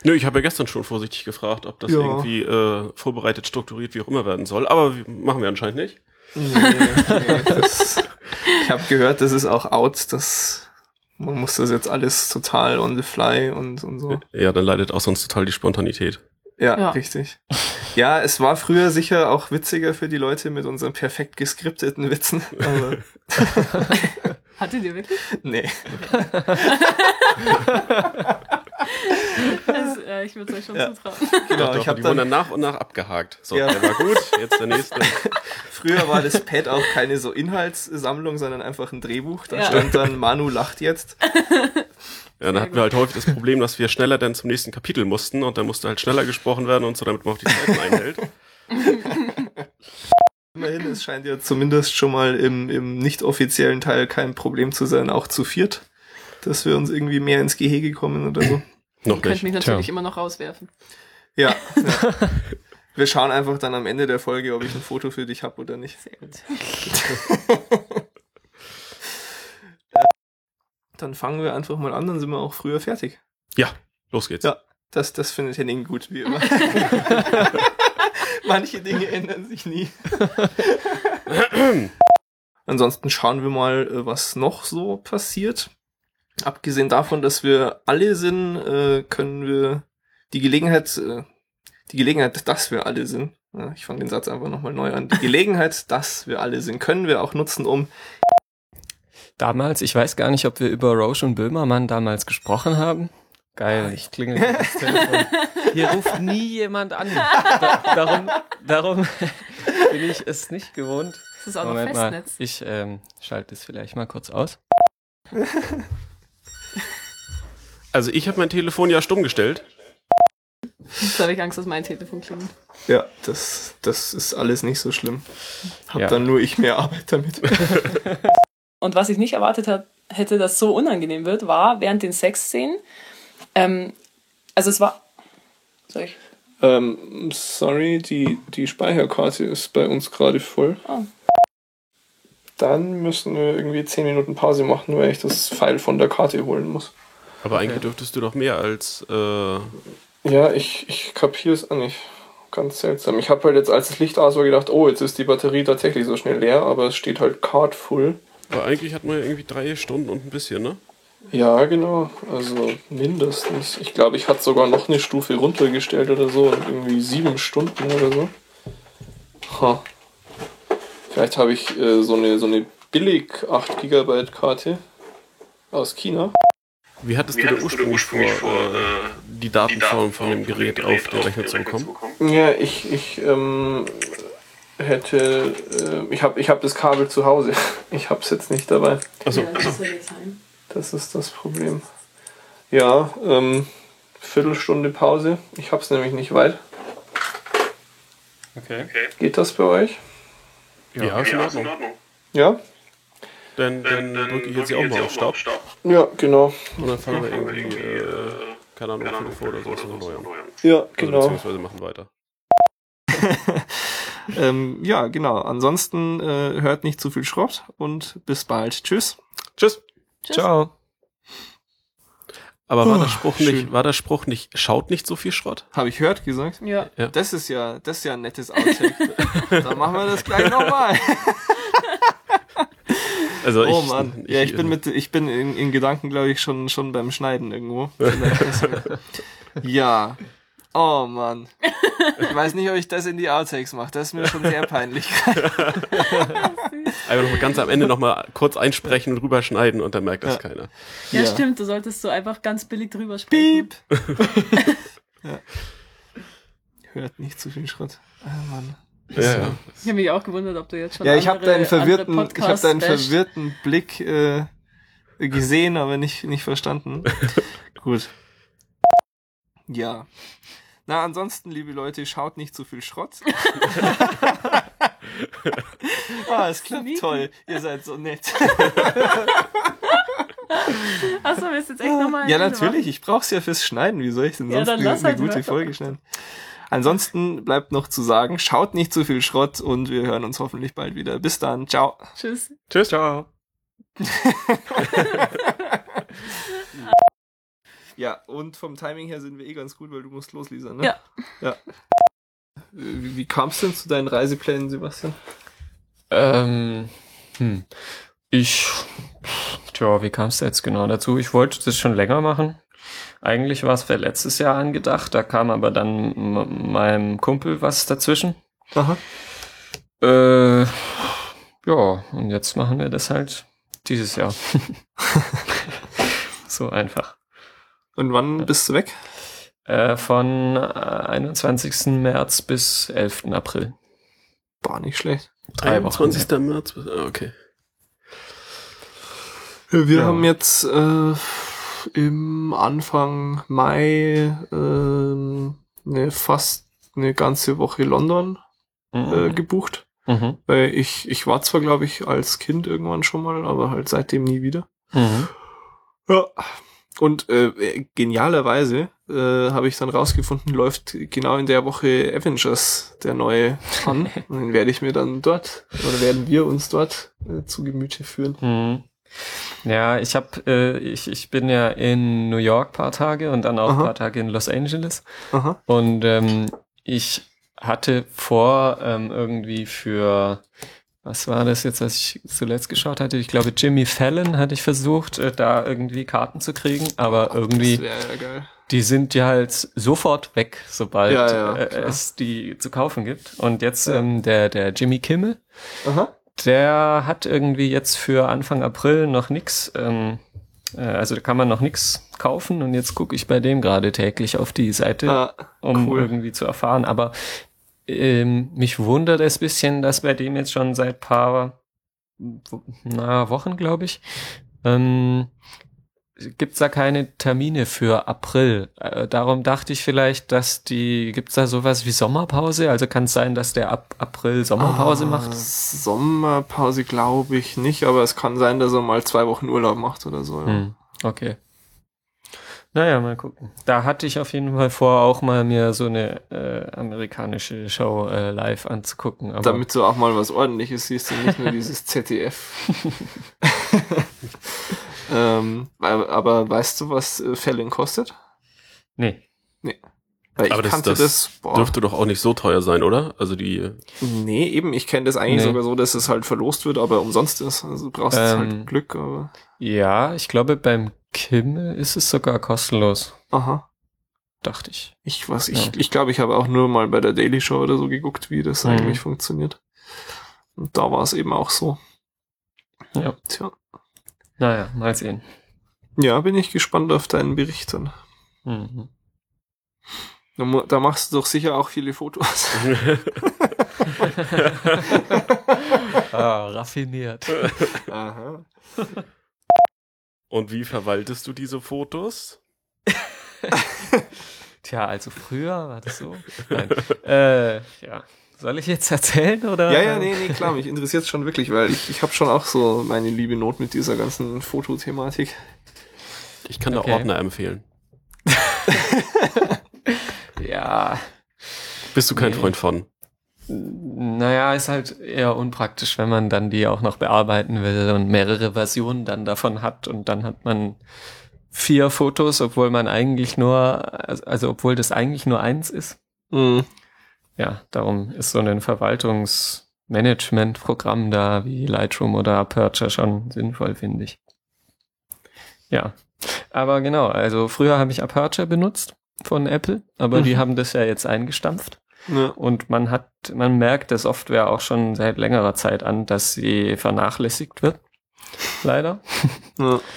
Nö, ich habe ja gestern schon vorsichtig gefragt, ob das Ja. irgendwie äh, vorbereitet, strukturiert, wie auch immer werden soll. Aber machen wir anscheinend nicht. Nee, nee, das, ich habe gehört, das ist auch out, das man muss das jetzt alles total on the fly und, und so. Ja, dann leidet auch sonst total die Spontanität. Ja, Ja. richtig. Ja, es war früher sicher auch witziger für die Leute mit unseren perfekt geskripteten Witzen, aber Hattet ihr wirklich? nee. Das, äh, ich würde es euch schon Ja. zutrauen. Genau, Doch, ich habe die wurden dann dann nach und nach abgehakt. So, Ja. der war gut, jetzt der nächste. früher war das Pad auch keine so Inhaltssammlung, sondern einfach ein Drehbuch. Da Ja. stand dann Manu lacht jetzt. Ja, dann hatten wir halt häufig das Problem, dass wir schneller dann zum nächsten Kapitel mussten und dann musste halt schneller gesprochen werden und so, damit man auch die Zeiten einhält. Immerhin, es scheint ja zumindest schon mal im, im nicht offiziellen Teil kein Problem zu sein, auch zu viert, dass wir uns irgendwie mehr ins Gehege kommen oder so. Noch Ihr könnt nicht. mich natürlich Tja. immer noch rauswerfen. Ja. ja. Wir schauen einfach dann am Ende der Folge, ob ich ein Foto für dich habe oder nicht. Sehr gut. Dann fangen wir einfach mal an, dann sind wir auch früher fertig. Ja, los geht's. Ja. Das, das findet Henning gut, wie immer. Manche Dinge ändern sich nie. Ansonsten schauen wir mal, äh, was noch so passiert. Abgesehen davon, dass wir alle sind, äh, können wir die Gelegenheit, äh, die Gelegenheit, dass wir alle sind, ja, ich fange den Satz einfach nochmal neu an, die Gelegenheit, dass wir alle sind, können wir auch nutzen, um Damals, ich weiß gar nicht, ob wir über Roche und Böhmermann damals gesprochen haben. Geil, ich klingel das Telefon. Hier ruft nie jemand an. Da, darum, darum bin ich es nicht gewohnt. Das ist auch noch Moment mal, Festnetz. ich ähm, schalte es vielleicht mal kurz aus. Also ich habe mein Telefon ja stumm gestellt. Jetzt habe ich Angst, dass mein Telefon klingelt. Ja, das, das ist alles nicht so schlimm. Hab Ja. dann nur ich mehr Arbeit damit. Und was ich nicht erwartet hat, hätte, dass so unangenehm wird, war während den Sexszenen. Ähm, also es war. Soll ich? Ähm, sorry, die, die Speicherkarte ist bei uns gerade voll. Oh. Dann müssen wir irgendwie 10 Minuten Pause machen, weil ich das File von der Karte holen muss. Aber eigentlich dürftest du doch mehr als äh, Ja, ich, ich kapiere es auch nicht. Ganz seltsam. Ich habe halt jetzt, als das Licht aus war, gedacht, oh, jetzt ist die Batterie tatsächlich so schnell leer, aber es steht halt Card full. Aber eigentlich hat man ja irgendwie drei Stunden und ein bisschen, ne? Ja, genau. Also mindestens. Ich glaube, ich hatte sogar noch eine Stufe runtergestellt oder so. Und irgendwie sieben Stunden oder so. Ha. Vielleicht habe ich äh, so eine so eine billig 8 GB Karte aus China. Wie hattest du denn ursprünglich vor, äh, die Datenform von dem Gerät auf den Rechner zu bekommen? Ja, ich, ich ähm, hätte, äh, ich habe ich hab das Kabel zu Hause. Ich habe es jetzt nicht dabei. Achso. Ja, das. Das ist das Problem. Ja, ähm, Viertelstunde Pause. Ich habe es nämlich nicht weit. Okay. Geht das bei euch? Ja, ist in Ordnung. Ja? Dann, dann drücke ich jetzt hier auch mal auf Stopp. Ja, genau. Und dann fangen wir irgendwie, äh, keine Ahnung, Viertel vor oder so noch neu an. Ja, Also, genau. beziehungsweise machen weiter. ähm, ja, genau. Ansonsten äh, hört nicht zu viel Schrott und bis bald. Tschüss. Tschüss. Ciao. Aber war Oh, der Spruch schön. nicht, war der Spruch nicht, schaut nicht so viel Schrott? Habe ich hört gesagt? Ja. Das ist ja, das ist ja ein nettes Outtake. Dann machen wir das gleich nochmal. Also Oh ich, Mann. Ja, ich bin mit, ich bin in, in Gedanken, glaube ich, schon, schon beim Schneiden irgendwo. Ja. Oh Mann. Ich weiß nicht, ob ich das in die Outtakes mache. Das ist mir schon sehr peinlich. Einfach noch ganz am Ende noch mal kurz einsprechen und rüberschneiden und dann merkt das Ja. keiner. Ja, Ja. stimmt, du solltest so einfach ganz billig drüber sprechen. Piep. ja. Hört nicht zu viel Schrott. Ah, Mann. Ja, ja. Ich habe mich auch gewundert, ob du jetzt schon Ja, ich habe deinen verwirrten, ich habe deinen verwirrten Blick äh, gesehen, aber nicht nicht verstanden. Gut. Ja. Na, ansonsten, liebe Leute, schaut nicht zu viel Schrott. ah, es klappt Sneaky. toll. Ihr seid so nett. Achso, willst du jetzt echt nochmal? ja, natürlich. Ich brauch's ja fürs Schneiden. Wie soll ich denn Ja, sonst dann eine, halt, gute. Folge schneiden? Ansonsten bleibt noch zu sagen, schaut nicht zu viel Schrott und wir hören uns hoffentlich bald wieder. Bis dann. Ciao. Tschüss. Tschüss. Ciao. Ja, und vom Timing her sind wir eh ganz gut, weil du musst los, Lisa, ne? Ja. Ja. Wie, wie kam es denn zu deinen Reiseplänen, Sebastian? Ähm, hm. Ich, tja, wie kam es jetzt genau dazu? Ich wollte das schon länger machen. Eigentlich war es für letztes Jahr angedacht, da kam aber dann meinem Kumpel was dazwischen. Aha. Äh, ja, und jetzt machen wir das halt dieses Jahr. so einfach. Und wann bist du weg? Äh, von äh, 21. März bis 11. April. Boah, nicht schlecht. Drei Wochen. 21. März. Ah, okay. Wir Ja. haben jetzt äh, im Anfang Mai ähm, eine fast eine ganze Woche London äh, Mhm. gebucht. Mhm. Weil ich, ich war zwar, glaube ich, als Kind irgendwann schon mal, aber halt seitdem nie wieder. Mhm. Ja. Und äh, genialerweise äh, habe ich dann rausgefunden, läuft genau in der Woche Avengers der neue an. Und den werde ich mir dann dort, oder werden wir uns dort äh, zu Gemüte führen. Mhm. Ja, ich habe, äh, ich, ich bin ja in New York paar Tage und dann auch Aha. paar Tage in Los Angeles. Aha. Und ähm, ich hatte vor, ähm, irgendwie für, was war das jetzt, was ich zuletzt geschaut hatte? Ich glaube, Jimmy Fallon hatte ich versucht, äh, da irgendwie Karten zu kriegen, aber irgendwie, Das wäre ja die sind ja halt sofort weg, sobald Ja, ja, äh, es die zu kaufen gibt. Und jetzt ähm, der, der Jimmy Kimmel, Aha. Der hat irgendwie jetzt für Anfang April noch nix, ähm, äh, also da kann man noch nix kaufen und jetzt gucke ich bei dem gerade täglich auf die Seite, Ah, um cool. irgendwie zu erfahren. Aber ähm, mich wundert es bisschen, dass bei dem jetzt schon seit paar na, Wochen, glaube ich, ähm, gibt's da keine Termine für April. Äh, darum dachte ich vielleicht, dass die, gibt's da sowas wie Sommerpause? Also kann es sein, dass der ab April Sommerpause Ah, macht? Sommerpause glaube ich nicht, aber es kann sein, dass er mal zwei Wochen Urlaub macht oder so. Ja. Hm, okay. Naja, mal gucken. Da hatte ich auf jeden Fall vor, auch mal mir so eine äh, amerikanische Show äh, live anzugucken. Damit du auch mal was ordentliches siehst und nicht nur dieses ZDF. ähm, aber, aber weißt du, was äh, Fallon kostet? nee. Weil ich Aber das- kannte das das, Dürfte doch auch nicht so teuer sein, oder? Also die, nee, eben, ich kenne das eigentlich Nee. sogar so, dass es halt verlost wird, aber umsonst ist. Also du brauchst Ähm, halt Glück, aber. Ja, ich glaube, beim Kimmel ist es sogar kostenlos, Aha. dachte ich. Ich weiß, ich, Ja. ich glaube, ich habe auch nur mal bei der Daily Show oder so geguckt, wie das Mhm. eigentlich funktioniert. Und da war es eben auch so. Ja. Tja. Naja, mal sehen. Ja, bin ich gespannt auf deinen Bericht dann. Mhm. Da, machst du doch sicher auch viele Fotos. Ah, raffiniert. Aha. Und wie verwaltest du diese Fotos? Tja, also früher war das so. Nein. äh, ja. Soll ich jetzt erzählen oder? Ja, ja, nee, nee, klar, mich interessiert schon wirklich, weil ich, ich habe schon auch so meine liebe Not mit dieser ganzen Fotothematik. Ich kann Okay. da Ordner empfehlen. Ja. Bist du kein Nee. Freund von? Naja, ist halt eher unpraktisch, wenn man dann die auch noch bearbeiten will und mehrere Versionen dann davon hat und dann hat man vier Fotos, obwohl man eigentlich nur, also obwohl das eigentlich nur eins ist. Mhm. Ja, darum ist so ein Verwaltungsmanagementprogramm da wie Lightroom oder Aperture schon sinnvoll, finde ich. Ja, aber genau, also früher habe ich Aperture benutzt von Apple, aber die Mhm. haben das ja jetzt eingestampft. Ja. Und man hat, man merkt der Software auch schon seit längerer Zeit an, dass sie vernachlässigt wird. Leider. Ja.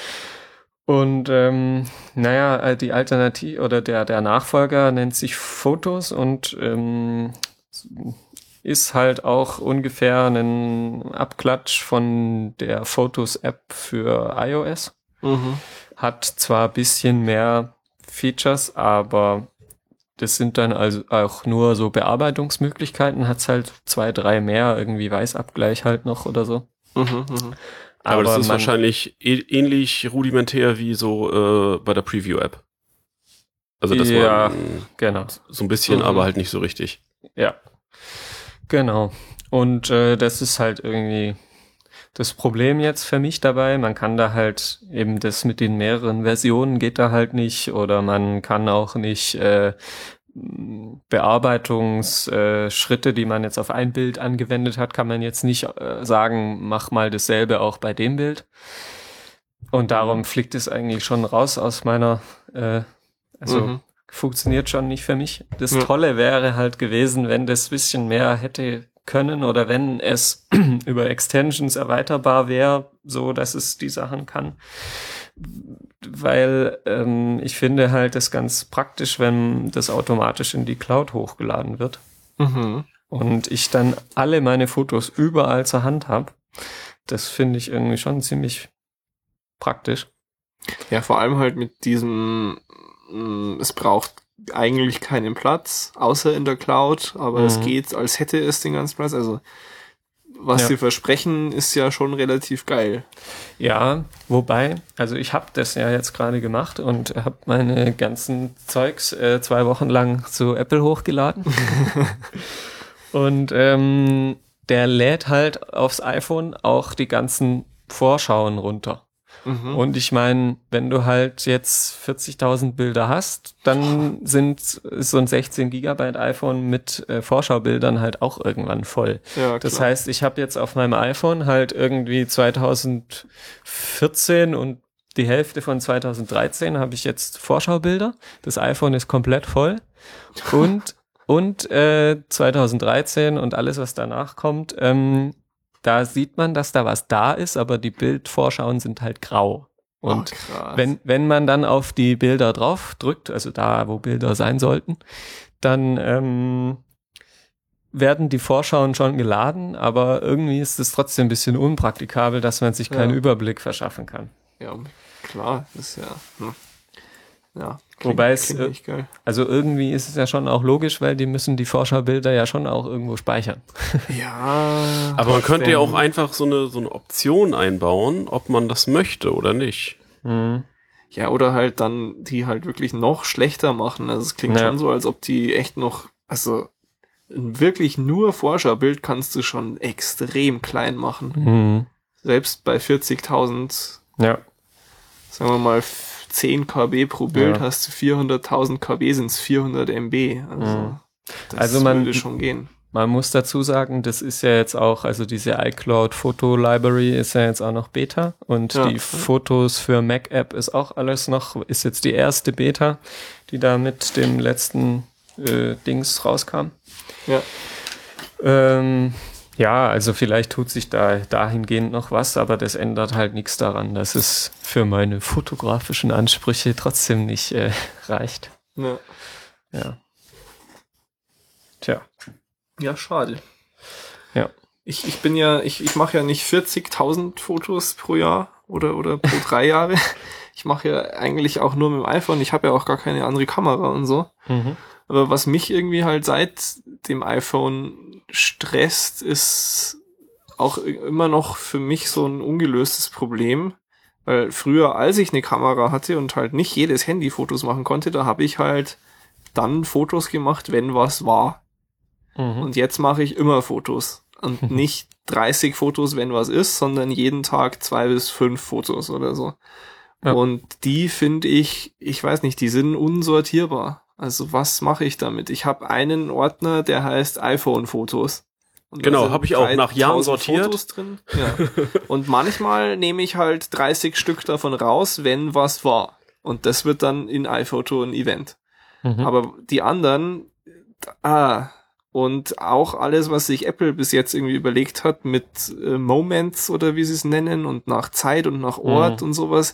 Und ähm, naja, äh, die Alternative oder der, der Nachfolger nennt sich Fotos und ähm, ist halt auch ungefähr ein Abklatsch von der Fotos-App für iOS. Mhm. Hat zwar bisschen mehr Features, aber das sind dann also auch nur so Bearbeitungsmöglichkeiten, hat's halt zwei, drei mehr, irgendwie Weißabgleich halt noch oder so. Mhm. Mhm. Aber, das ist wahrscheinlich ä- ähnlich rudimentär wie so äh, bei der Preview-App. Also das Ja. war Genau. so ein bisschen, Mhm. aber halt nicht so richtig. Ja. Genau. Und äh, das ist halt irgendwie das Problem jetzt für mich dabei. Man kann da halt eben das mit den mehreren Versionen geht da halt nicht oder man kann auch nicht äh, Bearbeitungsschritte, äh, die man jetzt auf ein Bild angewendet hat, kann man jetzt nicht äh, sagen, mach mal dasselbe auch bei dem Bild. Und darum fliegt es eigentlich schon raus aus meiner, äh, also Mhm. funktioniert schon nicht für mich. Das Ja. Tolle wäre halt gewesen, wenn das bisschen mehr hätte können oder wenn es über Extensions erweiterbar wäre, so dass es die Sachen kann. Weil ähm, ich finde halt das ganz praktisch, wenn das automatisch in die Cloud hochgeladen wird Mhm. und ich dann alle meine Fotos überall zur Hand habe. Das finde ich irgendwie schon ziemlich praktisch. Ja, vor allem halt mit diesem, mh, es braucht eigentlich keinen Platz, außer in der Cloud, aber es Mhm. geht, als hätte es den ganzen Platz. Also, was Ja. sie versprechen, ist ja schon relativ geil. Ja, wobei, also ich habe das ja jetzt gerade gemacht und habe meine ganzen Zeugs äh, zwei Wochen lang zu Apple hochgeladen. und ähm, der lädt halt aufs iPhone auch die ganzen Vorschauen runter. Mhm. Und ich meine, wenn du halt jetzt 40.000 Bilder hast, dann sind so ein 16 Gigabyte iPhone mit äh, Vorschaubildern halt auch irgendwann voll. ja, Das heißt, ich habe jetzt auf meinem iPhone halt irgendwie 2014 und die Hälfte von 2013 habe ich jetzt Vorschaubilder. Das iPhone ist komplett voll. Und, und äh, 2013 und alles, was danach kommt, ähm, da sieht man, dass da was da ist, aber die Bildvorschauen sind halt grau. Und oh, wenn, wenn man dann auf die Bilder drauf drückt, also da, wo Bilder sein sollten, dann ähm, werden die Vorschauen schon geladen, aber irgendwie ist es trotzdem ein bisschen unpraktikabel, dass man sich keinen Ja. Überblick verschaffen kann. ja, klar, ist ja, hm. Ja. Wobei es, klingt äh, nicht geil. Also irgendwie ist es ja schon auch logisch, weil die müssen die Vorschaubilder ja schon auch irgendwo speichern. Ja, Aber man könnte ja auch einfach so eine, so eine Option einbauen, ob man das möchte oder nicht. Mhm. ja, oder halt dann die halt wirklich noch schlechter machen. Also es klingt Ja. schon so, als ob die echt noch, also ein wirklich nur Forscherbild kannst du schon extrem klein machen. Mhm. Selbst bei 40.000, Ja. sagen wir mal 10 KB pro Bild Ja. hast du 400.000 KB sind's 400 MB. Also, Mhm. das Also man- würde schon gehen. Man muss dazu sagen, das ist ja jetzt auch, also diese iCloud Foto Library ist ja jetzt auch noch Beta und Ja. die Fotos für Mac App ist auch alles noch, ist jetzt die erste Beta, die da mit dem letzten äh, Dings rauskam. Ja. Ähm, ja, also vielleicht tut sich da dahingehend noch was, aber das ändert halt nichts daran, dass es für meine fotografischen Ansprüche trotzdem nicht äh, reicht. Ja. Ja. Tja. ja, schade. ich, ich bin ja, ich, ich mache ja nicht 40.000 Fotos pro Jahr oder, oder pro drei Jahre. Ich mache ja eigentlich auch nur mit dem iPhone. Ich habe ja auch gar keine andere Kamera und so. Mhm. Aber was mich irgendwie halt seit dem iPhone stresst, ist auch immer noch für mich so ein ungelöstes Problem. Weil früher, als ich eine Kamera hatte und halt nicht jedes Handy Fotos machen konnte, da habe ich halt dann Fotos gemacht, wenn was war. Mhm. Und jetzt mache ich immer Fotos. Und nicht 30 Fotos, wenn was ist, sondern jeden Tag zwei bis fünf Fotos oder so. Ja. Und die finde ich, ich weiß nicht, die sind unsortierbar. Also was mache ich damit? Ich habe einen Ordner, der heißt iPhone-Fotos. Genau, sind hab ich auch nach Jahren 3000 sortiert. Fotos drin. Ja. Und manchmal nehme ich halt 30 Stück davon raus, wenn was war. Und das wird dann in iPhoto ein Event. Mhm. Aber die anderen, ah, und auch alles, was sich Apple bis jetzt irgendwie überlegt hat mit äh, Moments oder wie sie es nennen und nach Zeit und nach Ort Mhm. und sowas,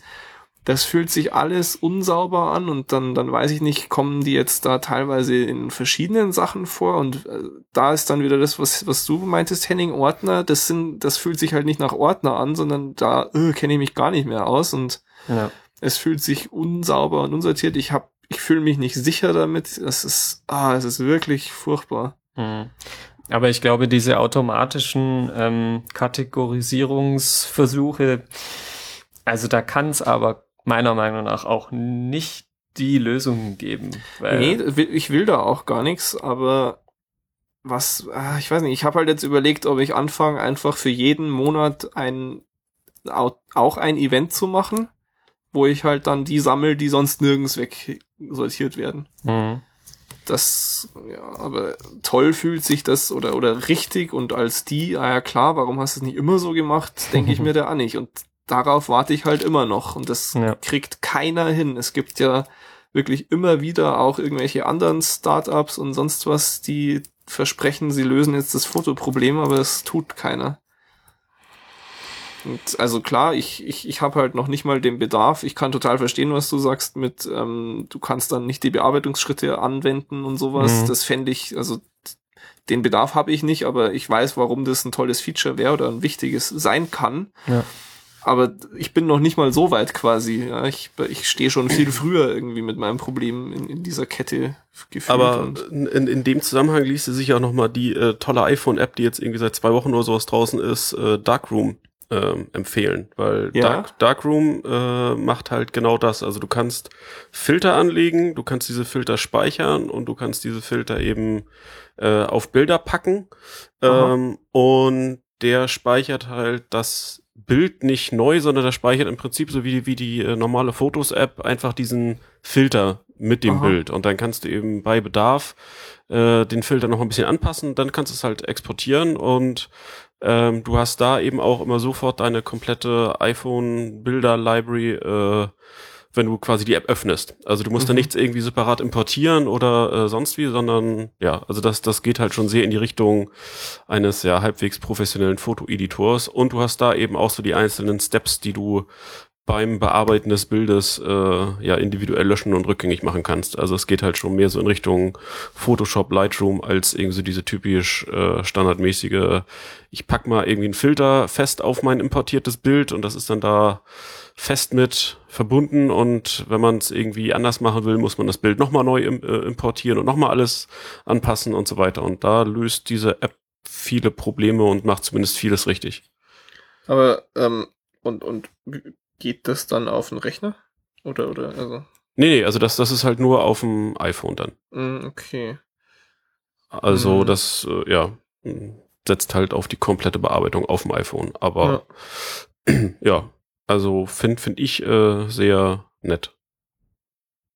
das fühlt sich alles unsauber an und dann, dann weiß ich nicht, kommen die jetzt da teilweise in verschiedenen Sachen vor und äh, da ist dann wieder das, was, was du meintest, Henning, Ordner, das sind, das fühlt sich halt nicht nach Ordner an, sondern da äh, kenne ich mich gar nicht mehr aus und ja. es fühlt sich unsauber und unsortiert. Ich hab, ich fühle mich nicht sicher damit. Es ist, ah, es ist wirklich furchtbar. Mhm. Aber ich glaube, diese automatischen ähm, Kategorisierungsversuche, also da kann es aber meiner Meinung nach auch nicht die Lösungen geben. Weil, nee, ich will da auch gar nichts, aber was, ah, ich weiß nicht, ich habe halt jetzt überlegt, ob ich anfange, einfach für jeden Monat ein, au- auch ein Event zu machen, wo ich halt dann die sammel, die sonst nirgends weg sortiert werden. Mhm. das, ja, aber toll fühlt sich das oder, oder richtig und als die, ah ja klar, warum hast du es nicht immer so gemacht, denke ich mir da an nicht. Und darauf warte ich halt immer noch und das Ja. kriegt keiner hin. Es gibt ja wirklich immer wieder auch irgendwelche anderen Startups und sonst was, die versprechen, sie lösen jetzt das Fotoproblem, aber es tut keiner. Und also klar, ich, ich, ich habe halt noch nicht mal den Bedarf. Ich kann total verstehen, was du sagst mit, ähm, du kannst dann nicht die Bearbeitungsschritte anwenden und sowas. Mhm. Das fände ich, also den Bedarf habe ich nicht, aber ich weiß, warum das ein tolles Feature wäre oder ein wichtiges sein kann. Ja. Aber ich bin noch nicht mal so weit quasi. Ja, ich ich stehe schon viel früher irgendwie mit meinem Problem in, in dieser Kette gefühlt. Aber in, in dem Zusammenhang ließ sich auch nochmal die äh, tolle iPhone-App, die jetzt irgendwie seit zwei Wochen oder sowas draußen ist, äh, Darkroom ähm, empfehlen, weil Ja. Dark, Darkroom äh, macht halt genau das. Also du kannst Filter anlegen, du kannst diese Filter speichern und du kannst diese Filter eben äh, auf Bilder packen ähm, und der speichert halt das Bild nicht neu, sondern der speichert im Prinzip so wie, wie die äh, normale Fotos-App einfach diesen Filter mit dem Aha. Bild und dann kannst du eben bei Bedarf äh, den Filter noch ein bisschen anpassen, dann kannst du es halt exportieren und ähm, du hast da eben auch immer sofort deine komplette iPhone-Bilder-Library, äh, wenn du quasi die App öffnest. Also du musst da Mhm. nichts irgendwie separat importieren oder äh, sonst wie, sondern ja, also das, das geht halt schon sehr in die Richtung eines ja halbwegs professionellen Fotoeditors und du hast da eben auch so die einzelnen Steps, die du beim Bearbeiten des Bildes äh, ja individuell löschen und rückgängig machen kannst. Also es geht halt schon mehr so in Richtung Photoshop, Lightroom als irgendwie so diese typisch äh, standardmäßige, ich pack mal irgendwie einen Filter fest auf mein importiertes Bild und das ist dann da fest mit verbunden und wenn man es irgendwie anders machen will, muss man das Bild nochmal neu im, äh, importieren und nochmal alles anpassen und so weiter. Und da löst diese App viele Probleme und macht zumindest vieles richtig. aber ähm, und und geht das dann auf den Rechner oder oder also Nee, nee, also das, das ist halt nur auf dem iPhone dann. mm, okay Also Mhm. das, äh, ja, setzt halt auf die komplette Bearbeitung auf dem iPhone. Aber ja, also finde find ich äh, sehr nett.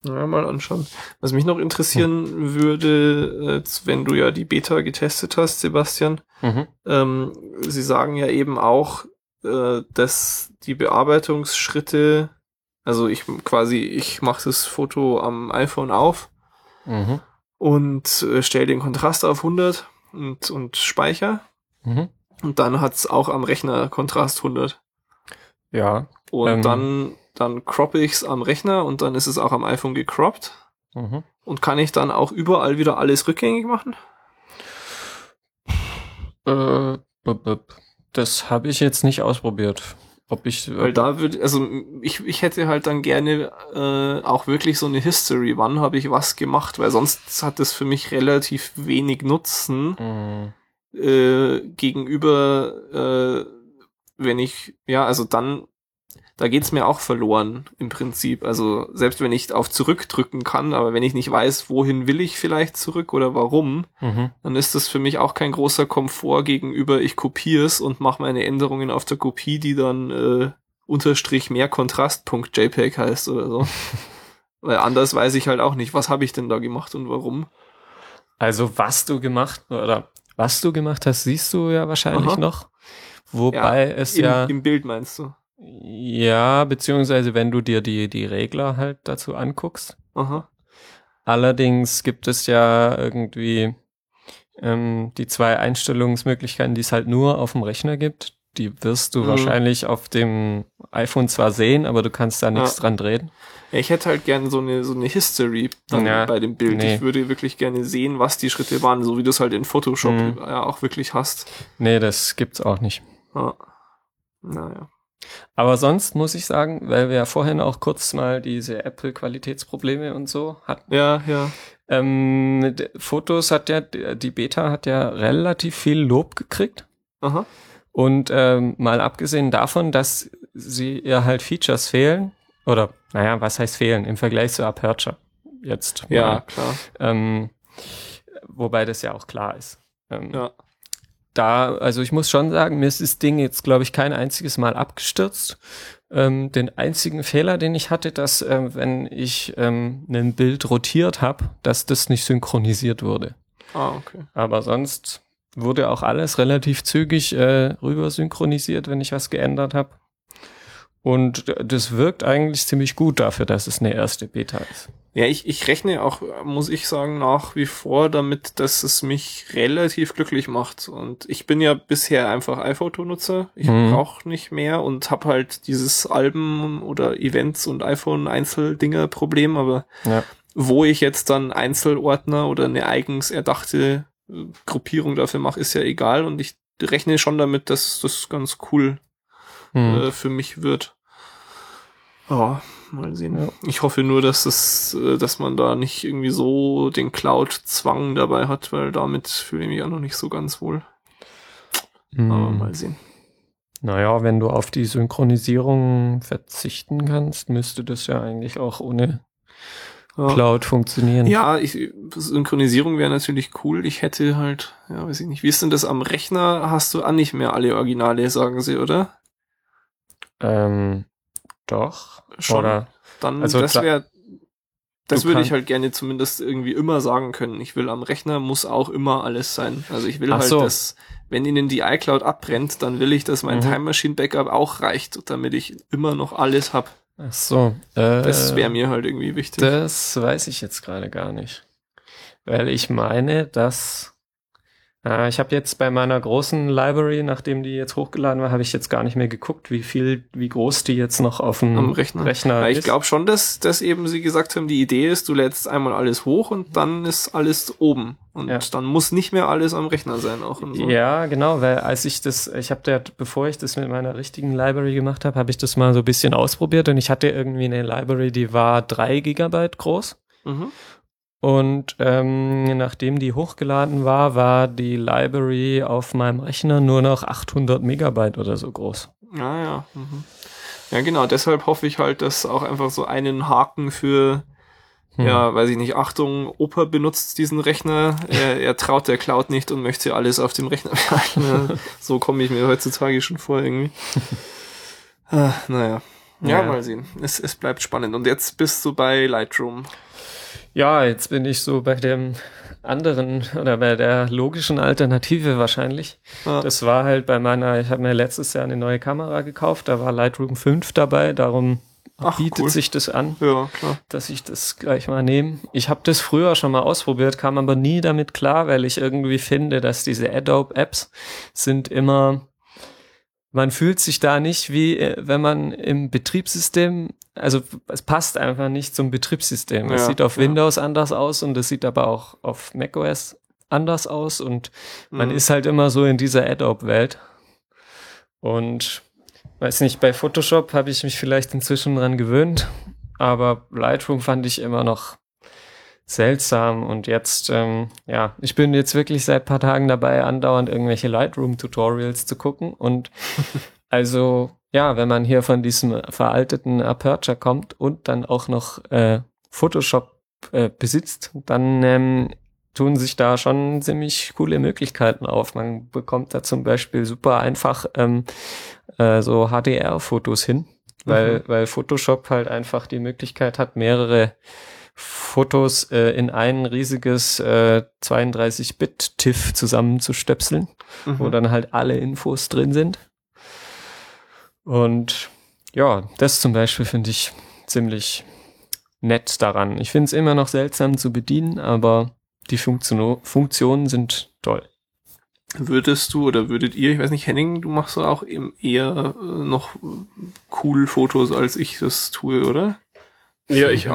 Ja, mal anschauen. Was mich noch interessieren würde, jetzt, wenn du ja die Beta getestet hast, Sebastian, Mhm. ähm, sie sagen ja eben auch, äh, dass die Bearbeitungsschritte, also ich quasi, ich mache das Foto am iPhone auf Mhm. und äh, stelle den Kontrast auf 100 und, und speicher Mhm. und dann hat's auch am Rechner Kontrast 100. Ja. Und Ähm. dann, dann croppe ich's am Rechner und dann ist es auch am iPhone gecroppt. Mhm. Und kann ich dann auch überall wieder alles rückgängig machen? Äh. Das habe ich jetzt nicht ausprobiert. Ob ich. äh, Weil da würde, also ich, ich hätte halt dann gerne äh, auch wirklich so eine History, wann habe ich was gemacht, weil sonst hat das für mich relativ wenig Nutzen Mm, äh, gegenüber, äh, wenn ich, ja, also dann, da geht's mir auch verloren im Prinzip. Also selbst wenn ich auf zurückdrücken kann, aber wenn ich nicht weiß, wohin will ich vielleicht zurück oder warum, mhm. dann ist das für mich auch kein großer Komfort gegenüber, ich kopiere es und mache meine Änderungen auf der Kopie, die dann äh, unterstrich mehr Kontrast.jpg heißt oder so. Weil anders weiß ich halt auch nicht, was habe ich denn da gemacht und warum. Also was du gemacht oder was du gemacht hast, siehst du ja wahrscheinlich Aha. noch. Wobei es Im, ja Im Bild meinst du? ja beziehungsweise wenn du dir die die Regler halt dazu anguckst. Aha. Allerdings gibt es ja irgendwie ähm, die zwei Einstellungsmöglichkeiten, die es halt nur auf dem Rechner gibt. Die wirst du Mhm. wahrscheinlich auf dem iPhone zwar sehen, aber du kannst da nichts Ja. dran drehen. Ja, ich hätte halt gerne so eine, so eine History dann Ja, bei dem Bild. nee. Ich würde wirklich gerne sehen, was die Schritte waren, so wie du es halt in Photoshop Mhm. ja auch wirklich hast. Nee, das gibt's auch nicht. Ja. Naja. Aber sonst muss ich sagen, weil wir ja vorhin auch kurz mal diese Apple-Qualitätsprobleme und so hatten. Ja, ja. Ähm, Fotos hat ja, die Beta hat ja relativ viel Lob gekriegt. Aha. Und ähm, mal abgesehen davon, dass sie ihr halt Features fehlen, oder naja, was heißt fehlen im Vergleich zu Aperture jetzt. Ja, mal, klar. ähm, wobei das ja auch klar ist. Ähm, Ja. Da, also ich muss schon sagen, mir ist das Ding jetzt, glaube ich, kein einziges Mal abgestürzt. Ähm, den einzigen Fehler, den ich hatte, dass ähm, wenn ich ähm, ein Bild rotiert habe, dass das nicht synchronisiert wurde. Ah, okay. Aber sonst wurde auch alles relativ zügig äh, rüber synchronisiert, wenn ich was geändert habe. Und das wirkt eigentlich ziemlich gut dafür, dass es eine erste Beta ist. Ja, ich, ich rechne auch, muss ich sagen, nach wie vor damit, dass es mich relativ glücklich macht. Und ich bin ja bisher einfach iPhoto-Nutzer. Ich Mhm. brauche nicht mehr und habe halt dieses Alben oder Events und iPhone-Einzeldinger-Problem. Aber Ja. wo ich jetzt dann Einzelordner oder eine eigens erdachte äh, Gruppierung dafür mache, ist ja egal. Und ich rechne schon damit, dass das ganz cool Hm. äh, für mich wird. Ja, mal sehen. Ja. Ich hoffe nur, dass es, äh, dass man da nicht irgendwie so den Cloud-Zwang dabei hat, weil damit fühle ich mich auch noch nicht so ganz wohl. Aber Hm. mal sehen. Naja, wenn du auf die Synchronisierung verzichten kannst, müsste das ja eigentlich auch ohne Ja, Cloud funktionieren. ja ich, Synchronisierung wäre natürlich cool. Ich hätte halt, ja, weiß ich nicht. Wie ist denn das am Rechner? Hast du auch nicht mehr alle Originale, sagen sie, oder? Ähm, doch. Schon. Oder Dann, Also das wäre, das würde ich halt gerne zumindest irgendwie immer sagen können. Ich will am Rechner muss auch immer alles sein. Also ich will halt, so. dass, wenn ihnen die iCloud abbrennt, dann will ich, dass mein Mhm. Time Machine Backup auch reicht, damit ich immer noch alles hab. ach so. Äh, Das wäre mir halt irgendwie wichtig. Das weiß ich jetzt gerade gar nicht. Weil ich meine, dass ich habe jetzt bei meiner großen Library, nachdem die jetzt hochgeladen war, habe ich jetzt gar nicht mehr geguckt, wie viel, wie groß die jetzt noch auf dem Rechner. Rechner Ja, ich ist. glaube schon, dass, dass eben sie gesagt haben, die Idee ist, du lädst einmal alles hoch und dann ist alles oben. Und Ja. dann muss nicht mehr alles am Rechner sein auch und so. Ja, genau, weil als ich das, ich habe da, bevor ich das mit meiner richtigen Library gemacht habe, habe ich das mal so ein bisschen ausprobiert und ich hatte irgendwie eine Library, die war drei Gigabyte groß. Mhm. Und ähm, nachdem die hochgeladen war, war die Library auf meinem Rechner nur noch 800 Megabyte oder so groß. Ja, ja. Mhm. Ja, genau. Deshalb hoffe ich halt, dass auch einfach so einen Haken für, Hm. ja, weiß ich nicht, Achtung, Opa benutzt diesen Rechner, er, er traut der Cloud nicht und möchte alles auf dem Rechner behalten. So komme ich mir heutzutage schon vor irgendwie. ah, naja. Ja, Ja. mal sehen. Es, es bleibt spannend. Und jetzt bist du bei Lightroom. Ja, jetzt bin ich so bei dem anderen oder bei der logischen Alternative wahrscheinlich. Ja. Das war halt bei meiner, ich habe mir letztes Jahr eine neue Kamera gekauft, da war Lightroom 5 dabei, darum Ach, bietet cool. sich das an, Ja, dass ich das gleich mal nehme. Ich habe das früher schon mal ausprobiert, kam aber nie damit klar, weil ich irgendwie finde, dass diese Adobe-Apps sind immer, man fühlt sich da nicht wie, äh, wenn man im Betriebssystem, also es passt einfach nicht zum Betriebssystem. es Ja, sieht auf ja. Windows anders aus und es sieht aber auch auf macOS anders aus und man Mhm. ist halt immer so in dieser Adobe-Welt. Und weiß nicht, bei Photoshop habe ich mich vielleicht inzwischen dran gewöhnt, aber Lightroom fand ich immer noch seltsam und jetzt, ähm, ja, ich bin jetzt wirklich seit paar Tagen dabei, andauernd irgendwelche Lightroom-Tutorials zu gucken und also, ja, wenn man hier von diesem veralteten Aperture kommt und dann auch noch äh, Photoshop äh, besitzt, dann ähm, tun sich da schon ziemlich coole Möglichkeiten auf. Man bekommt da zum Beispiel super einfach ähm, äh, so HDR-Fotos hin, weil, Mhm. weil Photoshop halt einfach die Möglichkeit hat, mehrere Fotos äh, in ein riesiges äh, 32-Bit-TIFF zusammenzustöpseln Mhm. wo dann halt alle Infos drin sind. Und ja, das zum Beispiel finde ich ziemlich nett daran. Ich finde es immer noch seltsam zu bedienen, aber die Funktion Funktionen sind toll. Würdest du oder würdet ihr, ich weiß nicht, Henning, du machst doch auch eben eher äh, noch cool Fotos, als ich das tue, oder? Ja, ich,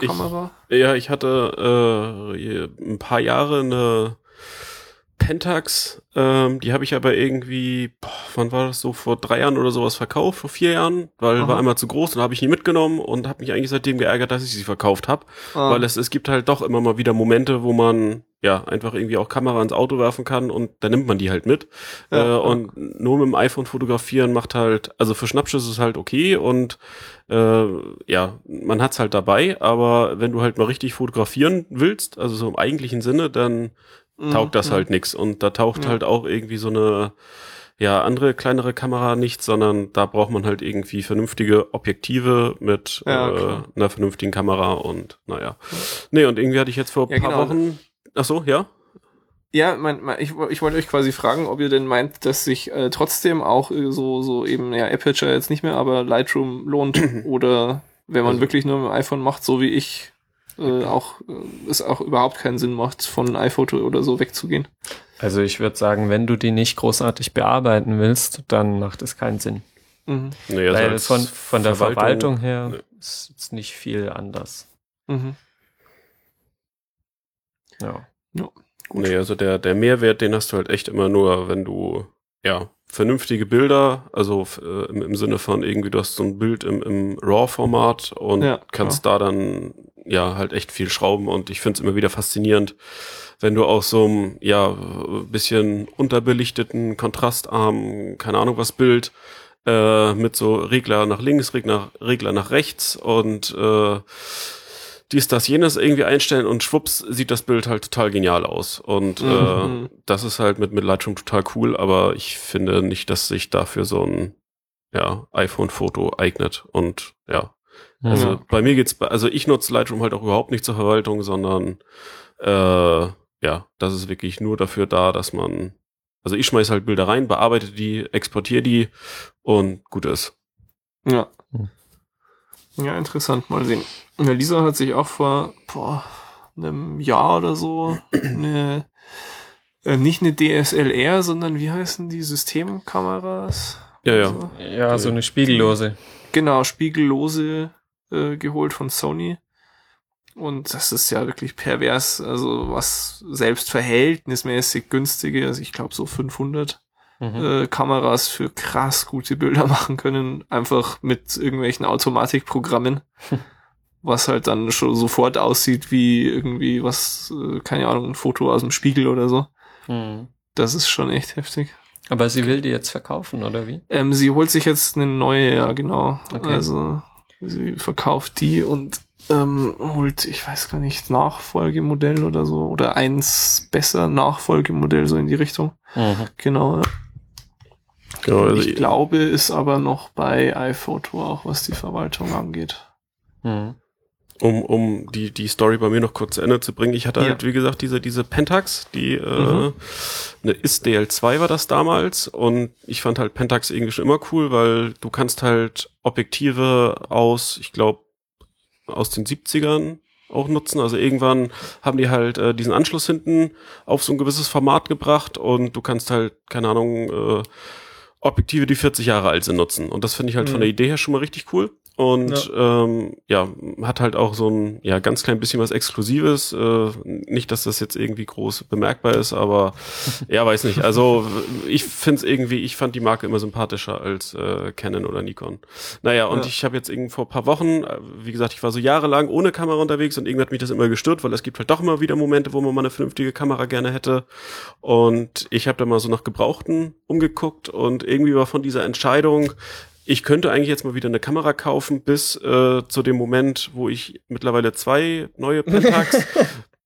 Auch ich, Kamera? ja, ich hatte äh, ein paar Jahre eine Pentax, ähm, die habe ich aber irgendwie, boah, wann war das so, vor drei Jahren oder sowas verkauft, vor vier Jahren, weil Aha. war einmal zu groß und habe ich nie mitgenommen und habe mich eigentlich seitdem geärgert, dass ich sie verkauft habe, Ah, weil es, es gibt halt doch immer mal wieder Momente, wo man ja einfach irgendwie auch Kamera ins Auto werfen kann und dann nimmt man die halt mit. Ja, äh, ja. und nur mit dem iPhone fotografieren macht halt, also für Schnappschüsse ist es halt okay und äh, ja, man hat's halt dabei, aber wenn du halt mal richtig fotografieren willst, also so im eigentlichen Sinne, dann taugt das mhm. halt nix. Und da taucht Ja. halt auch irgendwie so eine ja, andere kleinere Kamera nicht, sondern da braucht man halt irgendwie vernünftige Objektive mit Ja, äh, einer vernünftigen Kamera und naja. Nee, und irgendwie hatte ich jetzt vor ein Ja, paar genau. Wochen. Ach so, ja? Ja, mein, mein, ich, ich wollte euch quasi fragen, ob ihr denn meint, dass sich äh, trotzdem auch äh, so, so eben, ja, Aperture jetzt nicht mehr, aber Lightroom lohnt oder wenn man Also- wirklich nur mit dem iPhone macht, so wie ich, äh, auch, äh, es auch überhaupt keinen Sinn macht, von iPhoto oder so wegzugehen. Also ich würde sagen, wenn du die nicht großartig bearbeiten willst, dann macht es keinen Sinn. Mhm. Nee, also Weil als von, von der Verwaltung, her nee. ist es nicht viel anders. Mhm. Ja. Gut. Nee, also der, der Mehrwert, den hast du halt echt immer nur, wenn du, ja, vernünftige Bilder, also äh, im, im Sinne von irgendwie, du hast so ein Bild im, im RAW-Format und Ja, kannst da dann, ja, halt echt viel schrauben und ich finde es immer wieder faszinierend, wenn du aus so einem, ja, bisschen unterbelichteten, kontrastarmen, keine Ahnung was Bild, äh, mit so Regler nach links, Regler, Regler nach rechts und äh, dies, das, jenes irgendwie einstellen und schwupps sieht das Bild halt total genial aus. Und Mhm. äh, das ist halt mit, mit Lightroom total cool, aber ich finde nicht, dass sich dafür so ein ja, iPhone-Foto eignet. Und ja, also Ja. bei mir geht's, also ich nutze Lightroom halt auch überhaupt nicht zur Verwaltung, sondern äh, ja, das ist wirklich nur dafür da, dass man, also ich schmeiß halt Bilder rein, bearbeite die, exportiere die und gut ist. Ja. Hm. Ja, interessant, mal sehen. Ja, Lisa hat sich auch vor boah, einem Jahr oder so eine, äh, nicht eine DSLR, sondern wie heißen die Systemkameras? Ja, ja. So. ja, so eine spiegellose. Genau, spiegellose äh, geholt von Sony. Und das ist ja wirklich pervers. Also was selbst verhältnismäßig günstige, also ich glaube so 500 Mhm. äh, Kameras für krass gute Bilder machen können, einfach mit irgendwelchen Automatikprogrammen, was halt dann schon sofort aussieht wie irgendwie was, äh, keine Ahnung, ein Foto aus dem Spiegel oder so. Mhm. Das ist schon echt heftig. Aber sie will die jetzt verkaufen, oder wie? Ähm, sie holt sich jetzt eine neue, ja genau. Okay. Also sie verkauft die und ähm, holt, ich weiß gar nicht, Nachfolgemodell oder so oder eins besser Nachfolgemodell so in die Richtung. Genau. ja. Genau, also ich glaube, ist aber noch bei iPhoto auch, was die Verwaltung angeht. Mhm. Um, um die, die Story bei mir noch kurz zu Ende zu bringen. Ich hatte Ja. halt, wie gesagt, diese, diese Pentax, die, äh, Mhm. eine IS DL2 war das damals und ich fand halt Pentax irgendwie schon immer cool, weil du kannst halt Objektive aus, ich glaube, aus den 70ern auch nutzen. Also irgendwann haben die halt äh, diesen Anschluss hinten auf so ein gewisses Format gebracht und du kannst halt, keine Ahnung, äh, Objektive, die 40 Jahre alt sind, nutzen. Und das finde ich halt von Mhm. der Idee her schon mal richtig cool. Und ja. Ähm, ja, hat halt auch so ein ja ganz klein bisschen was Exklusives. Äh, nicht, dass das jetzt irgendwie groß bemerkbar ist, aber ja, weiß nicht. Also ich finde es irgendwie, ich fand die Marke immer sympathischer als äh, Canon oder Nikon. Naja, und ja. ich habe jetzt irgendwie vor paar Wochen, äh, wie gesagt, ich war so jahrelang ohne Kamera unterwegs und irgendwie hat mich das immer gestört, weil es gibt halt doch immer wieder Momente, wo man mal eine vernünftige Kamera gerne hätte. Und ich habe da mal so nach Gebrauchten umgeguckt und irgendwie war von dieser Entscheidung, ich könnte eigentlich jetzt mal wieder eine Kamera kaufen, bis äh, zu dem Moment, wo ich mittlerweile zwei neue Pentax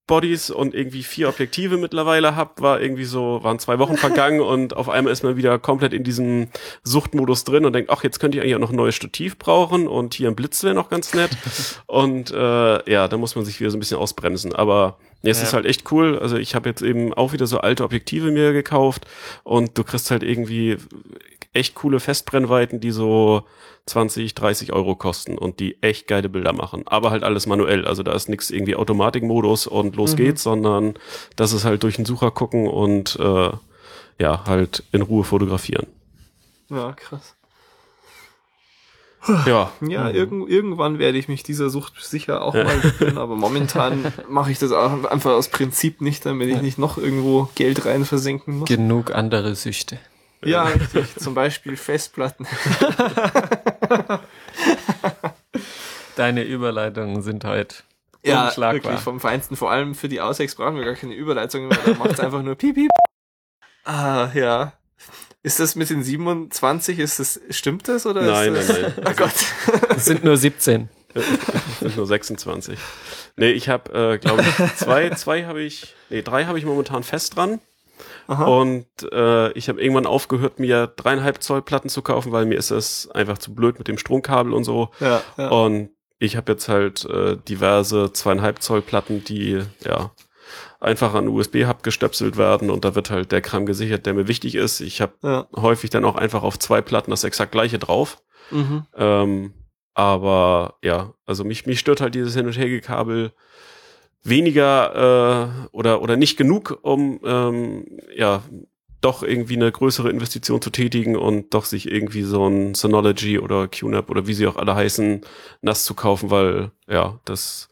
Bodies und irgendwie vier Objektive mittlerweile hab, war irgendwie so, waren zwei Wochen vergangen und auf einmal ist man wieder komplett in diesem Suchtmodus drin und denkt, ach, jetzt könnte ich eigentlich auch noch ein neues Stativ brauchen und hier ein Blitz wäre noch ganz nett. und äh, ja, da muss man sich wieder so ein bisschen ausbremsen. Aber ja, es ja. ist halt echt cool. Also ich habe jetzt eben auch wieder so alte Objektive mir gekauft und du kriegst halt irgendwie echt coole Festbrennweiten, die so 20, 30 Euro kosten und die echt geile Bilder machen. Aber halt alles manuell. Also da ist nichts irgendwie Automatikmodus und los mhm. geht's, sondern das ist halt durch den Sucher gucken und äh, ja, halt in Ruhe fotografieren. Ja, krass. Ja, ja mhm. irg irgendwann werde ich mich dieser Sucht sicher auch mal widmen, aber momentan mache ich das auch einfach aus Prinzip nicht, damit ich nicht noch irgendwo Geld rein versenken muss. Genug andere Süchte. Ja, richtig. Zum Beispiel Festplatten. Deine Überleitungen sind heute ja, wirklich vom Feinsten. Vor allem für die Auswegs brauchen wir gar keine Überleitung mehr. Da macht es einfach nur piep, piep. Ah, ja. Ist das mit den 27, ist das, stimmt das oder? Nein, das, nein, nein. Oh Gott. Es sind nur 17. Es sind nur 26. Nee, ich habe, äh, glaube ich, zwei, zwei habe ich, nee, drei habe ich momentan fest dran. Aha. Und äh, ich habe irgendwann aufgehört, mir dreieinhalb Zoll Platten zu kaufen, weil mir ist das einfach zu blöd mit dem Stromkabel und so. Ja, ja. Und ich habe jetzt halt äh, diverse zweieinhalb Zoll Platten, die ja einfach an USB-Hub gestöpselt werden und da wird halt der Kram gesichert, der mir wichtig ist. Ich habe ja. häufig dann auch einfach auf zwei Platten das exakt gleiche drauf. Mhm. Ähm, aber ja, also mich, mich stört halt dieses Hin- und Hergekabel weniger äh, oder oder nicht genug, um ähm, ja doch irgendwie eine größere Investition zu tätigen und doch sich irgendwie so ein Synology oder QNAP oder wie sie auch alle heißen, nass zu kaufen, weil ja, das,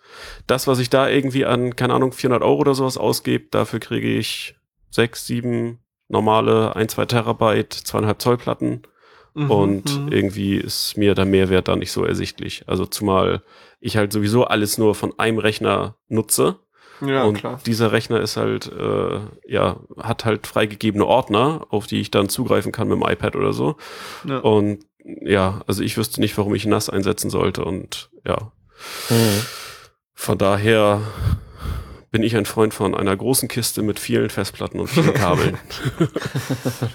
das, was ich da irgendwie an, keine Ahnung, 400 Euro oder sowas ausgebe, dafür kriege ich sechs, sieben normale, ein, zwei Terabyte, zweieinhalb Zoll Platten mhm, und mhm. irgendwie ist mir der Mehrwert da nicht so ersichtlich. Also zumal ich halt sowieso alles nur von einem Rechner nutze. Ja, und klar. dieser Rechner ist halt, äh, ja, hat halt freigegebene Ordner, auf die ich dann zugreifen kann mit dem iPad oder so. Ja. Und ja, also ich wüsste nicht, warum ich NAS einsetzen sollte und ja. Mhm. Von daher bin ich ein Freund von einer großen Kiste mit vielen Festplatten und vielen Kabeln.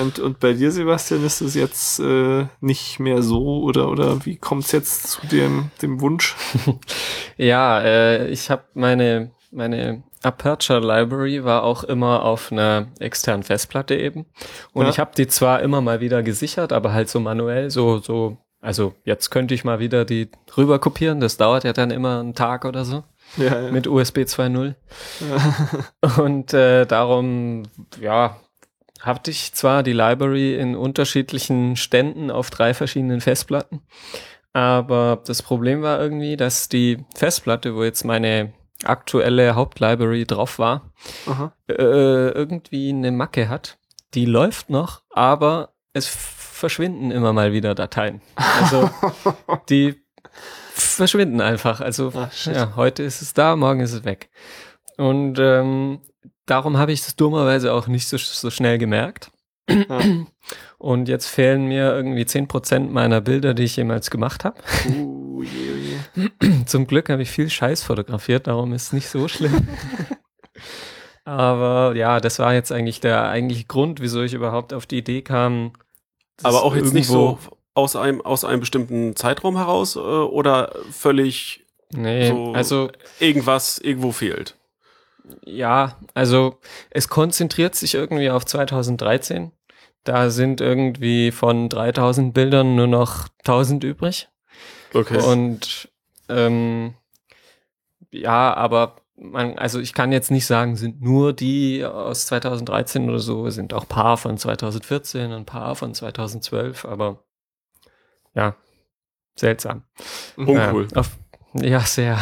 und, und bei dir, Sebastian, ist es jetzt äh, nicht mehr so oder oder wie kommt es jetzt zu dem, dem Wunsch? ja, äh, ich habe meine, meine Aperture Library war auch immer auf einer externen Festplatte eben. Und ja. ich habe die zwar immer mal wieder gesichert, aber halt so manuell, so, so, also jetzt könnte ich mal wieder die rüber kopieren, das dauert ja dann immer einen Tag oder so. Ja, ja. Mit USB 2.0. Ja. Und äh, darum, ja, hatte ich zwar die Library in unterschiedlichen Ständen auf drei verschiedenen Festplatten, aber das Problem war irgendwie, dass die Festplatte, wo jetzt meine aktuelle Hauptlibrary drauf war, äh, irgendwie eine Macke hat. Die läuft noch, aber es verschwinden immer mal wieder Dateien. Also die verschwinden einfach. Also Ach, ja, heute ist es da, morgen ist es weg. Und ähm, darum habe ich das dummerweise auch nicht so, so schnell gemerkt. Ja. Und jetzt fehlen mir irgendwie zehn Prozent meiner Bilder, die ich jemals gemacht habe. Uh, je, je. Zum Glück habe ich viel Scheiß fotografiert, darum ist es nicht so schlimm. Aber ja, das war jetzt eigentlich der eigentliche Grund, wieso ich überhaupt auf die Idee kam. Aber auch jetzt nicht so aus einem, aus einem bestimmten Zeitraum heraus äh, oder völlig nee, so also irgendwas irgendwo fehlt. Ja, also es konzentriert sich irgendwie auf 2013. Da sind irgendwie von 3000 Bildern nur noch 1000 übrig. Okay. Und ähm, ja, aber man, also ich kann jetzt nicht sagen, sind nur die aus 2013 oder so, sind auch paar von 2014 und paar von 2012, aber ja. seltsam. Uncool. Ja, auf, ja sehr.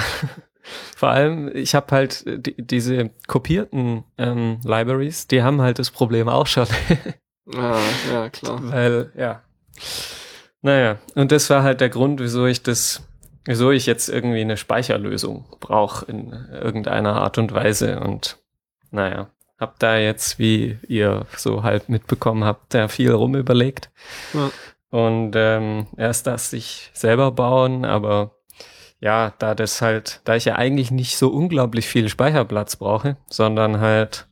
Vor allem, ich habe halt äh, die, diese kopierten ähm, Libraries, die haben halt das Problem auch schon. Ja, ja, klar. Weil, ja. Naja, und das war halt der Grund, wieso ich das, wieso ich jetzt irgendwie eine Speicherlösung brauche in irgendeiner Art und Weise. Und naja, hab da jetzt, wie ihr so halt mitbekommen habt, da viel rumüberlegt. Ja. Und ähm, erst das sich selber bauen, aber ja, da das halt, da ich ja eigentlich nicht so unglaublich viel Speicherplatz brauche, sondern halt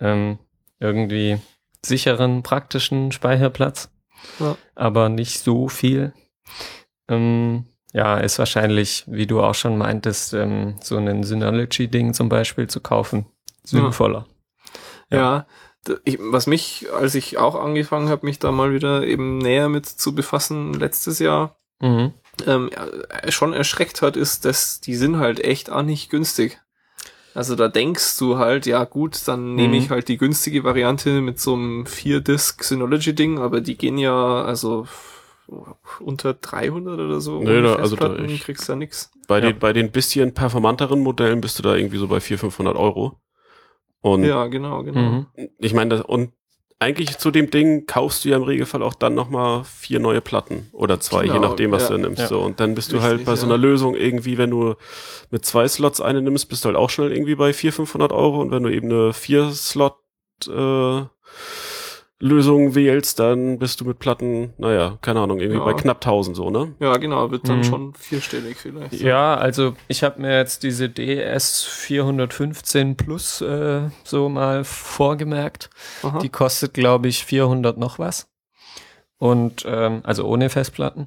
ähm, irgendwie sicheren, praktischen Speicherplatz, Ja. aber nicht so viel. Ähm, ja, ist wahrscheinlich, wie du auch schon meintest, ähm, so ein Synology-Ding zum Beispiel zu kaufen, sinnvoller. Ja, d- ich, was mich, als ich auch angefangen habe, mich da mal wieder eben näher mit zu befassen, letztes Jahr, Mhm. Ähm, äh, schon erschreckt hat, ist, dass die sind halt echt auch nicht günstig. Also da denkst du halt, ja gut, dann nehme Mhm. ich halt die günstige Variante mit so einem 4-Disc Synology-Ding, aber die gehen ja, also unter 300 oder so. Nee, ohne da- also da Festplatten ich- kriegst du ja nix. Bei, Ja. den, bei den bisschen performanteren Modellen bist du da irgendwie so bei 400, 500 Euro. Und Ja, genau, genau. Mhm. ich meine, das- und eigentlich zu dem Ding kaufst du ja im Regelfall auch dann nochmal vier neue Platten oder zwei, je Genau, nachdem, was ja. du nimmst. Ja. So. Und dann bist du Richtig, halt bei so ja. einer Lösung irgendwie, wenn du mit zwei Slots eine nimmst, bist du halt auch schnell irgendwie bei 400, 500 Euro. Und wenn du eben eine vier Slot äh, Lösung wählst, dann bist du mit Platten, naja, keine Ahnung, irgendwie Ja. bei knapp 1000 so, ne? Ja, genau, wird dann Mhm. schon vierstellig vielleicht. Ja, also ich habe mir jetzt diese DS 415 Plus äh, so mal vorgemerkt. Aha. Die kostet, glaube ich, 400 noch was. Und ähm, also ohne Festplatten.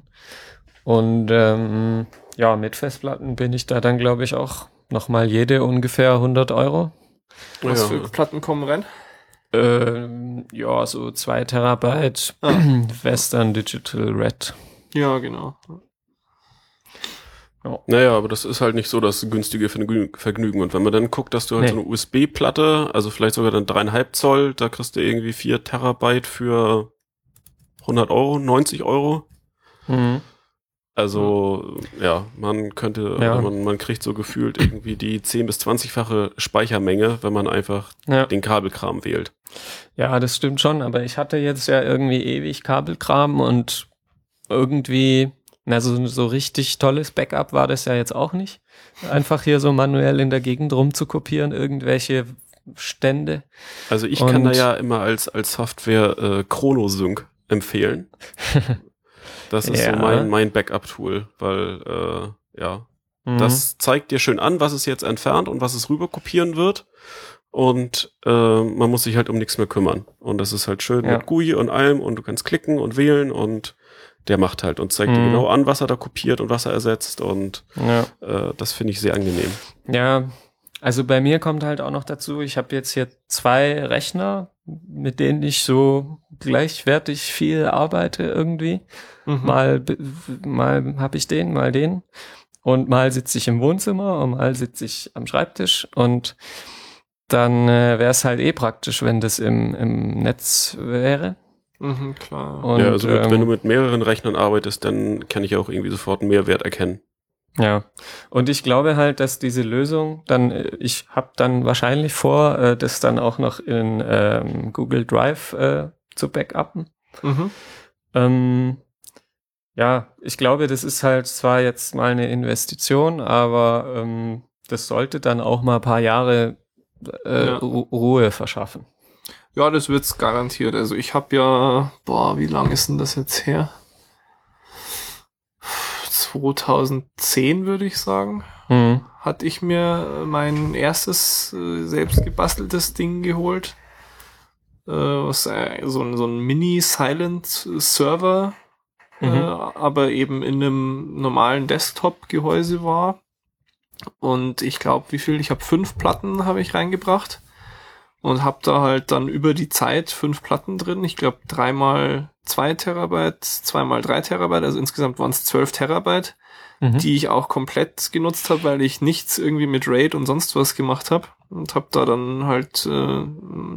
Und ähm, ja, mit Festplatten bin ich da dann, glaube ich, auch noch mal jede ungefähr 100 Euro. Was Ja. für Platten kommen rein? Ähm, ja, so zwei Terabyte Ah. Western Digital Red. Ja, genau. Naja, aber das ist halt nicht so das günstige Vergnü- Vergnügen. Und wenn man dann guckt, dass du halt Nee. so eine USB-Platte, also vielleicht sogar dann dreieinhalb Zoll, da kriegst du irgendwie vier Terabyte für 100 Euro, 90 Euro. Mhm. Also, ja, man könnte, Ja. oder man, man kriegt so gefühlt irgendwie die 10 bis 20-fache Speichermenge, wenn man einfach Ja. den Kabelkram wählt. Ja, das stimmt schon, aber ich hatte jetzt ja irgendwie ewig Kabelkram und irgendwie, na, so, so richtig tolles Backup war das ja jetzt auch nicht. Einfach hier so manuell in der Gegend rumzukopieren, irgendwelche Stände. Also ich kann da Und- ja immer als, als Software äh, Chronosync empfehlen. Das ist Ja. so mein, mein Backup-Tool, weil, äh, ja, Mhm. Das zeigt dir schön an, was es jetzt entfernt und was es rüber kopieren wird. Und äh, man muss sich halt um nichts mehr kümmern. Und das ist halt schön Ja. mit GUI und allem und du kannst klicken und wählen und der macht halt und zeigt dir Mhm. genau an, was er da kopiert und was er ersetzt. Und ja. äh, das finde ich sehr angenehm. Ja, also bei mir kommt halt auch noch dazu, ich habe jetzt hier zwei Rechner, mit denen ich so gleichwertig viel arbeite irgendwie. Mhm. Mal, mal habe ich den, mal den. Und mal sitze ich im Wohnzimmer und mal sitze ich am Schreibtisch. Und dann äh, wäre es halt eh praktisch, wenn das im, im Netz wäre. Mhm, klar. Und, ja, also mit, ähm, wenn du mit mehreren Rechnern arbeitest, dann kann ich auch irgendwie sofort einen Mehrwert erkennen. Ja, und ich glaube halt, dass diese Lösung dann, äh, ich habe dann wahrscheinlich vor, äh, das dann auch noch in ähm, Google Drive äh, zu backuppen. Mhm. Ähm, ja, ich glaube, das ist halt zwar jetzt mal eine Investition, aber ähm, das sollte dann auch mal ein paar Jahre äh, Ja. Ru Ruhe verschaffen. Ja, das wird's garantiert. Also ich habe ja, boah, wie lang ist denn das jetzt her? 2010 würde ich sagen, Mhm. hatte ich mir mein erstes äh, selbst gebasteltes Ding geholt. Äh, was äh, so ein, so ein Mini-Silent-Server, äh, Mhm. aber eben in einem normalen Desktop-Gehäuse war. Und ich glaube, wie viel? Ich habe fünf Platten habe ich reingebracht und habe da halt dann über die Zeit fünf Platten drin. Ich glaube dreimal zwei Terabyte, zweimal drei Terabyte, also insgesamt waren es zwölf Terabyte, Mhm. die ich auch komplett genutzt habe, weil ich nichts irgendwie mit RAID und sonst was gemacht habe und habe da dann halt äh,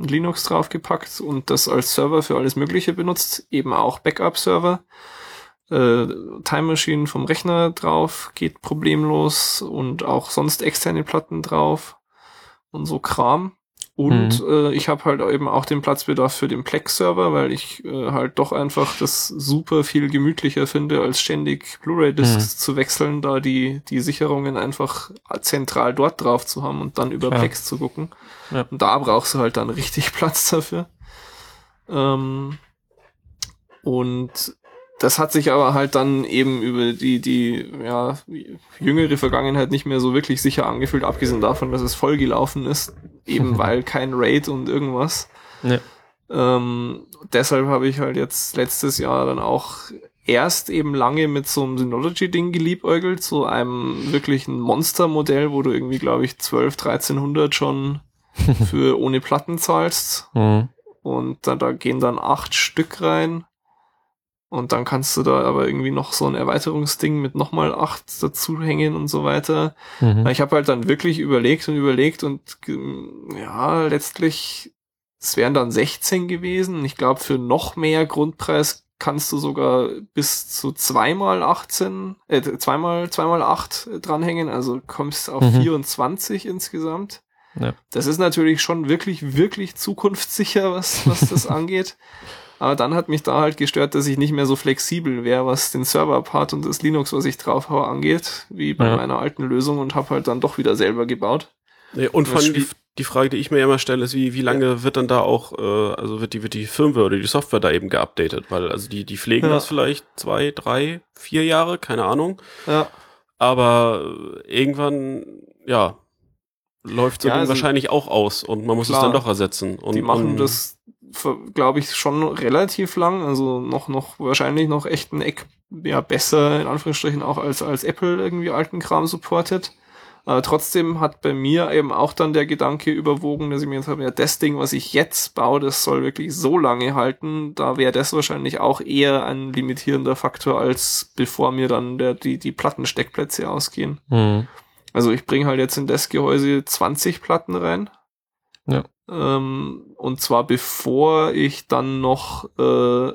Linux draufgepackt und das als Server für alles Mögliche benutzt, eben auch Backup-Server. Äh, Time Machine vom Rechner drauf, geht problemlos und auch sonst externe Platten drauf und so Kram. Und äh, ich habe halt eben auch den Platzbedarf für den Plex-Server, weil ich äh, halt doch einfach das super viel gemütlicher finde, als ständig Blu-ray-Discs zu wechseln, da die, die Sicherungen einfach zentral dort drauf zu haben und dann über Klar. Plex zu gucken. Ja. Und da brauchst du halt dann richtig Platz dafür. Ähm, und das hat sich aber halt dann eben über die, die, ja, jüngere Vergangenheit nicht mehr so wirklich sicher angefühlt, abgesehen davon, dass es voll gelaufen ist, eben weil kein Raid und irgendwas. Ja. Ähm, deshalb habe ich halt jetzt letztes Jahr dann auch erst eben lange mit so einem Synology-Ding geliebäugelt, so einem wirklichen Monstermodell, wo du irgendwie, glaube ich, 12, 1300 schon für ohne Platten zahlst. Mhm. Und dann, da gehen dann acht Stück rein. Und dann kannst du da aber irgendwie noch so ein Erweiterungsding mit nochmal acht dazu hängen und so weiter. Mhm. Ich habe halt dann wirklich überlegt und überlegt und ge- ja, letztlich, es wären dann 16 gewesen. Ich glaube, für noch mehr Grundpreis kannst du sogar bis zu zweimal 18, äh, zweimal, zweimal 8 dranhängen, also kommst auf Mhm. 24 insgesamt. Ja. Das ist natürlich schon wirklich, wirklich zukunftssicher, was, was das angeht. Aber dann hat mich da halt gestört, dass ich nicht mehr so flexibel wäre, was den Server-Part und das Linux, was ich drauf habe, angeht, wie bei Ja. meiner alten Lösung und habe halt dann doch wieder selber gebaut. Nee, und vor allem die, die Frage, die ich mir immer stelle, ist, wie, wie lange wird dann da auch, äh, also wird die, wird die Firmware oder die Software da eben geupdatet? Weil, also die, die pflegen Ja. das vielleicht zwei, drei, vier Jahre, keine Ahnung. Ja, Aber irgendwann, ja, läuft so Ja, also- wahrscheinlich auch aus und man muss Klar. es dann doch ersetzen. Und, die machen und, das, glaube ich, schon relativ lang, also noch, noch, wahrscheinlich noch echt ein Eck, ja, besser, in Anführungsstrichen, auch als, als Apple irgendwie alten Kram supportet. Aber trotzdem hat bei mir eben auch dann der Gedanke überwogen, dass ich mir jetzt habe, ja, das Ding, was ich jetzt baue, das soll wirklich so lange halten. Da wäre das wahrscheinlich auch eher ein limitierender Faktor, als bevor mir dann der, die, die Plattensteckplätze ausgehen. Mhm. Also ich bringe halt jetzt in das Gehäuse 20 Platten rein. Ja. Ähm, und zwar bevor ich dann noch äh,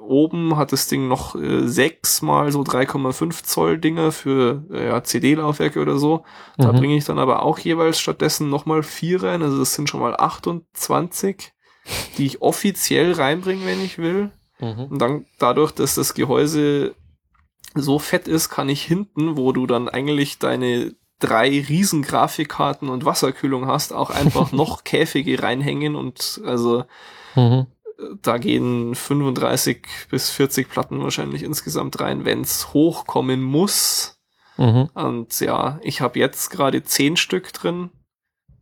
oben hat das Ding noch äh, sechs mal so 3,5 Zoll Dinger für äh, ja, CD-Laufwerke oder so. Da Mhm. bringe ich dann aber auch jeweils stattdessen nochmal vier rein. Also das sind schon mal 28, die ich offiziell reinbringe, wenn ich will. Mhm. Und dann dadurch, dass das Gehäuse so fett ist, kann ich hinten, wo du dann eigentlich deine drei riesen Grafikkarten und Wasserkühlung hast, auch einfach noch Käfige reinhängen und also Mhm. äh, da gehen 35 bis 40 Platten wahrscheinlich insgesamt rein, wenn's hochkommen muss. Mhm. Und ja, ich habe jetzt gerade 10 Stück drin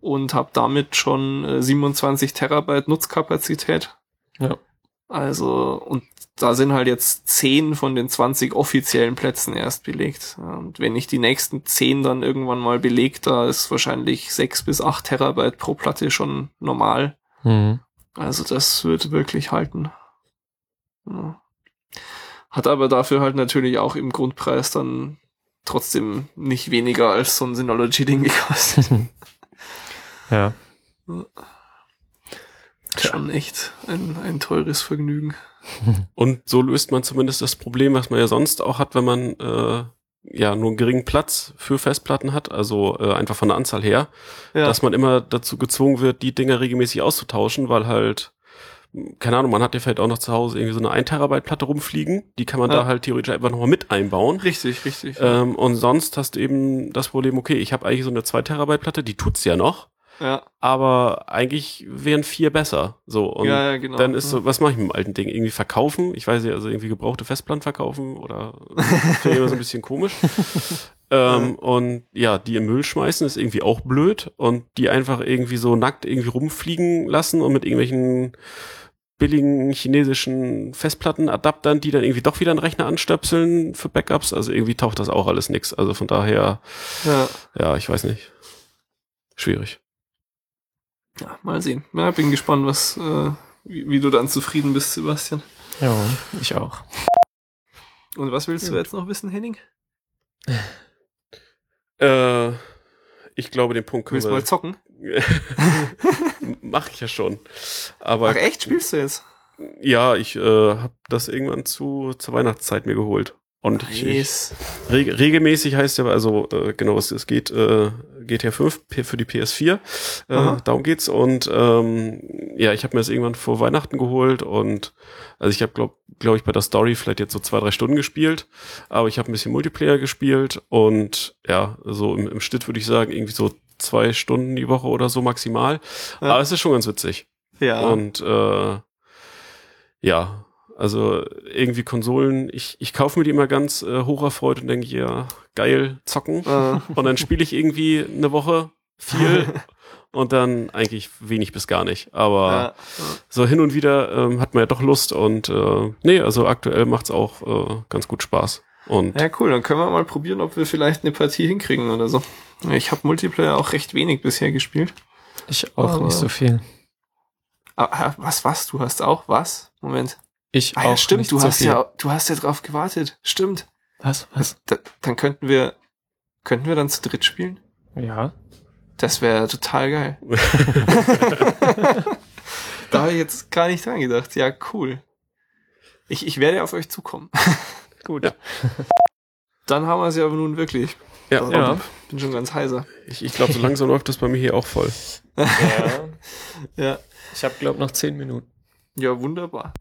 und habe damit schon äh, 27 Terabyte Nutzkapazität. Ja. Also, und da sind halt jetzt 10 von den 20 offiziellen Plätzen erst belegt. Ja, Und wenn ich die nächsten 10 dann irgendwann mal belegt, da ist wahrscheinlich 6 bis 8 Terabyte pro Platte schon normal. Mhm. Also das wird wirklich halten. Ja. Hat aber dafür halt natürlich auch im Grundpreis dann trotzdem nicht weniger als so ein Synology-Ding gekostet. Ja. Schon echt ein, ein teures Vergnügen. Und so löst man zumindest das Problem, was man ja sonst auch hat, wenn man äh, ja nur einen geringen Platz für Festplatten hat, also äh, einfach von der Anzahl her, Ja, dass man immer dazu gezwungen wird, die Dinger regelmäßig auszutauschen, weil halt, keine Ahnung, man hat ja vielleicht auch noch zu Hause irgendwie so eine 1 Terabyte Platte rumfliegen, die kann man Ja. da halt theoretisch einfach nochmal mit einbauen. richtig, richtig. Ähm, und sonst hast du eben das Problem, okay, ich habe eigentlich so eine 2 Terabyte Platte, die tut's ja noch, ja, aber eigentlich wären vier besser. So, und ja, ja, genau. dann ist so, was mache ich mit dem alten Ding? Irgendwie verkaufen? Ich weiß nicht, also irgendwie gebrauchte Festplatten verkaufen oder finde ich immer so ein bisschen komisch. ähm, und ja, die im Müll schmeißen ist irgendwie auch blöd und die einfach irgendwie so nackt irgendwie rumfliegen lassen und mit irgendwelchen billigen chinesischen Festplattenadaptern, die dann irgendwie doch wieder einen Rechner anstöpseln für Backups. Also irgendwie taucht das auch alles nix. Also von daher, ja. ja, ich weiß nicht. Schwierig. Ja, mal sehen. Ja, bin gespannt, was, äh, wie, wie du dann zufrieden bist, Sebastian. Ja, ich auch. Und was willst du jetzt noch wissen, Henning? Äh, ich glaube, den Punkt können Willst du mal zocken? Mach ich ja schon. Aber Ach echt, spielst du jetzt? Ja, ich äh, habe das irgendwann zu zur Weihnachtszeit mir geholt. Und ich, ich, Nice. reg, regelmäßig heißt ja, also äh, genau, es, es geht äh, GTA 5 P- für die PS4. Äh, Aha. darum geht's. Und ähm, ja, ich habe mir das irgendwann vor Weihnachten geholt und also ich habe glaube glaub ich bei der Story vielleicht jetzt so zwei, drei Stunden gespielt, aber ich habe ein bisschen Multiplayer gespielt und ja, so im, im Schnitt würde ich sagen, irgendwie so zwei Stunden die Woche oder so maximal. Ja. Aber es ist schon ganz witzig. Ja. Und äh, ja, also irgendwie Konsolen, ich, ich kaufe mir die immer ganz äh, hocherfreut und denke, ja, geil, zocken. äh, Und dann spiele ich irgendwie eine Woche viel und dann eigentlich wenig bis gar nicht. Aber ja. so hin und wieder ähm, hat man ja doch Lust und äh, nee, also aktuell macht's auch äh, ganz gut Spaß. Und ja, cool. Dann können wir mal probieren, ob wir vielleicht eine Partie hinkriegen oder so. Ich habe Multiplayer auch recht wenig bisher gespielt. Ich auch Aber- nicht so viel. Ah, ah, was, was? Du hast auch was? Moment. Ich Ah auch ja, stimmt. nicht Du so hast viel. ja, du hast ja drauf gewartet. Stimmt. Was, was? Da, dann könnten wir, könnten wir dann zu dritt spielen? Ja. Das wäre total geil. da habe ich jetzt gar nicht dran gedacht. Ja, cool. Ich, ich werde auf euch zukommen. Gut. Ja. Dann haben wir es ja aber nun wirklich. ja, Also, Ja. Bin schon ganz heiser. ich, ich glaube, so langsam läuft das bei mir hier auch voll. ja. Ja. Ich habe, glaube noch zehn Minuten. Ja, wunderbar.